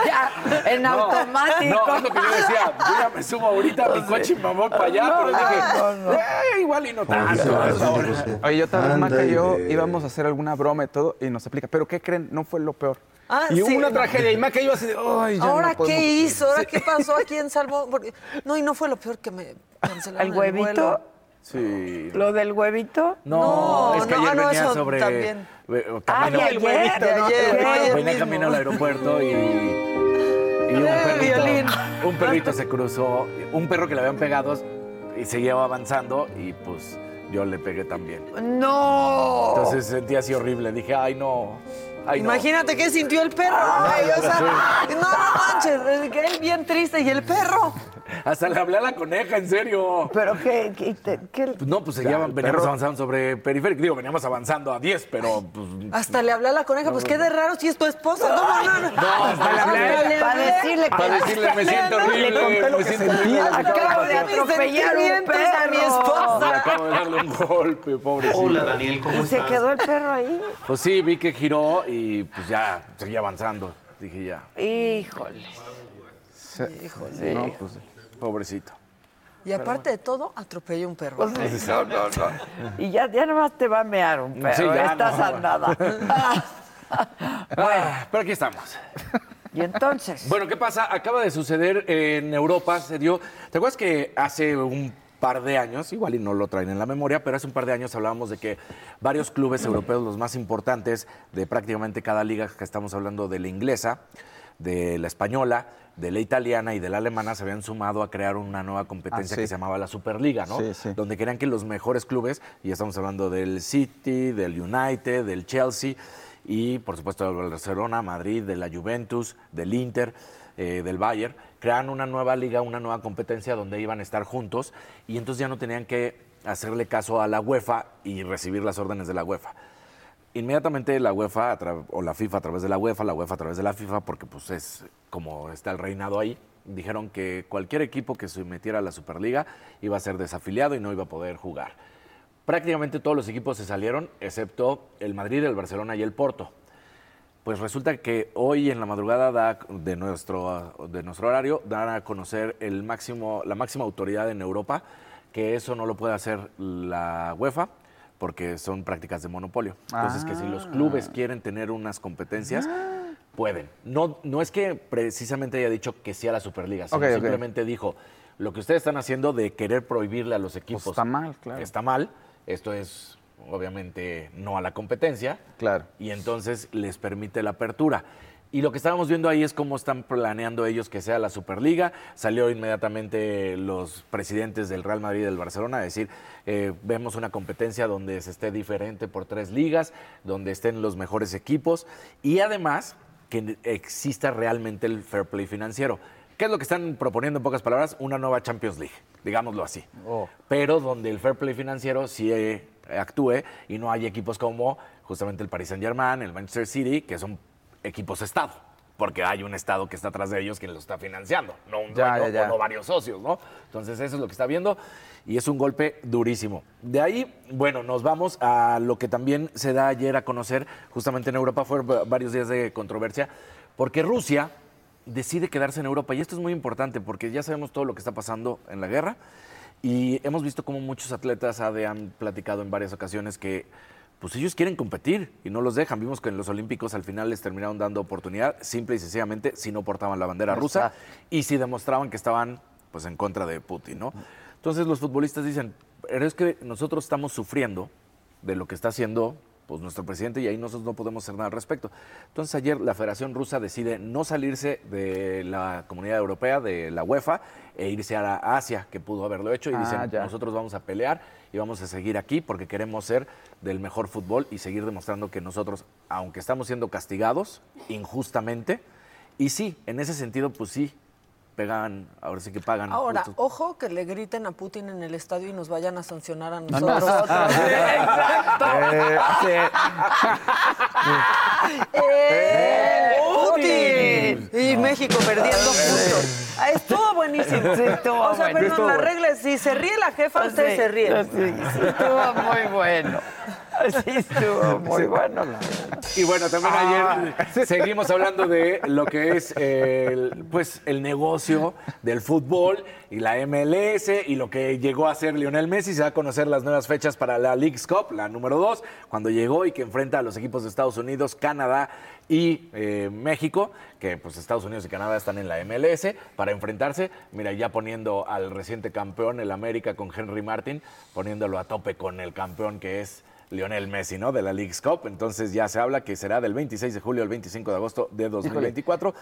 Ya, en automático. No, es lo que yo decía. Yo ya me subo ahorita a mi coche y me voy para allá, pero dije, "Eh, igual y no tanto. hasta ahora". Oye, yo también, Maca y yo íbamos a hacer alguna broma y todo, y nos explica. ¿Pero qué creen? No fue lo peor. Ah, y hubo sí. una tragedia, y Maca y yo así de, ay, ya ¿Ahora no podemos". qué hizo? ¿Ahora qué pasó aquí en Salvo? Porque... No, y no fue lo peor que me (laughs) cancelaron ¿El el huevito? vuelo. Sí. ¿Lo del huevito? No, No, es que no, ayer ah, no, venía eso sobre. también. Ah, camino- de ayer, de ayer, no, ayer Venía camino al aeropuerto y. Y un perrito, violín. un perrito se cruzó, un perro que le habían pegado y seguía avanzando y pues yo le pegué también. ¡No! Entonces sentí así horrible, dije, ay no, ay no. Imagínate qué sintió el perro, güey. O sea, no, no manches, que él bien triste y el perro. Hasta le hablé a la coneja, en serio. ¿Pero qué? qué, te- qué- Pues no, pues Ya, veníamos perro- avanzando sobre periférico. Digo, veníamos avanzando a 10, pero pues. Hasta le hablé a la coneja, pues qué de raro si es tu esposa. ¿Cómo no? No, No, hasta le hablé. Para decirle que- Para decirle, me siento Le conté horrible, lo me que siento sentía. horrible. Acabo de atropellar un a mi. Le esposa. acabo de darle un golpe, pobrecito. Hola, Daniel, ¿cómo ¿Y se estás? quedó el perro ahí? Pues sí, vi que giró y pues ya seguía avanzando. Dije ya. Híjole. Híjole. No, pues, Pobrecito. Y aparte de todo, atropelló un perro. Pues sí, no, no, no. Y ya, ya nomás te va a mear un perro. Sí, ya Estás no. andada. (laughs) Ah, pero aquí estamos. y entonces. (laughs) Bueno, ¿qué pasa? Acaba de suceder en Europa, se dio. ¿Te acuerdas que hace un par de años, igual y no lo traen en la memoria, pero hace un par de años hablábamos de que varios clubes europeos, los más importantes de prácticamente cada liga, que estamos hablando de la inglesa, de la española, de la italiana y de la alemana, se habían sumado a crear una nueva competencia Ah, sí. que se llamaba la Superliga, ¿no? Sí, sí. Donde querían que los mejores clubes, y estamos hablando del City, del United, del Chelsea y por supuesto del Barcelona, Madrid, de la Juventus, del Inter, eh, del Bayern, crearon una nueva liga, una nueva competencia donde iban a estar juntos y entonces ya no tenían que hacerle caso a la UEFA y recibir las órdenes de la UEFA. Inmediatamente la UEFA o la FIFA a través de la UEFA, la UEFA a través de la FIFA, porque pues es como está el reinado ahí, dijeron que cualquier equipo que se metiera a la Superliga iba a ser desafiliado y no iba a poder jugar. Prácticamente todos los equipos se salieron, excepto el Madrid, el Barcelona y el Porto. Pues resulta que hoy en la madrugada da- de, nuestro, de nuestro horario dan a conocer el máximo, la máxima autoridad en Europa, que eso no lo puede hacer la UEFA, porque son prácticas de monopolio. Entonces, que si los clubes quieren tener unas competencias, pueden. No, no es que precisamente haya dicho que sí a la Superliga, sino Ok, ok. simplemente dijo, lo que ustedes están haciendo de querer prohibirle a los equipos está mal, claro. está mal. Esto es obviamente no a la competencia. Claro. Y entonces les permite la apertura. Y lo que estábamos viendo ahí es cómo están planeando ellos que sea la Superliga. Salió inmediatamente los presidentes del Real Madrid y del Barcelona a decir, eh, vemos una competencia donde se esté diferente por tres ligas, donde estén los mejores equipos y además que exista realmente el fair play financiero. ¿Qué es lo que están proponiendo en pocas palabras? Una nueva Champions League, digámoslo así. Oh. Pero donde el fair play financiero sí eh, actúe y no hay equipos como justamente el Paris Saint Germain, el Manchester City, que son equipos Estado. Porque hay un Estado que está atrás de ellos quien los está financiando, no un Ya, dueño ya, ya. o no varios socios, ¿no? Entonces eso es lo que está viendo y es un golpe durísimo. De ahí, bueno, nos vamos a lo que también se da ayer a conocer, justamente en Europa, fueron va- varios días de controversia, porque Rusia decide quedarse en Europa y esto es muy importante porque ya sabemos todo lo que está pasando en la guerra y hemos visto cómo muchos atletas han platicado en varias ocasiones que pues ellos quieren competir y no los dejan. Vimos que en los Olímpicos al final les terminaron dando oportunidad, simple y sencillamente, si no portaban la bandera rusa y si demostraban que estaban pues en contra de Putin, ¿no? Entonces los futbolistas dicen, Pero es que nosotros estamos sufriendo de lo que está haciendo pues, nuestro presidente y ahí nosotros no podemos hacer nada al respecto. Entonces ayer la Federación Rusa decide no salirse de la Comunidad Europea, de la UEFA, e irse a Asia, que pudo haberlo hecho, y Ah, dicen, ya. nosotros vamos a pelear y vamos a seguir aquí porque queremos ser del mejor fútbol y seguir demostrando que nosotros, aunque estamos siendo castigados injustamente, y sí, en ese sentido, pues sí, pegan, ahora sí que pagan. Ahora, justos. ojo que le griten a Putin en el estadio y nos vayan a sancionar a no. nosotros. (laughs) Exacto. Eh, ¡Eh, Putin! Y México perdiendo puntos. Ah, Estuvo buenísimo. Sí, estuvo o sea, bueno. perdón, Estuvo la regla es, si se ríe la jefa, usted Sí, se ríe. sí, sí, estuvo muy bueno. (laughs) Sí, estuvo muy bueno. Y bueno, también ayer (laughs) seguimos hablando de lo que es el, pues, el negocio del fútbol y la MLS y lo que llegó a ser Lionel Messi. Se va a conocer las nuevas fechas para la League's Cup, la número dos, cuando llegó y que enfrenta a los equipos de Estados Unidos, Canadá y eh, México, que pues Estados Unidos y Canadá están en la MLS para enfrentarse. Mira, ya poniendo al reciente campeón, el América, con Henry Martin, poniéndolo a tope con el campeón que es Lionel Messi, ¿no? De la League's Cup. Entonces ya se habla que será del 26 de julio al 25 de agosto de 2024.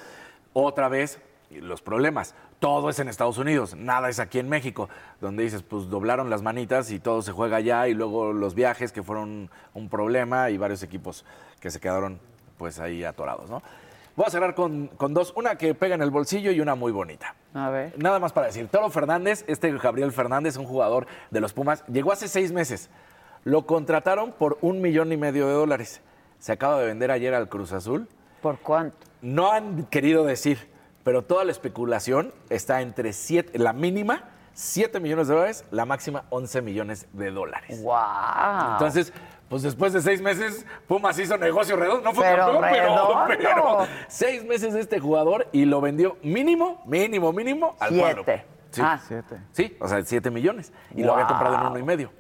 Otra vez, los problemas. Todo es en Estados Unidos, nada es aquí en México, donde dices, pues doblaron las manitas y todo se juega allá y luego los viajes que fueron un problema y varios equipos que se quedaron pues ahí atorados, ¿no? Voy a cerrar con, con dos, una que pega en el bolsillo y una muy bonita. A ver. Nada más para decir, Toro Fernández, este Gabriel Fernández, un jugador de los Pumas, llegó hace seis meses. Lo contrataron por un millón y medio de dólares. Se acaba de vender ayer al Cruz Azul. ¿Por cuánto? No han querido decir, pero toda la especulación está entre siete, la mínima 7 millones de dólares, la máxima 11 millones de dólares. ¡Wow! Entonces, pues después de seis meses, Pumas hizo negocio redondo. No fue Pero campeón, pero, redondo. (laughs) pero seis meses de este jugador y lo vendió mínimo, mínimo, mínimo al Siete. cuadro. Sí. Ah. Sí, o sea, 7 millones. Y lo había comprado en uno y medio.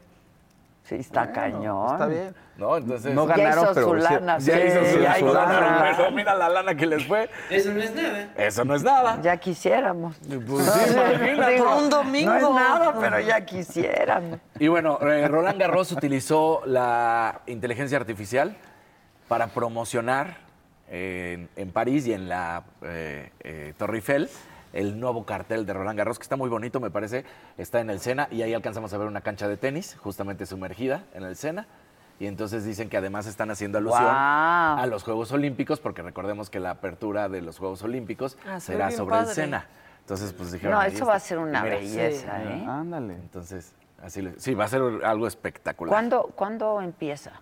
Sí, está cañón. está bien. No, entonces. No Ya ganaron, hizo pero su sí- lana, Ya hizo su, ya su hizo lana, pero mira la lana que les fue. Eso no es nada. Eso no es nada. Ya quisiéramos. Pues sí, imagínate. Digo, un domingo. No es nada, pero ya quisieran. Y bueno, eh, Roland Garros utilizó la inteligencia artificial para promocionar eh, en, en París y en la eh, eh, Torre Eiffel el nuevo cartel de Roland Garros, que está muy bonito, me parece. Está en el Sena y ahí alcanzamos a ver una cancha de tenis, justamente sumergida en el Sena. Y entonces dicen que además están haciendo alusión a los Juegos Olímpicos, porque recordemos que la apertura de los Juegos Olímpicos Ah, será sobre el. Sena. Entonces, pues dijeron. No, eso va a ser una Mira, belleza, sí. ¿eh? Ándale. Entonces, así le- sí, va a ser algo espectacular. ¿Cuándo, ¿Cuándo empieza?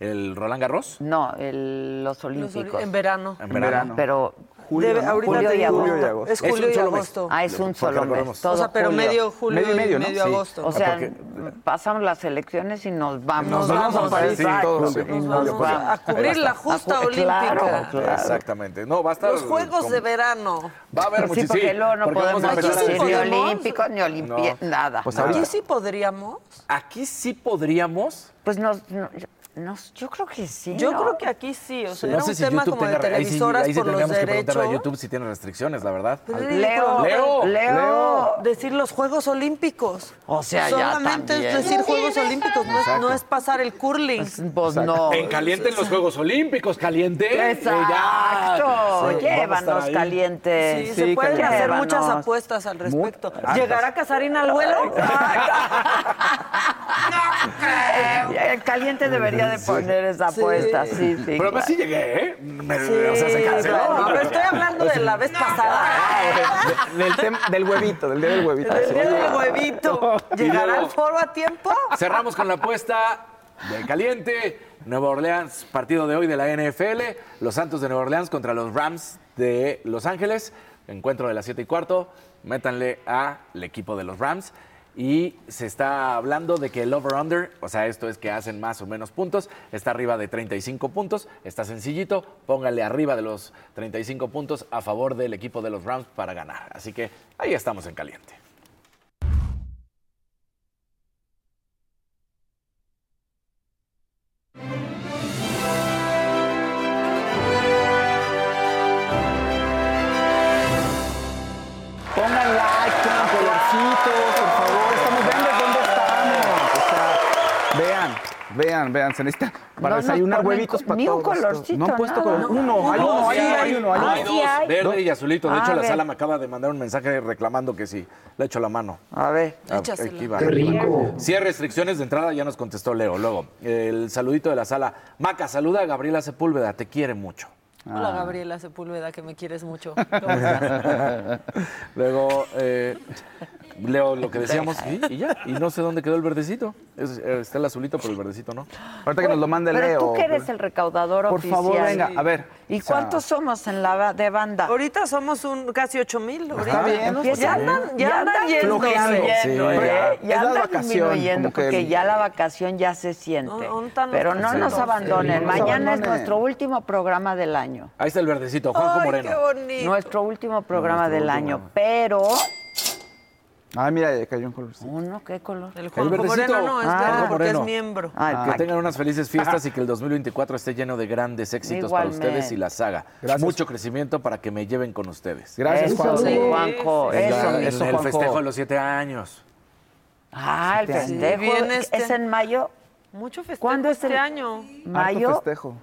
¿El Roland Garros? No, el- los Olímpicos. En verano. En verano. Pero Julio, Debe- ¿no? ahorita Julio te y digo. agosto. Julio y agosto. Es Es un julio y solo mes. agosto. Ah, es un solo mes. Todo o sea, pero julio. medio julio Medio y y medio, medio, ¿no? Sí. agosto. O sea, porque- pasamos las elecciones y nos vamos. Nos vamos a París. Sí, todos. Sí, Nos nos vamos a, a cubrir la justa ju- olímpica. claro, claro. Exactamente. No, va a estar. Los Juegos con- de verano. Va a haber Sí, muchísimo. porque luego no porque vamos podemos sí decir ni olímpicos ni olimpi... No. nada. Pues nada. Aquí sí podríamos. Aquí sí podríamos. Pues nos, no- yo creo que sí. Yo ¿no? creo que aquí sí. O sea, no era sé un si tema YouTube como de tenga- ahí sí- televisoras ahí sí por los tendríamos que derechos. a YouTube si tiene restricciones, la verdad. Pues es Leo. Leo, Leo. Decir los Juegos Olímpicos. O sea, ya Solamente es decir Juegos Olímpicos, no es, no pasar el curling. Pues no. En caliente en los Juegos Olímpicos, caliente. eh, ya. Exacto. Sí, Llévanos ahí. calientes. Sí, se pueden caliente. hacer Llévanos. muchas apuestas al respecto. altas. ¿Llegará Casarín al vuelo? (laughs) (laughs) (laughs) El caliente debería de poner esa apuesta, sí, sí. Pero además sí claro. llegué, ¿eh? Me- Sí, o sea, se canceló. claro. No, pero estoy hablando de la vez pasada. De- (laughs) del, tem- del huevito, del día del huevito. El día del huevito. (laughs) ¿Llegará al foro a tiempo? Cerramos con la apuesta de caliente. Nueva Orleans, partido de hoy de la NFL. Los Santos de Nueva Orleans contra los Rams de Los Ángeles. Encuentro de las 7 y cuarto. Métanle al equipo de los Rams. Y se está hablando de que el over-under, o sea, esto es que hacen más o menos puntos, está arriba de 35 puntos. Está sencillito. Póngale arriba de los 35 puntos a favor del equipo de los Rams para ganar. Así que ahí estamos en caliente. Pongan Vean, vean, se necesita para No desayunar huevitos para ni un todos. colorcito, No han puesto nada. color. Uno, hay No, uno, hay sí uno, hay. hay uno. hay Hay uno. dos, verde y azulito. De A hecho, la sala me acaba de mandar un mensaje reclamando que sí. Le echo la mano. A ver. Ah, Échasela. aquí va. Qué rico. Sí hay restricciones de entrada, ya nos contestó Leo. Luego, el saludito de la sala. Maca, saluda a Gabriela Sepúlveda, te quiere mucho. Hola, Ah. Gabriela Sepúlveda, que me quieres mucho. (laughs) ¿Cómo estás? Luego, eh, leo lo que decíamos y, y ya. Y no sé dónde quedó el verdecito. Es- está el azulito, pero el verdecito no. Ahorita que nos lo mande Pero Leo. tú que eres el recaudador Por oficial. favor, venga, a ver. ¿Y o sea, cuántos somos en la de banda? Ahorita somos un casi 8 mil. Está bien, ¿no? Ya andan, ya andan yendo. Sí, ¿eh? ya. Ya andan vacación, disminuyendo que- porque ya la vacación ya se siente. ¿Dónde están los Pero no nos abandonen. Sí, no nos Mañana es nuestro último programa del año. Ahí está el verdecito, Juanjo Moreno. bonito. Nuestro último programa Nuestro del último año. pero. Ah, mira, ya cayó un colorcito. Uno, ¿qué color? El Juanjo verdecito. Moreno no, es Ah. verde porque es miembro. Ay, que tengan unas felices fiestas y que el 2024 esté lleno de grandes éxitos para ustedes y la saga. Gracias. Mucho crecimiento para que me lleven con ustedes. Gracias, Juanjo. sí, Juanjo. En Eso, la- mi- en eso, el Juanjo. festejo de los siete años. Ah, el festejo. Sí, este. ¿Es en mayo? Mucho festejo ¿Cuándo es este el- año? ¿Mayo? Harto festejo.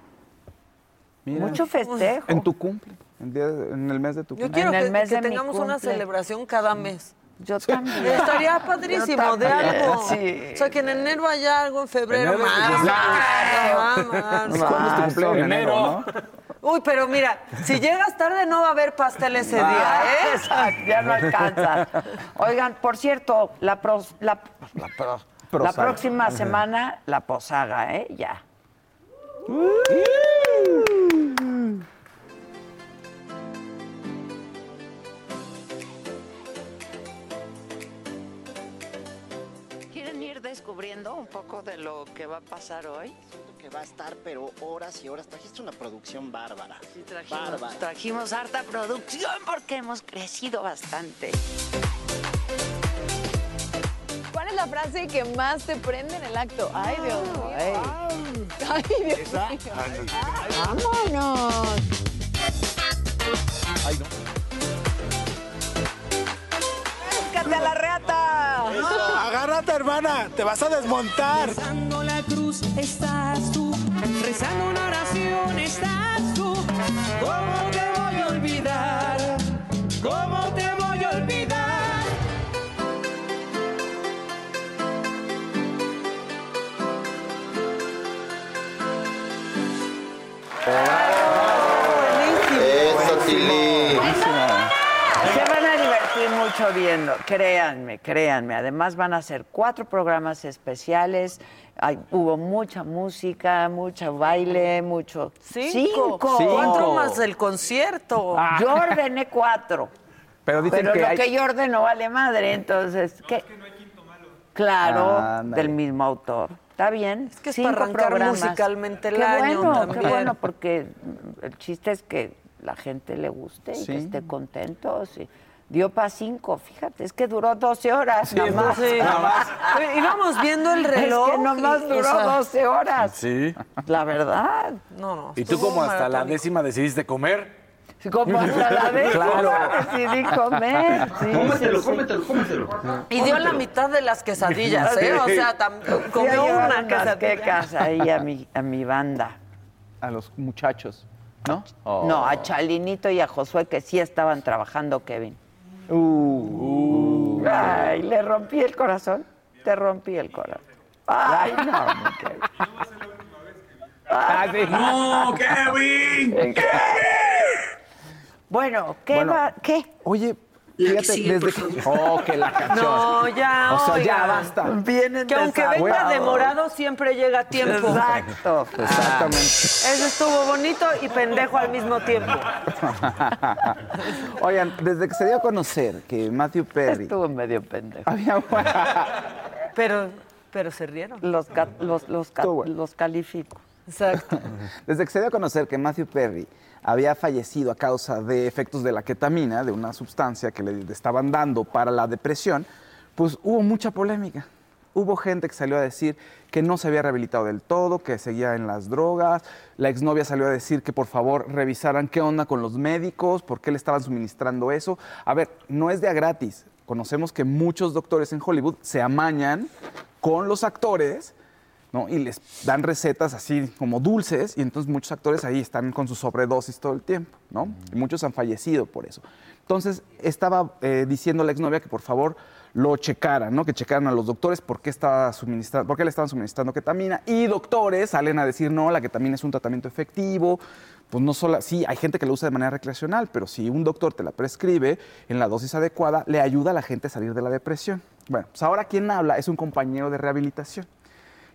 Mira. Mucho festejo. En tu cumple. En, día de- en el mes de tu Yo cumple. quiero En el que, mes que de mi tengamos una celebración cada mes. Yo también. Estaría padrísimo de algo. sí. O sea, que en enero haya algo, en febrero Enero, más. más, más, más. ¿Cuándo es tu cumpleaños? En enero, ¿no? Uy, pero mira, si llegas tarde no va a haber pastel ese día, Ah, ¿eh? Exacto, ya no alcanza. Oigan, por cierto, la, pros- la, la, pro- la próxima semana, la posaga, ¿eh? Ya. ¿Quieren un poco de lo que va a pasar hoy? Siento que va a estar, pero horas y horas. Trajiste una producción bárbara. Sí, trajimos, Bárbara. trajimos harta producción porque hemos crecido bastante. ¿Cuál es la frase que más te prende en el acto? Ay, Dios mío. Ay, Dios mío. Vámonos. ¡Búscate a la reata! Agárrate, hermana, te vas a desmontar. Rezando la cruz estás tú, rezando una oración estás tú. ¿Cómo te voy a olvidar? ¿Cómo te voy a olvidar Tilín. Se van a créanme, créanme. Además van a ser cuatro programas especiales. Hay- hubo mucha música, mucho baile, mucho... Cinco. ¡Cinco! Cuatro más el concierto. Yo ordené cuatro. Pero dicen Pero que lo hay... que yo ordeno vale madre, entonces... ¿qué? Claro, Ándale. del mismo autor. ¿Está bien? Es que es Cinco para arrancar programas. musicalmente el qué año bueno, también. Qué bueno, porque el chiste es que la gente le guste y Sí. que esté contento. sí. Dio para cinco, fíjate, es que duró 12 horas. nada Sí, más. sí. Oye, Íbamos viendo el reloj. Es que nomás y, o duró sea, 12 horas. Sí. La verdad. No, no. ¿Y tú como hasta la décima decidiste comer? Como hasta la (laughs) vez Claro. decidí comer. Sí, Cómetelo, sí, sí. cómetelo, cómetelo. Y dio la mitad de las quesadillas, ¿eh? O sea, comió una quesadilla. ahí a mi, a mi banda. A los muchachos, ¿no? Oh. No, a Chalinito y a Josué, que sí estaban trabajando, Kevin. Uh. Ay, le rompí el corazón. Te rompí el corazón. Ay, no, Kevin. Ah, sí. ¡No, Kevin! Bueno, ¿qué Bueno. va? ¿Qué? Oye, fíjate, desde que... (laughs) Oh, que la canción. No, ya, O sea, ya basta. Vienen Que aunque venga demorado, siempre llega a tiempo. Exacto. Exactamente. Eso estuvo bonito y pendejo al mismo tiempo. (laughs) Oigan, desde que se dio a conocer que Matthew Perry Estuvo medio pendejo. había (laughs) Pero, pero se rieron. Los, ca- los, los, ca- Estuvo bueno. los califico. Exacto. Desde que se dio a conocer que Matthew Perry había fallecido a causa de efectos de la ketamina, de una sustancia que le estaban dando para la depresión, pues hubo mucha polémica. Hubo gente que salió a decir que no se había rehabilitado del todo, que seguía en las drogas. La exnovia salió a decir que por favor revisaran qué onda con los médicos, por qué le estaban suministrando eso. A ver, no es de a gratis. Conocemos que muchos doctores en Hollywood se amañan con los actores ¿no? Y les dan recetas así como dulces y entonces muchos actores ahí están con su sobredosis todo el tiempo, ¿no? Y muchos han fallecido por eso. Entonces estaba eh, diciendo a la exnovia que por favor lo checaran, ¿no? Que checaran a los doctores por qué, estaba suministrando, por qué le estaban suministrando ketamina. Y doctores salen a decir, no, la ketamina es un tratamiento efectivo. Pues no solo, sí, hay gente que lo usa de manera recreacional, pero si un doctor te la prescribe en la dosis adecuada, le ayuda a la gente a salir de la depresión. Bueno, pues ahora quien habla es un compañero de rehabilitación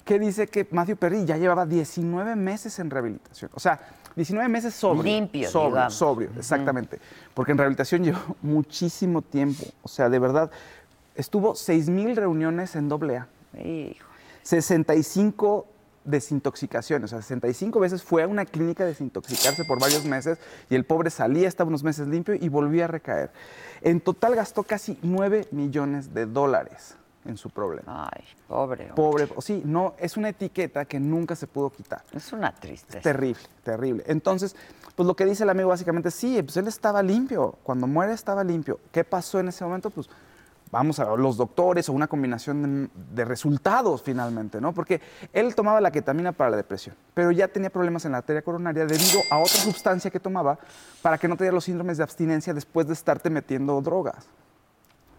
que dice que Matthew Perry ya llevaba 19 meses en rehabilitación. O sea, 19 meses sobrio. Limpio, sobrio, digamos. sobrio, exactamente. Porque en rehabilitación llevó muchísimo tiempo. O sea, de verdad, estuvo 6,000 reuniones en AA. Hijo. 65 desintoxicaciones, o sea, 65 veces fue a una clínica a desintoxicarse por varios meses y el pobre salía, estaba unos meses limpio y volvía a recaer. En total gastó casi 9 millones de dólares en su problema. Ay, pobre. hombre. Pobre, o sí, no, es una etiqueta que nunca se pudo quitar. Es una tristeza. Terrible, terrible. Entonces, pues lo que dice el amigo básicamente, sí, pues él estaba limpio, cuando muere estaba limpio. ¿Qué pasó en ese momento? Pues vamos a los doctores o una combinación de, de resultados finalmente, ¿no? Porque él tomaba la ketamina para la depresión, pero ya tenía problemas en la arteria coronaria debido a otra sustancia que tomaba para que no tuviera los síndromes de abstinencia después de estarte metiendo drogas.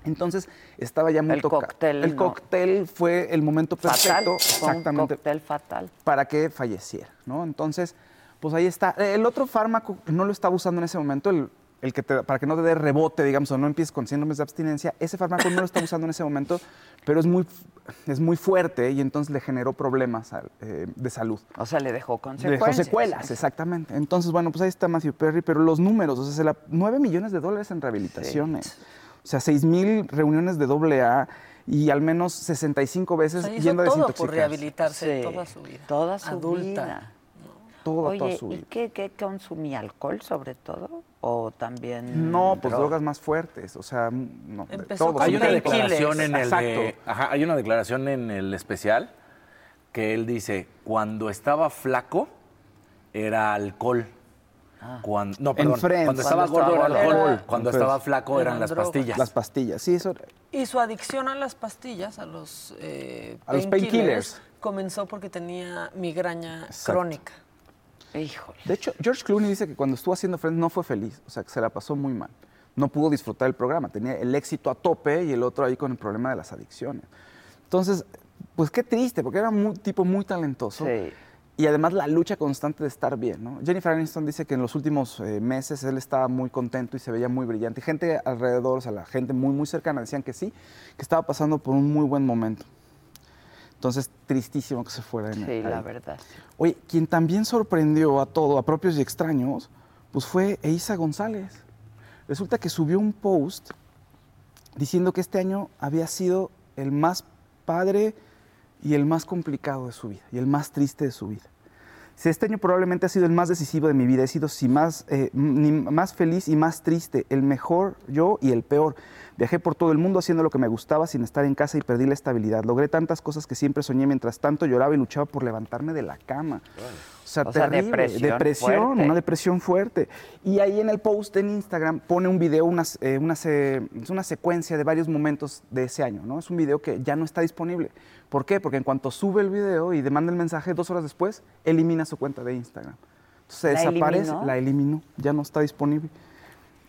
Entonces estaba ya muy El tocado. cóctel, El no. cóctel fue el momento Fatal. perfecto, un exactamente, cóctel fatal. para que falleciera, ¿no? Entonces, pues ahí está. El otro fármaco no lo estaba usando en ese momento, el, el que te- para que no te dé rebote, digamos, o no empieces con síndromes de abstinencia, ese fármaco no lo estaba usando en ese momento, pero es muy, es muy fuerte y entonces le generó problemas eh, de salud. O sea, le dejó Le consecuencias. dejó secuelas, exactamente. Entonces, bueno, pues ahí está Matthew Perry, pero los números, o sea, se la- 9 millones de dólares en rehabilitaciones. O sea, 6 mil reuniones de doble A y al menos 65 veces O sea, yendo a todo por rehabilitarse Sí, toda su vida. Toda su Adulta. vida. Toda, Oye, toda su ¿y vida. qué, qué consumía? ¿Alcohol sobre todo? ¿O también No, pues droga? drogas más fuertes, o sea, no, de Empezó todo. Hay una declaración en el de- ajá, hay una declaración en el especial que él dice cuando estaba flaco era alcohol. Cuando, no, perdón. Friends. Cuando estaba Cuando gordo era estaba alcohol. gordo. Cuando estaba flaco eran Eran las drogas. pastillas. Las pastillas, sí, eso. Y su adicción a las pastillas, a los, eh, A los painkillers. comenzó porque tenía migraña Exacto. crónica. Híjole. De hecho, George Clooney dice que cuando estuvo haciendo Friends no fue feliz, o sea, que se la pasó muy mal. No pudo disfrutar el programa, tenía el éxito a tope y el otro ahí con el problema de las adicciones. Entonces, pues qué triste, porque era un tipo muy talentoso. Sí. Y además la lucha constante de estar bien, ¿no? Jennifer Aniston dice que en los últimos eh, meses él estaba muy contento y se veía muy brillante. Y gente alrededor, o sea, la gente muy, muy cercana decían que sí, que estaba pasando por un muy buen momento. Entonces, tristísimo que se fuera. en- Sí, la verdad. Oye, quien también sorprendió a todo, a propios y extraños, pues fue Eiza González. Resulta que subió un post diciendo que este año había sido el más padre y el más complicado de su vida, y el más triste de su vida. Este año probablemente ha sido el más decisivo de mi vida, he sido si más, eh, más feliz y más triste, el mejor yo y el peor. Viajé por todo el mundo haciendo lo que me gustaba sin estar en casa y perdí la estabilidad. Logré tantas cosas que siempre soñé mientras tanto lloraba y luchaba por levantarme de la cama. O sea, O sea, depresión depresión fuerte. una depresión fuerte. Y ahí en el post en Instagram pone un video, eh, una, se- es una secuencia de varios momentos de ese año, ¿no? Es un video que ya no está disponible. ¿Por qué? Porque en cuanto sube el video y demanda el mensaje, dos horas después, elimina su cuenta de Instagram. Entonces ¿La desaparece, eliminó? la eliminó, ya no está disponible.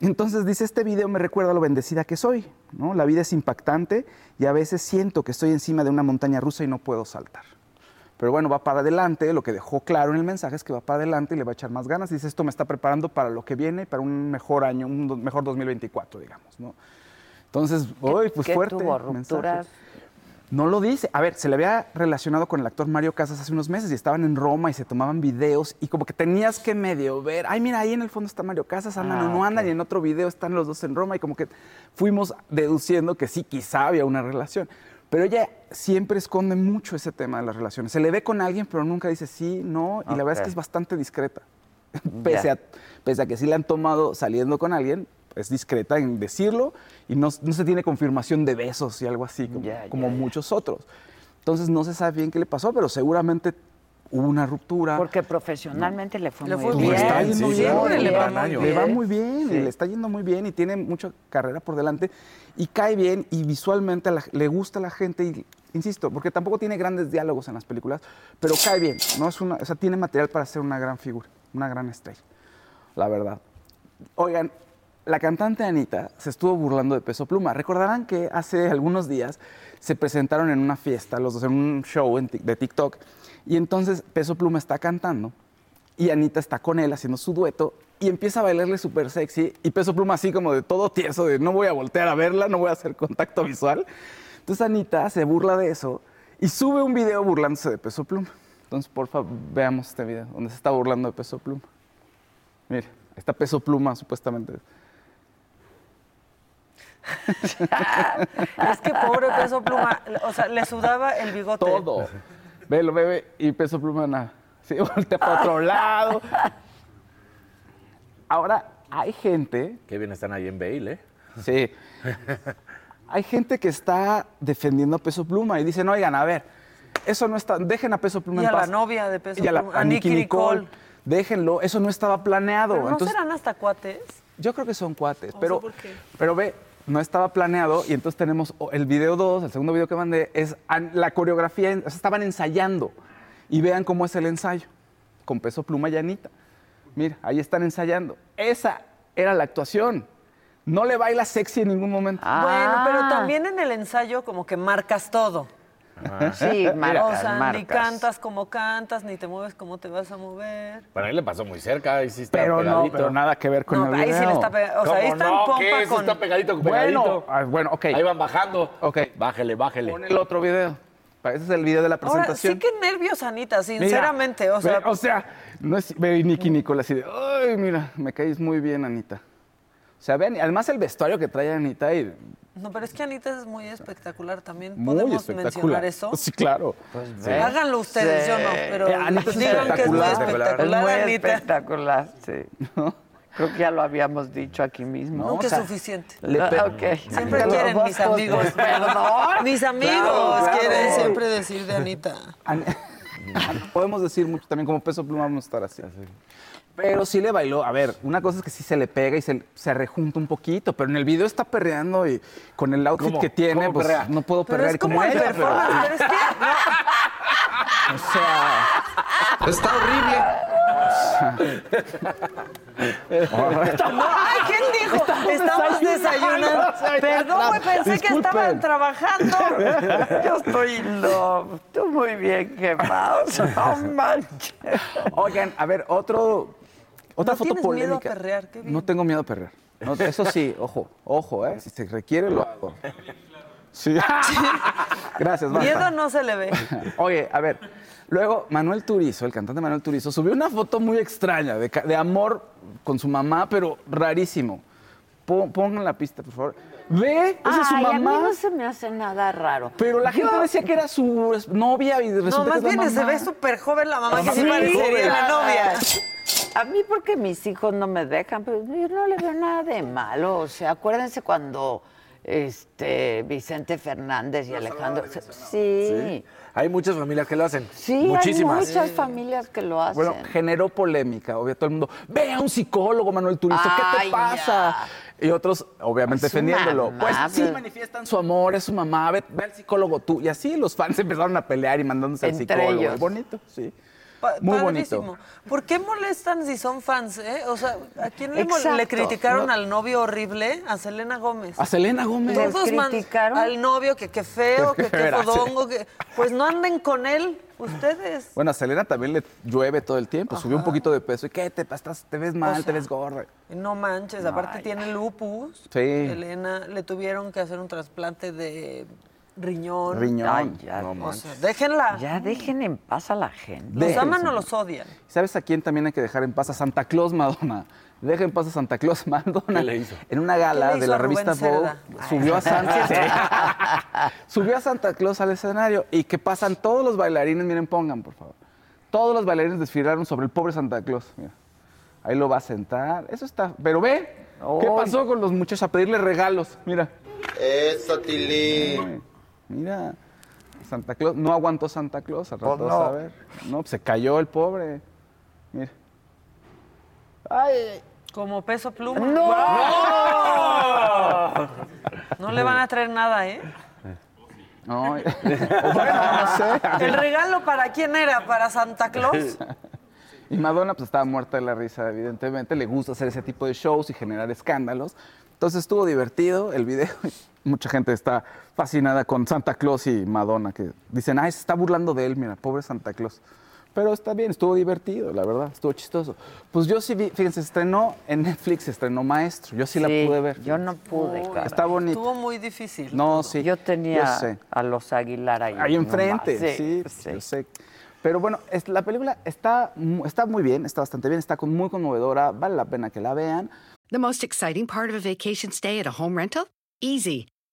Entonces dice, este video me recuerda lo bendecida que soy, ¿no? La vida es impactante y a veces siento que estoy encima de una montaña rusa y no puedo saltar. Pero bueno, va para adelante, lo que dejó claro en el mensaje es que va para adelante y le va a echar más ganas. Dice, esto me está preparando para lo que viene, para un mejor año, un mejor 2024, digamos, ¿no? Entonces, uy, pues ¿Qué fuerte. tuvo? ¿Rupturas? No lo dice. A ver, se le había relacionado con el actor Mario Casas hace unos meses y estaban en Roma y se tomaban videos y como que tenías que medio ver, ay, mira, ahí en el fondo está Mario Casas, andan Ah, o no andan y en otro video están los dos en Roma y como que fuimos deduciendo que sí, quizá había una relación. Pero ella siempre esconde mucho ese tema de las relaciones. Se le ve con alguien, pero nunca dice sí, no, y la verdad es que es bastante discreta. pese, a, pese a que sí le han tomado saliendo con alguien, es discreta en decirlo y no, no se tiene confirmación de besos y algo así, como, muchos otros. Entonces no se sabe bien qué le pasó, pero seguramente hubo una ruptura. Porque profesionalmente le fue Le muy fue bien. está bien, yendo sí, bien, siempre le va muy le va bien. muy bien, Sí. y le está yendo muy bien y tiene mucha carrera por delante y cae bien y visualmente a la- le gusta a la gente y, insisto, porque tampoco tiene grandes diálogos en las películas, pero cae bien, ¿no? Es una, o sea, tiene material para ser una gran figura, una gran estrella, la verdad. Oigan, la cantante Anita se estuvo burlando de Peso Pluma. Recordarán que hace algunos días se presentaron en una fiesta, los dos en un show de TikTok, y entonces Peso Pluma está cantando y Anita está con él haciendo su dueto y empieza a bailarle súper sexy y Peso Pluma así como de todo tieso, de no voy a voltear a verla, no voy a hacer contacto visual. Entonces Anita se burla de eso y sube un video burlándose de Peso Pluma. Entonces, por favor, veamos este video donde se está burlando de Peso Pluma. Mire, está Peso Pluma supuestamente. (laughs) Es que pobre peso pluma, o sea, le sudaba el bigote. Todo. Velo, bebe, y Peso Pluma nada. Sí, (laughs) voltea para otro lado. Ahora, hay gente... Qué bien están ahí en Bale, ¿eh? Sí. Hay gente que está defendiendo a Peso Pluma y dicen, oigan, a ver, eso no está, dejen a Peso Pluma Y en a la novia de Peso Y a, la, Pluma, a a Nicki Nicole. Nicole. Déjenlo, eso no estaba planeado. ¿Pero no Entonces, serán hasta cuates? yo creo que son cuates, O pero, sea, ¿por qué? pero ve, no estaba planeado y entonces tenemos el video 2, el segundo video que mandé, es la coreografía, en- o sea, estaban ensayando y vean cómo es el ensayo, con peso pluma y Anita. Mira, ahí están ensayando. Esa era la actuación. No le baila sexy en ningún momento. Bueno, Ah. pero también en el ensayo como que marcas todo. Sí, (laughs) o marcas, sea, ni cantas como cantas, ni te mueves como te vas a mover. Bueno, ahí le pasó muy cerca, ahí sí está Pero no, pegadito. pero nada que ver con No, el ahí sí le está pegado. O sea, ahí ¿Cómo está en no? pompa ¿Qué? Eso con... está pegadito con Bueno, pegadito. ah, bueno, ok. Ahí van bajando. Ok. Bájele, bájele. Pon el otro video. Ese es el video de la Ahora, presentación. sí que nervios, Anita, Mira, sinceramente. o sea, ve- o sea, no es, ve Nicky Nicole así de, ay, mira, me caes muy bien, Anita. O sea, vean, y además el vestuario que trae Anita y no, pero es que Anita es muy espectacular también. muy ¿Podemos espectacular. mencionar eso? Sí, claro. Sí. Háganlo ustedes, yo no, pero Eh, Anita es digan que es muy espectacular. Es muy Anita. espectacular, sí. (laughs) Creo que ya lo habíamos dicho aquí mismo. Nunca o sea, es suficiente. le Ah. Siempre quieren mis amigos. Perdón. Mis amigos Claro, claro. quieren siempre decir de Anita. An- (laughs) Podemos decir mucho también como peso pluma vamos a estar así. Pero sí le bailó. A ver, una cosa es que sí se le pega y se, se rejunta un poquito, pero en el video está perreando y con el outfit ¿Cómo? que tiene, ¿Cómo pues perrea? no puedo Pero perrear es como como el ella. Pero, performance, pero es que... o sea, Está horrible. ¡Ay, ¿quién dijo? Estamos desayunando. Perdón, güey, pensé que estaban trabajando. Yo estoy love. Tú muy bien, quemado. No manches. Oigan, a ver, otro, otra ¿No foto tienes miedo a polémica. perrear? Qué bien. No tengo miedo a perrear. No, eso sí, (laughs) ojo, ojo, ¿eh? Si se requiere, lo hago. Sí. (laughs) Gracias, Marta. Miedo no se le ve. (laughs) Oye, a ver, luego Manuel Turizo, el cantante Manuel Turizo, subió una foto muy extraña de, amor con su mamá, pero rarísimo. Pon- Pongan la pista, por favor. ¿Ve? Esa es su Ay, a mí mamá. no se me hace nada raro. Pero la gente Yo- decía que era su novia y resulta No, que más es la bien se mamá. ve súper joven la mamá, que sí Sí. parecería la novia. A mí porque mis hijos no me dejan, pero yo no le veo nada de malo. O sea, acuérdense cuando este Vicente Fernández y Alejandro... Sí, Hay muchas familias que lo hacen. sí, Muchísimas. hay muchas familias que lo hacen. Bueno, generó polémica, obvio, todo el mundo, ve a un psicólogo, Manuel Turizo, ¿qué te pasa? Y otros, obviamente, defendiéndolo. mamá, pues sí, pues. manifiestan su amor, es su mamá, ve, ve al psicólogo tú. Y así los fans (laughs) empezaron a pelear y mandándose al Entre psicólogo. ellos. Bonito, sí. Pa- Muy padrísimo. bonito. ¿Por qué molestan si son fans, eh? O sea, ¿a quién le, le criticaron No. al novio horrible? A Selena Gómez. A Selena Gómez. ¿Les Todos criticaron? al novio, que qué feo, que (laughs) qué fodongo, que... Pues no anden con él, ustedes. Bueno, a Selena también le llueve todo el tiempo. Subió un poquito de peso. ¿Y qué? ¿Te, estás, te ves mal? O sea, ¿Te ves gorda? No manches, aparte tiene lupus. Sí. Elena, le tuvieron que hacer un trasplante de riñón. Riñón. Ay, ya, No O manches. sea, déjenla. ya dejen en paz a la gente. ¿Los Déjense. aman o los odian? ¿Sabes a quién también hay que dejar en paz? A Santa Claus Madonna. Deja en paz a Santa Claus (laughs) Madonna. ¿Qué le hizo? En una ¿Qué gala de la revista Vogue, subió a Santa (laughs) subió a Santa Claus al escenario y que pasan todos los bailarines, miren, pongan, por favor. Todos los bailarines desfilaron sobre el pobre Santa Claus. Mira. Ahí lo va a sentar. Eso está. Pero ve, ¿qué pasó con los muchachos a pedirle regalos? Mira. Eso, Tili. Mira, Santa Claus, no aguantó Santa Claus, al rato Pues vas no. a ver. No, pues se cayó el pobre. Mira. Ay, Como peso pluma. ¡No! (laughs) No le van a traer nada, ¿eh? No, (laughs) bueno, no sé. ¿El regalo para quién era? ¿Para Santa Claus? (laughs) Y Madonna pues estaba muerta de la risa, evidentemente. Le gusta hacer ese tipo de shows y generar escándalos. Entonces estuvo divertido el video. Mucha gente está fascinada con Santa Claus y Madonna, que dicen, ay, se está burlando de él, mira, pobre Santa Claus. Pero está bien, estuvo divertido, la verdad, estuvo chistoso. Pues yo sí vi, fíjense, estrenó en Netflix, estrenó Maestro. Yo sí, la Sí, pude ver. yo no pude. Está bonito. Estuvo muy difícil. No, sí. Yo tenía Yo sé. a los Aguilar ahí. Ahí enfrente, sí, yo sé. Pero bueno, es- la película está, está muy bien, está bastante bien, está con- muy conmovedora, vale la pena que la vean. The most exciting part of a vacation stay at a home rental? Easy.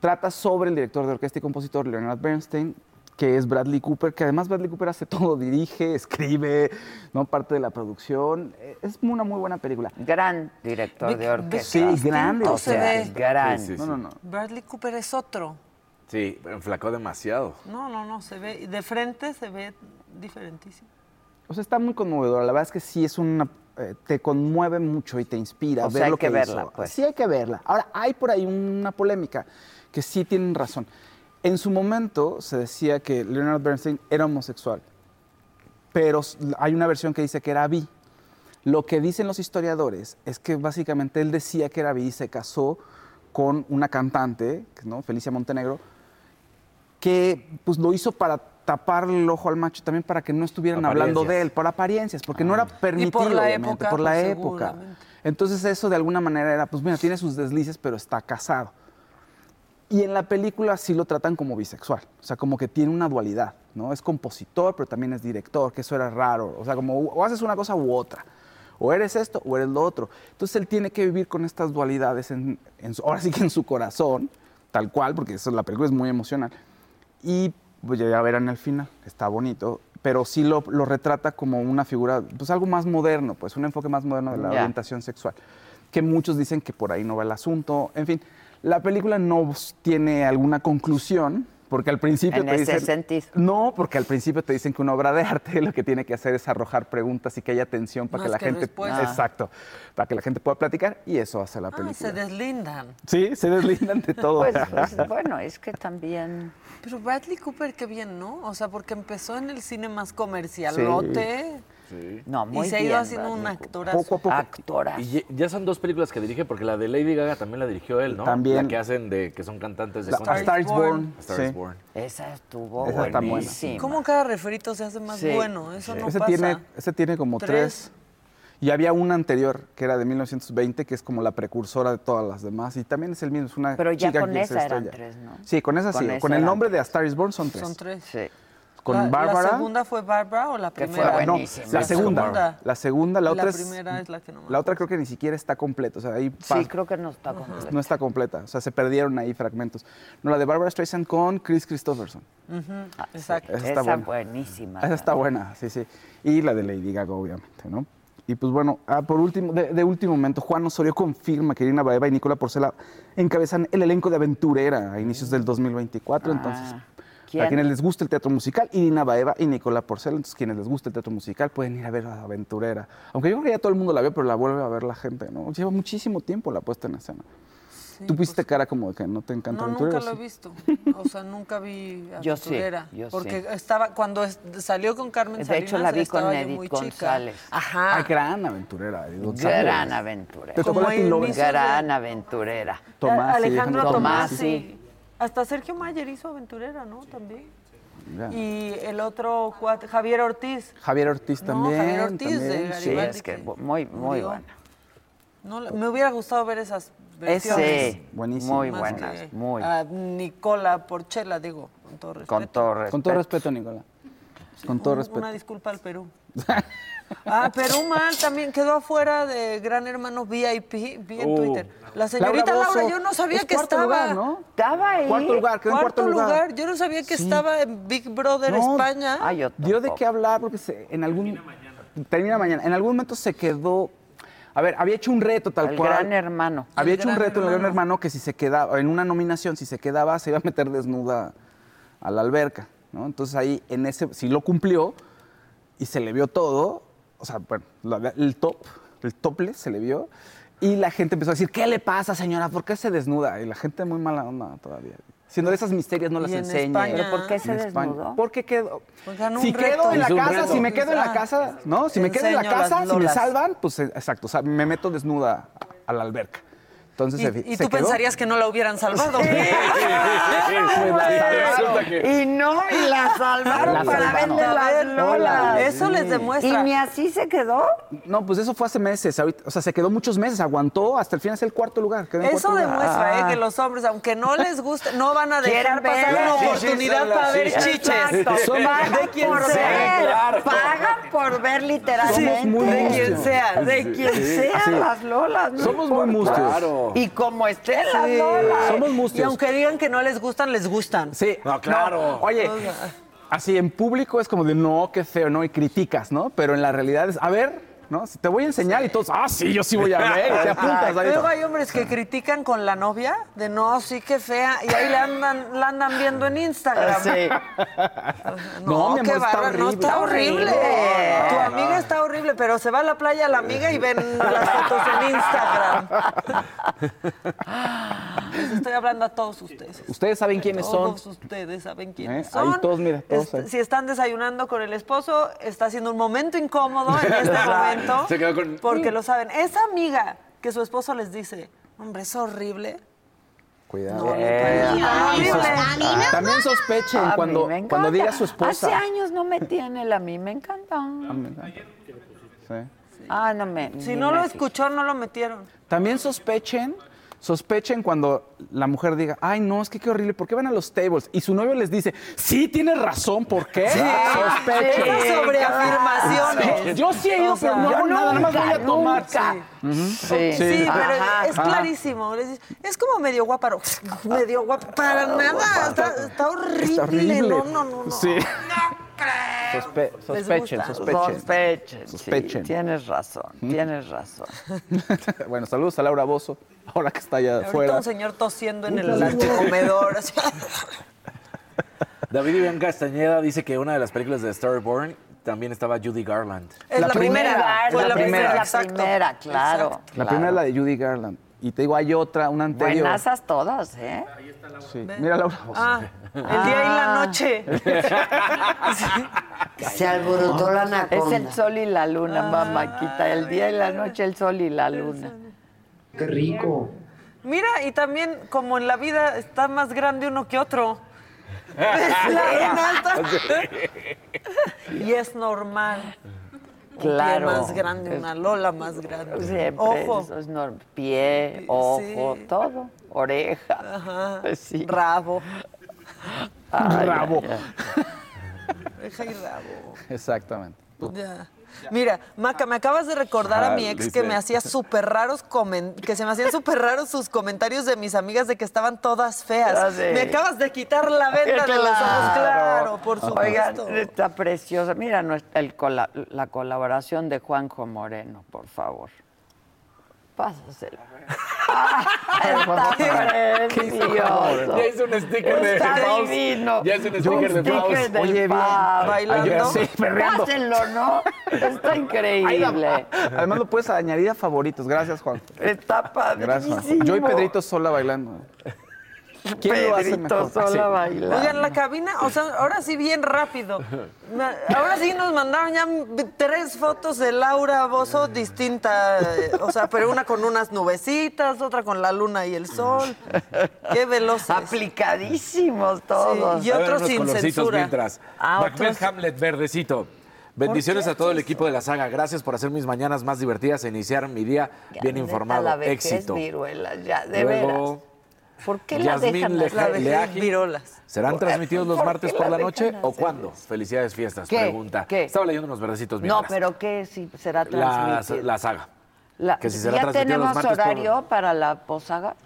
Trata sobre el director de orquesta y compositor Leonard Bernstein, que es Bradley Cooper, que además Bradley Cooper hace todo, dirige, escribe, ¿no? parte de la producción. Eh, Es una muy buena película. Gran director de orquesta. Sí, grande. O sea, gran. Sí, sí, sí. No, no, no. Bradley Cooper es otro. Sí, enflacó demasiado. No, no, no, se ve, de frente se ve diferentísimo. O sea, está muy conmovedora. La verdad es que sí es una. eh, te conmueve mucho y te inspira. O ver sea, hay lo que verla, pues. Sí, hay que verla. Ahora, hay por ahí una polémica que sí tienen razón. En su momento se decía que Leonard Bernstein era homosexual, pero hay una versión que dice que era bi. Lo que dicen los historiadores es que básicamente él decía que era bi y se casó con una cantante, ¿no? Felicia Montenegro, que pues lo hizo para tapar el ojo al macho también para que no estuvieran hablando de él, por apariencias, porque no era permitido, la obviamente, época, por la pues, época. Entonces eso de alguna manera era, pues mira, tiene sus deslices, pero está casado. Y en la película sí lo tratan como bisexual, o sea, como que tiene una dualidad, ¿no? Es compositor, pero también es director, que eso era raro, o sea, como o haces una cosa u otra, o eres esto o eres lo otro. Entonces él tiene que vivir con estas dualidades, en, en su- (laughs) ahora sí que en su corazón, tal cual, porque eso, la película es muy emocional. Y pues ya verán el final, está bonito, pero sí lo, lo retrata como una figura, pues algo más moderno, pues un enfoque más moderno de la Ya. orientación sexual, que muchos dicen que por ahí no va el asunto, en fin, la película no tiene alguna conclusión, porque al principio En te ese dicen... sentido. No, porque al principio te dicen que una obra de arte lo que tiene que hacer es arrojar preguntas y que haya atención para Más que la que gente... respuestas. Exacto, para que la gente pueda platicar y eso hace la Ah, película. se deslindan. Sí, se deslindan de todo. Pues, pues, bueno, es que también. Pero Bradley Cooper, qué bien, ¿no? O sea, porque empezó en el cine más comercialote. No, muy y se ha ido haciendo un actorazo. Poco a poco. Actorazo. Y ya- son dos películas que dirige, porque la de Lady Gaga también la dirigió él, ¿no? También. La que hacen de que son cantantes de La-. A Star is Born. Star sí. is Born. Esa estuvo Esa está buena. buenísima. ¿Cómo cada refrito se hace más Sí. bueno? Eso no ese, pasa. tiene, ese tiene como tres. Tres. Y había una anterior, que era de 1920, que es como la precursora de todas las demás. Y también es el mismo, es una Pero ya chica con que esa eran estrella. tres, ¿no? Sí, con esa Con sí. esa Con el nombre de A Star is Born son tres. Son tres. Sí. Con la, Bárbara. ¿La segunda fue Bárbara o la primera? fue no, buenísima. la segunda. La segunda, la La otra es. primera es la que no me La otra creo que ni siquiera está completa. O sea, ahí Sí, creo que no está completo. no está completa. O sea, se perdieron ahí fragmentos. No, la de Barbara Streisand con Chris Christopherson. Ujú, Ah, Exacto. Esa está Esa buena. buenísima. Esa está buena, sí, sí. Y la de Lady Gaga, obviamente, ¿no? Y pues bueno, ah, por último, de, de último momento, Juan Osorio confirma que Irina Baeva y Nicola Porcela encabezan el elenco de Aventurera a inicios del 2024. Entonces, Ah, ¿quién? para quienes les gusta el teatro musical, Irina Baeva y Nicola Porcela. Entonces, quienes les gusta el teatro musical pueden ir a ver a Aventurera. Aunque yo creo que ya todo el mundo la ve, pero la vuelve a ver la gente, ¿no? Lleva muchísimo tiempo la puesta en escena. Tú pusiste cara como de que no te encanta No, Aventurera. nunca lo he ¿sí? visto. (laughs) O sea, nunca vi Yo sí, Aventurera. yo sí. porque estaba, cuando es- salió con Carmen De hecho, la vi con Edith González. chica. Ajá. Ay, gran aventurera. Edith González. Gran aventurera. Te tocó Gran aventurera. Tomás, sí, Alejandro Alejandro Tomás, Tomás, sí. Hasta Sergio Mayer hizo Aventurera, ¿no? También. Y el otro cuate, Javier Ortiz. Javier Ortiz No, también. Javier Ortiz de Garibaldi. Sí, es que muy, muy buena. No, me hubiera gustado ver esas versiones. Sí, Buenísimo. muy buenas, que muy. A Nicola Porchela, digo, con todo respeto. Con todo respeto. Con todo respeto, Nicolás. Con todo Un- respeto. Una disculpa al Perú. (laughs) Ah, Perú mal también quedó afuera de Gran Hermano VIP, vi en Uh. Twitter. La señorita Laura yo no sabía es que cuarto estaba. lugar, ¿no? Estaba ahí. Cuarto lugar, quedó en cuarto lugar. Yo no sabía que Sí. estaba en Big Brother No, España. Ah, yo Dio de qué hablar porque se- en algún... Termina mañana. En algún momento se quedó... A ver, había hecho un reto tal El cual. gran hermano. Había El hecho un gran reto en el gran hermano. hermano que si se quedaba, en una nominación, si se quedaba, se iba a meter desnuda a la alberca, ¿no? Entonces ahí, en ese, sí lo cumplió y se le vio todo, o sea, bueno, la- el top, el topless se le vio, y la gente empezó a decir, ¿qué le pasa, señora? ¿Por qué se desnuda? Y la gente muy mala onda todavía. Siendo de esas misterias no las en enseña. España- ¿Pero por qué se desnudó? Porque quedó... Pues Si un quedo reto. en la casa, reto. si me quedo en la Ah, casa, ¿no? Si me quedo en la casa, si me salvan, pues exacto, o sea, me meto desnuda a la alberca. Entonces Y, se, y se tú quedó. pensarías que no la hubieran salvado. Y no, y la salvaron La para verle las lolas. Eso les ¿Y demuestra. ni así se quedó? No, pues eso fue hace meses. ahorita- o sea, se quedó muchos meses, aguantó hasta el final, es el cuarto lugar. quedó Eso cuarto lugar. demuestra eh, Ah. que los hombres, aunque no les guste, no van a dejar pasar ver. una oportunidad sí, para sí, ver sí. chiches. Pagan de quien por sea. ver. claro. Pagan por ver literalmente. Somos muy De quien sea. De quien sea las lolas. no Somos muy mustios. Claro. Y como estén las Sí. lolas. Somos Y mustios. aunque digan que no les gustan, les gustan. Sí. No, claro. Oye, así en público es como de no, qué feo, ¿no? Y criticas, ¿no? Pero en la realidad es, a ver, ¿no? Si Te voy a enseñar y todos, ah, sí, yo sí voy a ver. Y te apuntas ahí. Luego hay hombres que critican con la novia de no, sí que fea, y ahí la andan, la andan viendo en Instagram. Sí. (laughs) No, No, mi qué está bárbaro, no horrible. está horrible. Tu amiga está horrible, pero se va a la playa la amiga y ven las fotos en Instagram. Les estoy hablando a todos ustedes. Ustedes saben quiénes son. Todos ustedes saben ¿Eh? quiénes Ahí son. todos, mira, todos ahí. si están desayunando con el esposo, está siendo un momento incómodo en (laughs) este momento. Se quedó con- Porque lo saben. Esa amiga que su esposo les dice, hombre, es horrible. Cuidado. No, Eh, ay, a También sospechen A cuando, cuando diga su esposa. Hace años no me tiene él, a mí me encanta. Sí. Ah, no me. Si no me lo escuchó, no lo metieron. También sospechen, sospechen cuando la mujer diga, ay, no, es que qué horrible, ¿por qué van a los tables? Y su novio les dice, sí, tienes razón, ¿por qué? Sospechen. Esas sobreafirmaciones. Sí, Yo sí he ido, O sea, pero no hago nada, nada más voy a tomar. nunca. Sí, Sí, pero Ajá. es Ajá. clarísimo. Es como medio guaparo. Medio guapa. Para nada. Está, está horrible. Está horrible. No, no, no. no. Sí. Sospe- Les sospechen, sospechen. Sospechen. sí, Sospechen. tienes razón, tienes razón. (laughs) bueno, saludos a Laura Bozo, ahora que está allá Ahorita afuera. un señor tosiendo en el (laughs) comedor. David Iván Castañeda dice que una de las películas de Storyborn también estaba Judy Garland. Es la, primera. Fue la la primera, primera. la primera, claro. Exacto. La primera es la de Judy Garland. Y te digo, hay otra, una anterior. Buenasas todas, ¿eh? Sí. Mira, Laura. Ah, el día y la noche. (laughs) Se alborotó la Es anaconda. el sol y la luna, mamáquita. El día y la noche, el sol y la luna. Qué rico. Mira, y también como en la vida está más grande uno que otro. (laughs) La neta. Y es normal. Un Claro. pie más grande, una lola más grande. Siempre. Ojo. Eso es normal. Pie, ojo, Sí. todo. Oreja. Ajá. (laughs) Sí. Rabo. Ay, Rabo. Oreja y rabo. Exactamente. Ya. Mira, Maca, me acabas de recordar a mi ex que me hacía súper raros que se me hacían súper raros sus comentarios de mis amigas de que estaban todas feas. Me acabas de quitar la venda de los ojos, claro, por supuesto. Oigan, está preciosa. Mira nuestra- el la colaboración de Juanjo Moreno, por favor. (laughs) Está precioso. Ya hizo un sticker de Está Faust. divino. Ya hizo un Un sticker de sticker Faust. del Oye, bien. Bailando. Sí, perreando. Pásenlo, ¿no? Está increíble. Además lo puedes añadir a favoritos. Gracias, Juan. Está Gracias, Juan. padrísimo. Yo y Pedrito sola bailando. ¿Quién lo hace Pedrito mejor? Sola Sí. bailando. Oigan, la cabina, o sea, ahora sí bien rápido. Ahora sí nos mandaron ya tres fotos de Laura Bozo distinta, eh, o sea, pero una con unas nubecitas, otra con la luna y el sol. Qué veloces. Aplicadísimos todos. Sí, y otros sin censura. mientras. Ah, Macbeth otros- Hamlet verdecito. Bendiciones a todo el equipo de la saga. Gracias por hacer mis mañanas más divertidas e iniciar mi día Ya, bien informado. La vejez, Éxito. viruelas, ya, de Luego, veras. ¿Por qué la Yasmín dejan Leja- la vejez Leaji. virolas? ¿Serán ¿Por- transmitidos los martes por la la noche o cuándo? Felicidades fiestas, ¿Qué? pregunta. ¿Qué? Estaba leyendo unos verdecitos No, pero ¿qué si será transmitido? la saga. La- que si será ¿Ya tenemos horario para la posaga?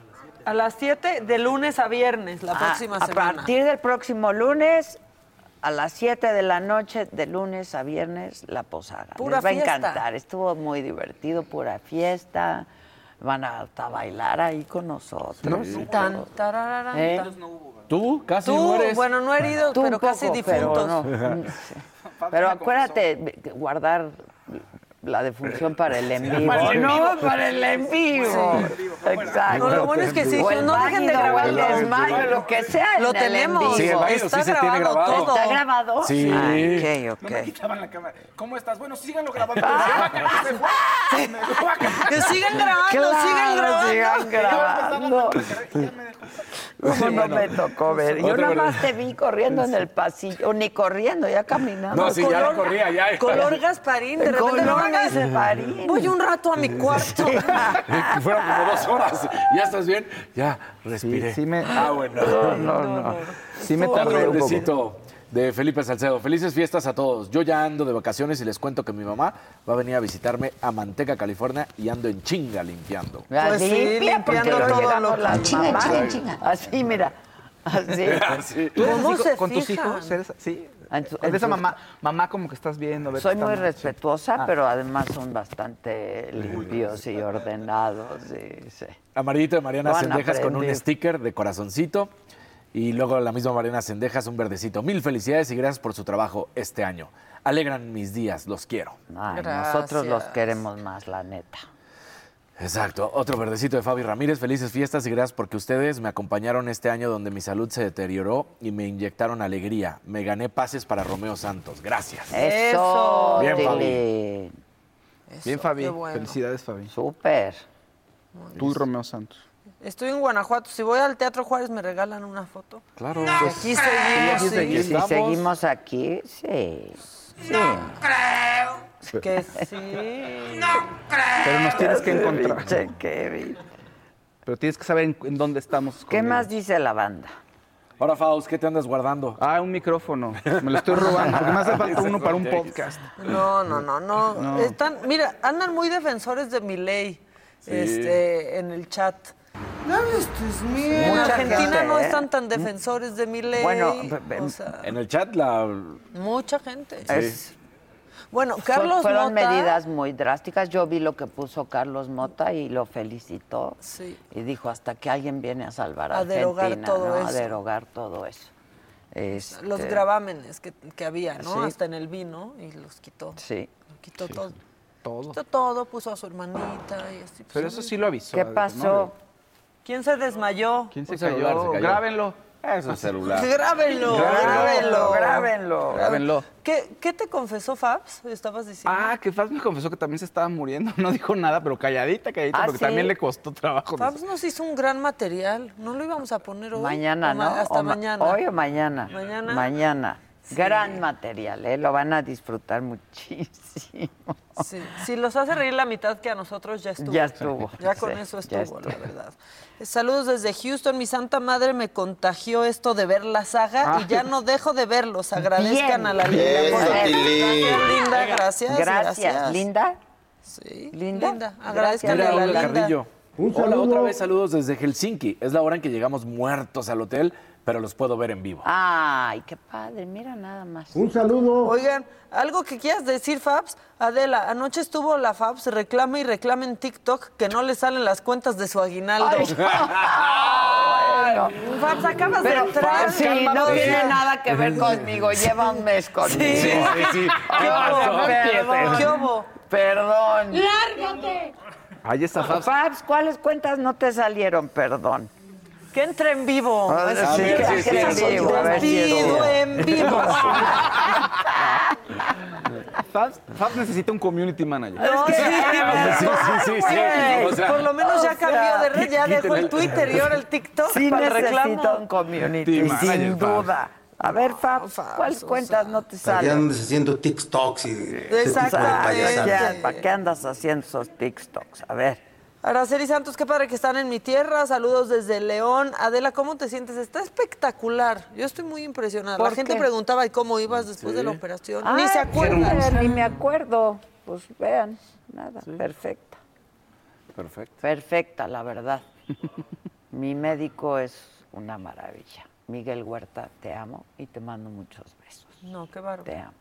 A las 7 de lunes a viernes, la Ah, próxima a semana. partir del próximo lunes, a las 7 de la noche, de lunes a viernes, la posada. Pura Les va fiesta. a encantar. Estuvo muy divertido, pura fiesta. Van a hasta bailar ahí con nosotros. y Tan, ¿Eh? tan. ¿Tú? Casi Tú, mueres. bueno, no herido, Tú un pero casi difuntos. (laughs) Pero, no. Sí. Pero acuérdate, guardar la defunción para el en vivo. (laughs) Para el en vivo. No, para el en vivo. Exacto. No, lo bueno es que sí, el no dejen de o el desmayo, lo que sea. Lo tenemos. Sí, el Está sí se tiene grabado todo. ¿Está grabado? Sí. Ah, ok, No me ok. quitaban la cámara. ¿Cómo estás? Bueno, síganlo grabando. (laughs) Que sigan grabando, Claro, sigan grabando. sigan grabando. ¿Cómo no me tocó ver? Yo nada más te vi corriendo en el pasillo, o ni corriendo, ya caminando. No, sí, ya corría, ya. Color Gasparín, de repente no me dice, Gasparín. voy un rato a mi cuarto. Fueron como dos horas. ¿Ya estás bien? Ya, respiré. Sí, sí me- Ah, bueno. No, no, no. Sí me tardé un poco. de Felipe Salcedo. Felices fiestas a todos. Yo ya ando de vacaciones y les cuento que mi mamá va a venir a visitarme a Manteca, California y ando en chinga limpiando. La Pues sí, limpia, limpiando todo lo- las Chinga, mamás. chinga, chinga. Así, mira. Así. (laughs) Sí. ¿Tú eres ¿Cómo así se con, con tus hijos? ¿Eres así? De en esa mamá, mamá como que estás viendo. ver Soy muy respetuosa, Ah. pero además son bastante limpios y ordenados. Sí, sí. Amarillito de Mariana Sendejas con un sticker de corazoncito. Y luego la misma Mariana Sendejas, un verdecito. Mil felicidades y gracias por su trabajo este año. Alegran mis días, los quiero. Ay, nosotros los queremos más, la neta. Exacto. Otro verdecito de Fabi Ramírez. Felices fiestas y gracias porque ustedes me acompañaron este año donde mi salud se deterioró y me inyectaron alegría. Me gané pases para Romeo Santos. Gracias. Eso, Bien, Fabi. Bien, Fabi. bueno. Felicidades, Fabi. Súper. Tú y Romeo Santos. Estoy en Guanajuato. Si voy al Teatro Juárez, ¿me regalan una foto? Claro. Y aquí seguimos. aquí sí. seguimos. Si estamos. seguimos aquí, sí. Sí. Que sí. Pero nos tienes que encontrar. Pinche Kevin. Pero tienes que saber en, en dónde estamos. ¿Qué más dice la banda? Ahora, Faust, ¿qué te andas guardando? Ah, un micrófono. Me lo estoy robando. Porque me hace falta uno para un (laughs) podcast. No, no, no, no. No. Están, mira, andan muy defensores de mi ley este, en el chat. No hables tus mierdas. En Argentina gente, no ¿eh? están tan defensores de mi ley. Bueno, o sea, En el chat, la. mucha gente. Es- Bueno, fue- Carlos fueron Mota- medidas muy drásticas. Yo vi lo que puso Carlos Mota y lo felicitó. Sí. Y dijo, hasta que alguien viene a salvar a, A derogar Argentina, todo ¿no? A eso. derogar todo eso. Este, Los gravámenes que, que había, ¿no? Sí. Hasta en el vino y los quitó. Sí. Quitó todo. Todo. Quitó todo, puso a su hermanita y así. pues, Pero eso sí lo avisó. ¿Qué pasó? ¿Quién se desmayó? ¿Quién se celular cayó? se cayó. Grábenlo. Eso es celular. Grábenlo, Grábenlo, grábenlo. grábenlo. ¿Qué, ¿Qué te confesó Fabs? Estabas diciendo. Ah, que Fabs me confesó que también se estaba muriendo. (laughs) No dijo nada, pero calladita, calladita, ¿Ah, porque sí? también le costó trabajo. Fabs nos hizo un gran material. No lo íbamos a poner hoy. Mañana, ¿no? Hasta O ma- mañana. ¿Hoy o mañana? Mañana. Mañana. Gran material, ¿eh? Lo van a disfrutar muchísimo. Sí. Si los hace reír la mitad que a nosotros, ya estuvo. Ya estuvo. Ya con Sí, eso estuvo, la verdad. Saludos desde Houston. Mi santa madre me contagió esto de ver la saga y ya no dejo de verlos. Agradezcan Bien. a la linda. Gracias, linda. Gracias. Gracias. ¿Linda? Sí. ¿Linda? Linda. Agradezcan Mira, a la linda. Carrillo. Hola, otra vez saludos desde Helsinki. Es la hora en que llegamos muertos al hotel, pero los puedo ver en vivo. Ay, qué padre. Mira nada más. Un saludo. Oigan, algo que quieras decir, Fabs. Adela, anoche estuvo la Fabs, reclama y reclama en TikTok que no le salen las cuentas de su aguinaldo. Bueno. Fabs, acabas de Pero entrar. sí, no tiene nada que ver conmigo. Lleva un mes conmigo. Sí, sí, sí. ¿Qué hubo? Perdón. ¿Qué hubo? Perdón. ¡Lárgate! Ahí está Fabs. Fabs, ¿cuáles cuentas no te salieron? Perdón. Que entre en vivo. A ver, sí, sí, sí. en vivo. Fabs, Fabs necesita un community manager. No, (laughs) sí, Sí, sí, sí. O sea, Por lo menos ya o sea, cambió de red, ya dejó el Twitter y ahora el TikTok Sí para necesita reclamo. un community, manager, sin Fabs. duda. A ver, Fab, ¿cuáles cuentas no te ¿Para qué salen? andas haciendo TikToks y Exactamente. ¿Para qué andas haciendo esos TikToks? A ver. Araceli Santos, qué padre que están en mi tierra. Saludos desde León. Adela, ¿cómo te sientes? Está espectacular. Yo estoy muy impresionada. La ¿Por gente qué? preguntaba, ¿y cómo ibas después de la operación? Ni se acuerdan. Ni me acuerdo. Pues vean, nada, perfecta. Perfecto. Perfecta, la verdad. (laughs) Mi médico es una maravilla. Miguel Huerta, te amo y te mando muchos besos. No, qué bárbaro. Te amo.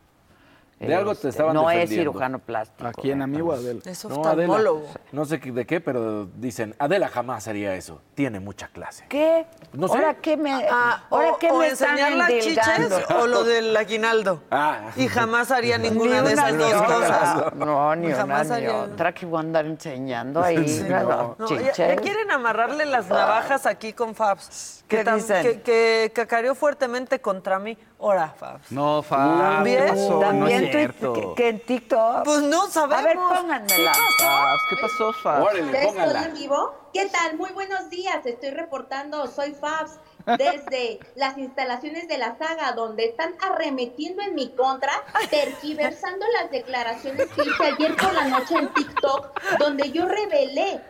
De algo te Este, estaban No es cirujano plástico. ¿A quién, ¿eh? amigo Adel? Es No, Adela, oftalmólogo. no sé de qué, pero dicen, Adela jamás haría eso. Tiene mucha clase. ¿Qué? No sé. ¿Ahora qué me, Ah, ahora o, qué o me están enseñar las endilgando? chiches o lo del aguinaldo. Ah. Y jamás haría Ni ninguna de esas dos ni cosas. No, ni Jamás una ni haría- otra que voy a andar enseñando ahí. Sí, no. No, ya, Chiches. ya quieren amarrarle las navajas aquí con Fabs. ¿Qué que, dicen? que, que cacareó fuertemente contra mí. Ahora, Fabs. No, Fabs. ¿También? ¿qué pasó? No es También que, que en TikTok. Pues no sabemos. A ver, pónganmela. Fabs, ¿qué pasó, Fabs? Órale, ¿Ya estoy póngala. en vivo? ¿Qué tal? Muy buenos días. Estoy reportando, soy Fabs, desde (laughs) las instalaciones de la saga, donde están arremetiendo en mi contra, tergiversando las declaraciones que hice ayer por la noche en TikTok, donde yo revelé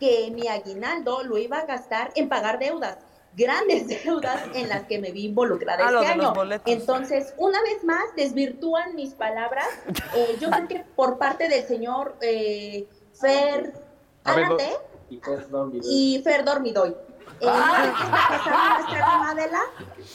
que mi aguinaldo lo iba a gastar en pagar deudas. Grandes (laughs) deudas en las que me vi involucrada Ah, este año. Entonces, una vez más, desvirtúan mis palabras. (laughs) Eh, yo creo que por parte del señor eh, Fer A ver, Árate, y Fer Dormidoy. Eh, no sé qué está pasando, nuestra hermana Adela,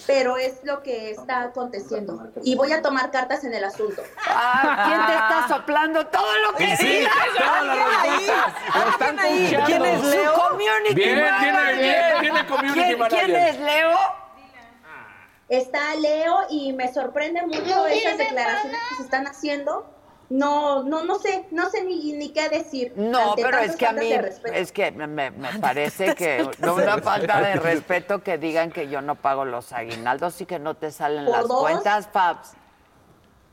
pero es lo que está aconteciendo. Y voy a tomar cartas en el asunto. Ah, ¿Quién te está soplando todo lo que Sí. Lo están ahí. coachando. ¿Quién es Su Leo? Community Bien, manager. bien, tiene community ¿Quién, manager. ¿Quién es Leo? Está Leo y me sorprende mucho esas declaraciones que se están haciendo. No, no, no sé, no sé ni, ni qué decir. No, ante pero es que a mí, es que me, parece que no una falta de respeto que digan que yo no pago los aguinaldos y que no te salen ¿Por las dos? cuentas, Fabs.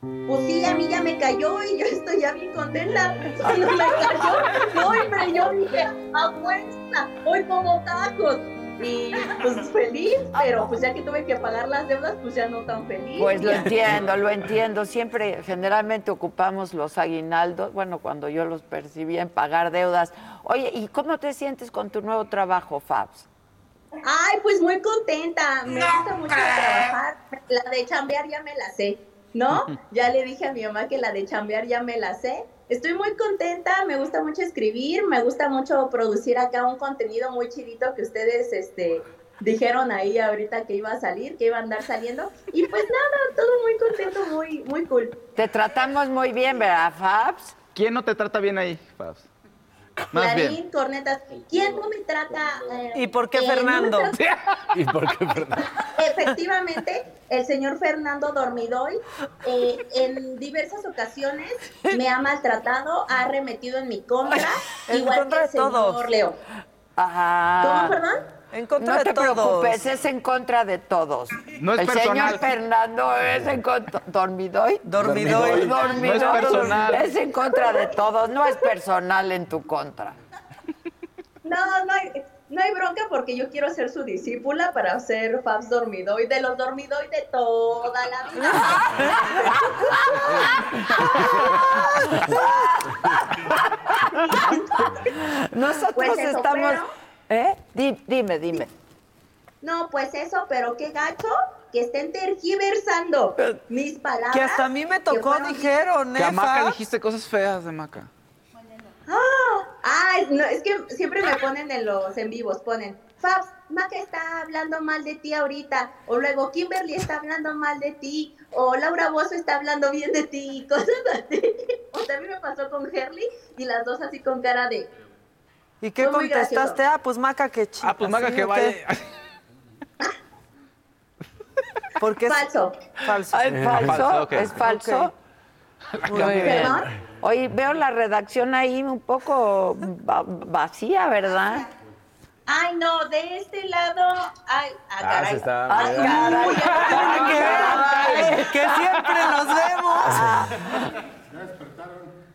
Pues sí, a mí ya me cayó y yo estoy ya bien contenta. Cuando me cayó, no, hombre, yo dije, a fuerza, hoy como tacos. Y pues feliz, pero pues ya que tuve que pagar las deudas, pues ya no tan feliz. Pues lo (laughs) entiendo, lo entiendo. Siempre, generalmente ocupamos los aguinaldos, bueno, cuando yo los percibía en pagar deudas. Oye, ¿y cómo te sientes con tu nuevo trabajo, Fabs? Ay, pues muy contenta. Me gusta mucho trabajar. La de chambear ya me la sé, ¿no? (laughs) Ya le dije a mi mamá que la de chambear ya me la sé. Estoy muy contenta, me gusta mucho escribir, me gusta mucho producir acá un contenido muy chidito que ustedes este, dijeron ahí ahorita que iba a salir, que iba a andar saliendo. Y pues nada, todo muy contento, muy, muy cool. Te tratamos muy bien, ¿verdad, Fabs? ¿Quién no te trata bien ahí, Fabs? Más bien. Clarín, cornetas, ¿quién no me trata? eh, ¿Y por qué eh, Fernando? (laughs) ¿Y por qué, Fernando? Efectivamente, el señor Fernando Dormidoy eh, en diversas ocasiones me ha maltratado, ha arremetido en mi contra, (laughs) En igual contra que el todos. señor Leo. Ajá. ¿Cómo, perdón? En contra no de te todos. preocupes, es en contra de todos. No es el personal. señor Fernando es en contra. ¿Dormidoy? Dormidoy. Dormidoy. No es personal. Es en contra de todos, no es personal en tu contra. No, no hay, no hay bronca porque yo quiero ser su discípula para ser Fabs Dormidoy, de los Dormidoy de toda la vida. (laughs) Nosotros Pues eso, estamos. pero- ¿Eh? Di- dime, dime. No, pues eso, pero qué gacho que estén tergiversando mis palabras. Que hasta a mí me tocó, fueron- dijeron, Que ¿eh, a Maca dijiste cosas feas de Maca. ¡Ah! Ay, no, es que siempre me ponen en los en vivos, ponen, Fabs, Maca está hablando mal de ti ahorita, o luego Kimberly está hablando mal de ti, o Laura Bozo está hablando bien de ti, y (laughs) cosas así. O también me pasó con Herly, y las dos así con cara de, ¿Y qué Fue muy contestaste? gracioso. Ah, pues Maca, que chica. Ah, pues Maca ¿sí que vaya. (laughs) Porque es falso. falso. ¿Es falso? falso, ok. ¿Es falso? Ok. Muy bien. ¿Perdón? Oye, veo la redacción ahí un poco va- vacía, ¿verdad? Ay, no, de este lado. Ay, ah, Ah, caray. se está. Ay, Ay, uy, Ay, que siempre nos vemos.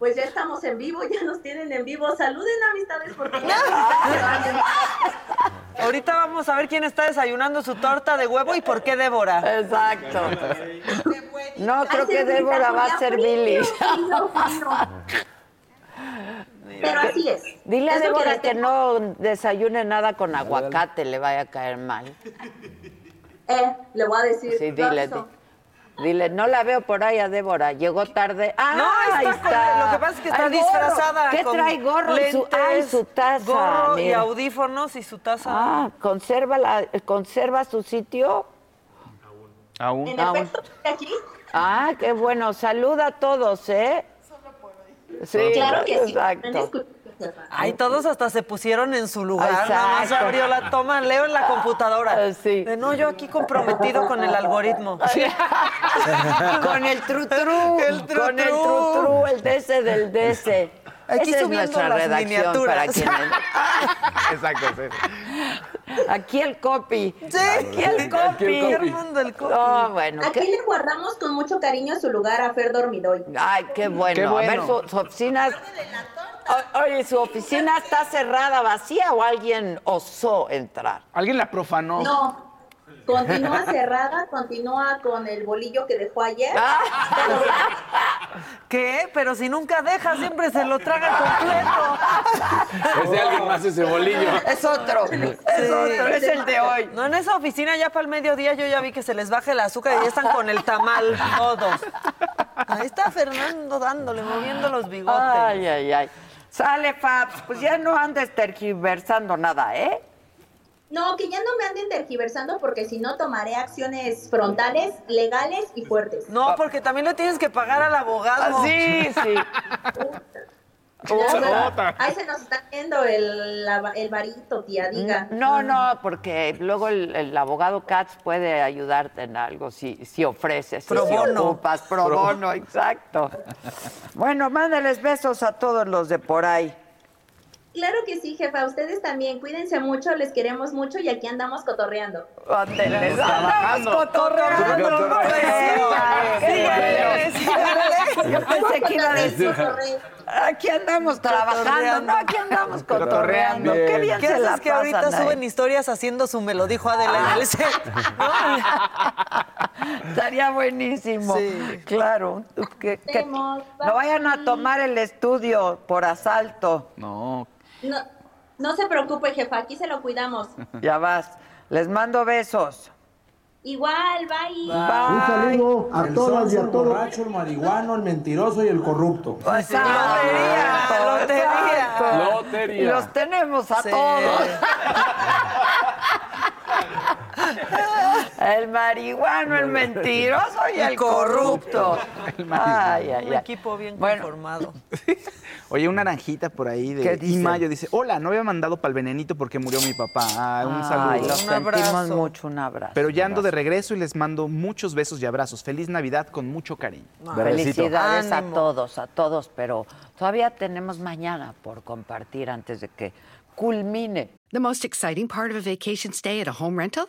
Pues ya estamos en vivo, ya nos tienen en vivo. Saluden amistades porque (laughs) ya Ahorita vamos a ver quién está desayunando su torta de huevo y por qué Débora. Exacto. No, creo que Débora va a ser Billy. Pero así es. Dile a Débora que no desayune nada con aguacate, le vaya a caer mal. Eh, le voy a decir. Sí, dile, dile, no la veo por ahí a Débora, llegó tarde. Ah, No, está ahí con- está. lo que pasa es que está Ay, disfrazada. ¿Qué con trae gorro? y su, lentes, ay, su taza. Gorro y audífonos y su taza. Ah, conserva, la, conserva su sitio. Aún. En Aún. efecto, aquí. Ah, qué bueno. Saluda a todos, ¿eh? Sí, Claro que sí. exacto. Ay, todos hasta se pusieron en su lugar. Nada más Exacto. abrió la toma, leo en la computadora. Sí. De no, yo aquí comprometido con el algoritmo. (laughs) (laughs) con el trutru, El tru-tru. con el trutru, el DC del DC. Aquí Esa es subiendo nuestra las redacción miniaturas. para quienes. (laughs) Exacto, sí. Aquí el copy. Sí, Aquí el copy. Armando el copy. No, bueno. Aquí qué- le guardamos con mucho cariño su lugar a Fer Dormidoy. Ay, qué bueno. Qué A ver, bueno. su, su oficina. O- Oye, ¿su oficina está cerrada, vacía o alguien osó entrar? Alguien la profanó. No, continúa cerrada, continúa con el bolillo que dejó ayer. (laughs) ¿Qué? Pero si nunca deja, siempre se lo traga completo. (laughs) Es de alguien más ese bolillo. Es otro, es otro, es el de hoy. No, en esa oficina ya para el mediodía yo ya vi que se les baja el azúcar y ya están con el tamal todos. Ahí está Fernando dándole, moviendo los bigotes. Ay, ay, ay. Sale, Fabs, pues ya no andes tergiversando nada, ¿eh? No, que ya no me anden tergiversando porque si no tomaré acciones frontales, legales y fuertes. No, porque también le tienes que pagar al abogado. Ah, Sí. (laughs) Ahí se nos está yendo el, el varito, tía, diga. No, no, porque luego el, el abogado Katz puede ayudarte en algo si, si ofreces, Pro si bono. ocupas, pro Pro- bono, exacto. Bueno, mándales besos a todos los de por ahí. Claro que sí, jefa. Ustedes también. Cuídense mucho, les queremos mucho y aquí andamos cotorreando. Ándeles, Trabajando. andamos cotorreando. Yo pensé que iba a decir, aquí andamos trabajando, no, aquí andamos cotorreando. Cotorreando. Qué bien ¿Qué se la que ahorita pasan ahí. suben historias haciendo su me lo dijo Adela en el set? (laughs) Estaría buenísimo. Sí. Claro. Que, que no vayan a tomar el estudio por asalto. No. No, no se preocupe, jefa. Aquí se lo cuidamos. (laughs) Ya vas. Les mando besos. Igual, bye. Un saludo a El todas y a el todos. borracho, el marihuano, el mentiroso y el corrupto. Exacto, lotería. Lotería. Y los tenemos a Sí. todos. (laughs) (laughs) El marihuano, el mentiroso y el corrupto. Ay, ay, Un ay. equipo bien Bueno, conformado. (laughs) Oye, una naranjita por ahí ¿Qué de dice? Imayo dice, hola, no había mandado para el venenito porque murió mi papá. Ah, un Ay, saludo. los Un sentimos abrazo. mucho, un abrazo. Pero ya ando de regreso y les mando muchos besos y abrazos. Feliz Navidad con mucho cariño. Felicidades Ánimo. a todos, a todos, pero todavía tenemos mañana por compartir antes de que culmine. The most exciting part of a vacation stay at a home rental?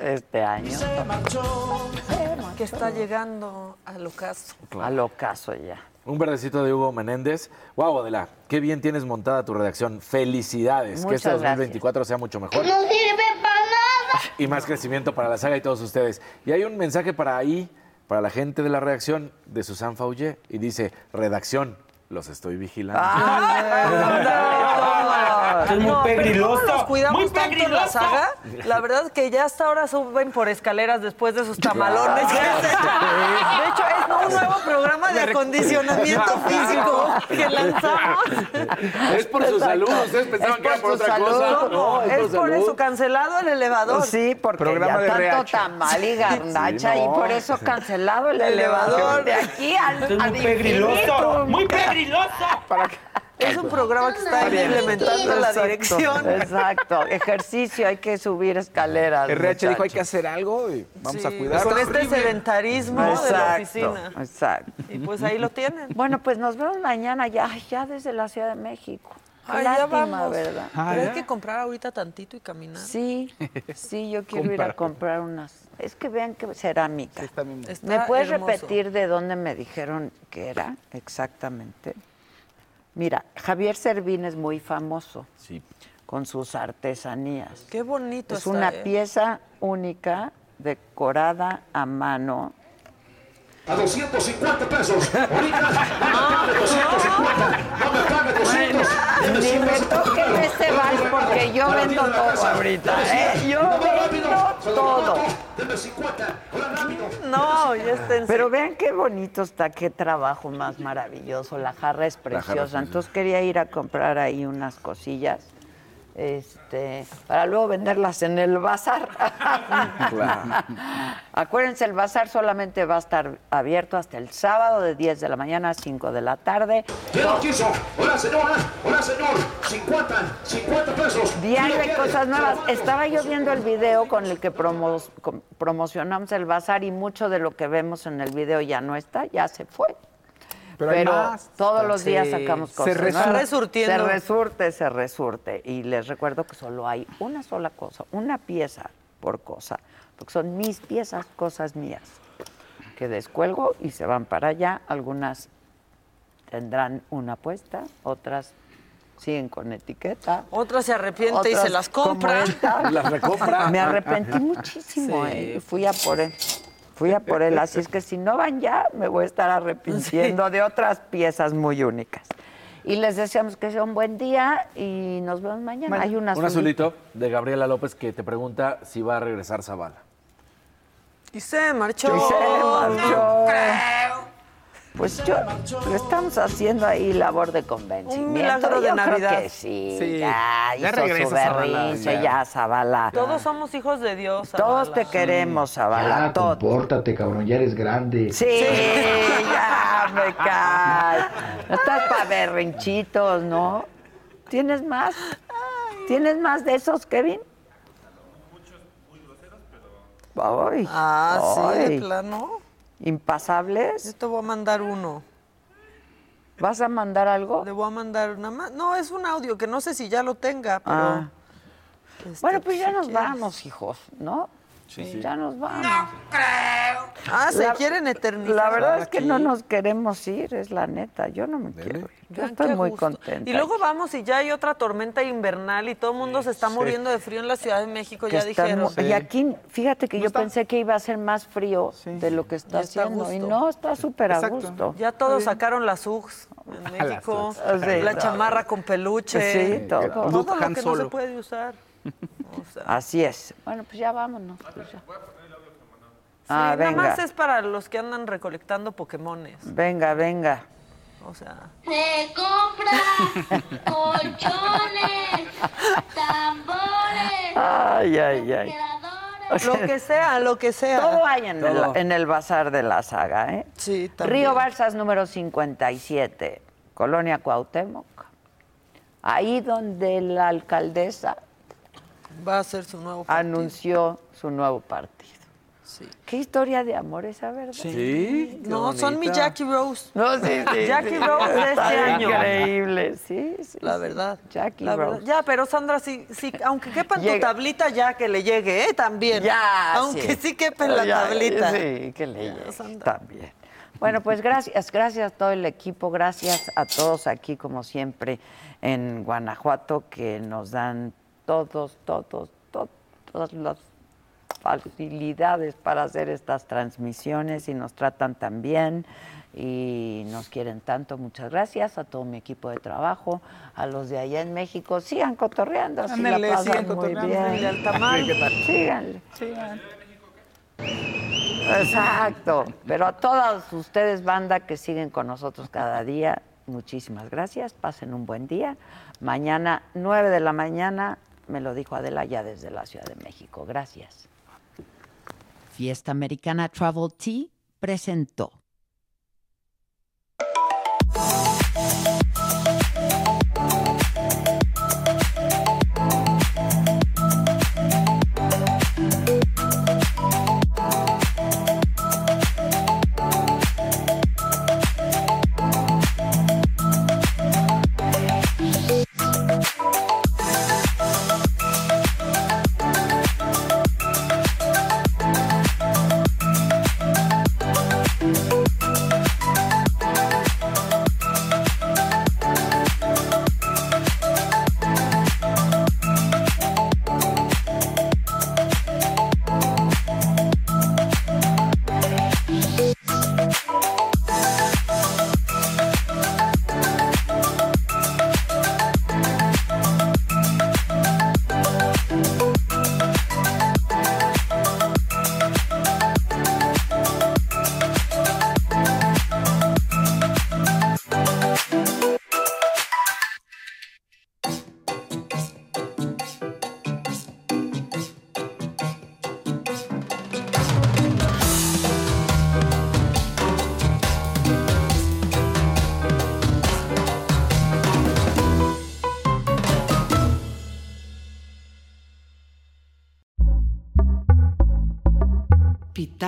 Este año. Que está llegando al ocaso. Al ocaso ya. Un verdecito de Hugo Menéndez. Wow, Adela, qué bien tienes montada tu redacción. Felicidades. que este gracias. 2024 sea mucho mejor. No sirve para nada. y más crecimiento para la saga y todos ustedes. Y hay un mensaje para ahí, para la gente de la redacción de Susan Fauché, y dice, redacción, los estoy vigilando. Es muy pegriloso, Nos cuidamos muy tanto en la saga. La verdad es que ya hasta ahora suben por escaleras después de sus tamalones. (laughs) De hecho, es un nuevo programa de acondicionamiento (laughs) físico que lanzamos. Es por su salud, ustedes pensaban que era por otra cosa. No, es por salud. eso cancelado el elevador. Sí, porque Programa ya de tanto RH. tamal y garnacha Sí, no. y por eso cancelado el Elevador. elevador de aquí al, es al muy pegriloso, muy pegriloso. Es un programa que está implementando la Exacto, dirección. Exacto, ejercicio, hay que subir escaleras. RH dijo hay que hacer algo y vamos a Sí, cuidar. Con este sedentarismo de la Exacto, oficina. exacto. Y pues ahí lo tienen. Bueno, pues nos vemos mañana ya, ya desde la Ciudad de México. Ay, ya lástima, vamos. ¿verdad? Pero hay que comprar ahorita tantito y caminar. Sí, sí, yo quiero ir a Comprar. unas. Es que vean que cerámica. Está ¿Me puedes hermoso. repetir de dónde me dijeron que era exactamente? Mira, Javier Servín es muy famoso Sí. con sus artesanías. Qué bonito Es está, una ¿eh? pieza única, decorada a mano. A 250 pesos. Ahorita, (laughs) dame 250. No me pague 200. Ni me toquen ese vals porque yo vendo todo ahorita, ¿eh? Yo vendo todo. Deme 50. Hola, rápido. No, ya está en Pero vean qué bonito está, qué trabajo más maravilloso. La jarra es preciosa. Entonces quería ir a comprar ahí unas cosillas. Este, para luego venderlas en el bazar. (laughs) Acuérdense, el bazar solamente va a estar abierto hasta el sábado de 10 de la mañana a 5 de la tarde. ¿Quién lo quiso? Hola, señora. Hola, señor. 50. 50 pesos. Diario ¿Quién hay cosas nuevas. Estaba yo viendo el video con el que promos- com- promocionamos el bazar y mucho de lo que vemos en el video ya no está, ya se fue. Pero Pero, hay más. todos los días Sí. sacamos Se cosas. resurte. nuevas. resurtiendo. Se resurte, se resurte. Y les recuerdo que solo hay una sola cosa, una pieza por cosa, porque son mis piezas, cosas mías, que descuelgo y se van para allá. Algunas tendrán una puesta, otras siguen con etiqueta. Otra se arrepiente y Otras, se las compra. Las recompra. Me arrepentí muchísimo, Sí. ¿eh? Fui a por él. Fui a (laughs) por él. Así es que si no van ya, me voy a estar arrepintiendo de otras piezas muy únicas. Y les deseamos que sea un buen día y nos vemos mañana. Hay una Un azulito de Gabriela López que te pregunta si va a regresar Zavala. Y se marchó. Y se marchó. creo. Pues yo, estamos haciendo ahí labor de convencimiento. Un milagro de Yo creo Navidad. que sí, Sí. ya, Ya hizo su Zavala, berrinche, ya. ya, Zavala. Todos somos hijos de Dios. Todos Zavala. te queremos, Zavala, Ya, todos. compórtate, cabrón, ya eres grande. Sí, ya me cae. No estás para berrinchitos, ¿no? ¿Tienes más? ¿Tienes más de esos, Kevin? Ay, Ah, sí, de plano. ¿Impasables? Yo te voy a mandar uno. ¿Vas a mandar algo? Le voy a mandar una más. No, es un audio que no sé si ya lo tenga, pero. Ah. este, Bueno, pues ya si nos quieres. vamos, hijos, ¿no? Sí. Ya nos vamos. Ah, se La- quieren eternizar. La verdad es que aquí. no nos queremos ir, es la neta. Yo no me quiero ir. Yo Vean estoy muy gusto. contenta. Y luego vamos y ya hay otra tormenta invernal y todo el mundo se está muriendo de frío en la Ciudad de México, que ya está dijeron. Y aquí, fíjate que yo pensé que iba a ser más frío de lo que está está haciendo. Y no, está súper a gusto. Ya todos sacaron las UGS en (laughs) México. Sí, la no. chamarra con peluche, Sí, todo. todo lo que no se puede usar. (laughs) O sea, Así es. Bueno, pues ya vámonos. pues ya. sí, Ah, nada más es para los que andan recolectando Pokémones. Venga, venga. O sea, Se compra colchones, tambores, Ay, ay, ay. lo que sea, lo que sea. Todo hay en, Todo. el, en el bazar de la saga, ¿eh? Sí, también. Río Balsas número 57, Colonia Cuauhtémoc. Ahí donde la alcaldesa Va a ser su nuevo partido. anunció su nuevo partido. Sí. Qué historia de amor esa, ¿verdad? Sí. No, son mi Jackie Rose. No, sí, sí. (laughs) Jackie sí. Rose de este Está año. Increíble, sí, sí. La sí. verdad. Jackie La verdad. Rose. Ya, pero Sandra, sí, sí, aunque quepa en tu tablita, ya que le llegue, ¿eh? También. Ya, Aunque sí, quepa en la Ya, tablita. Sí, que le Ya, llegue Sandra. también. Bueno, pues gracias, gracias a todo el equipo, gracias a todos aquí, como siempre, en Guanajuato, que nos dan todos, todos, to- todas las facilidades para hacer estas transmisiones y nos tratan tan bien y nos quieren tanto. Muchas gracias a todo mi equipo de trabajo, a los de allá en México. Sigan cotorreando, así la pasan sigan. Síganle. Sigan. Exacto. Pero a todos ustedes, banda, que siguen con nosotros cada día, muchísimas gracias. Pasen un buen día. Mañana, 9 de la mañana, me lo dijo Adela ya desde la Ciudad de México. Gracias. Fiesta Americana Travel Tea presentó.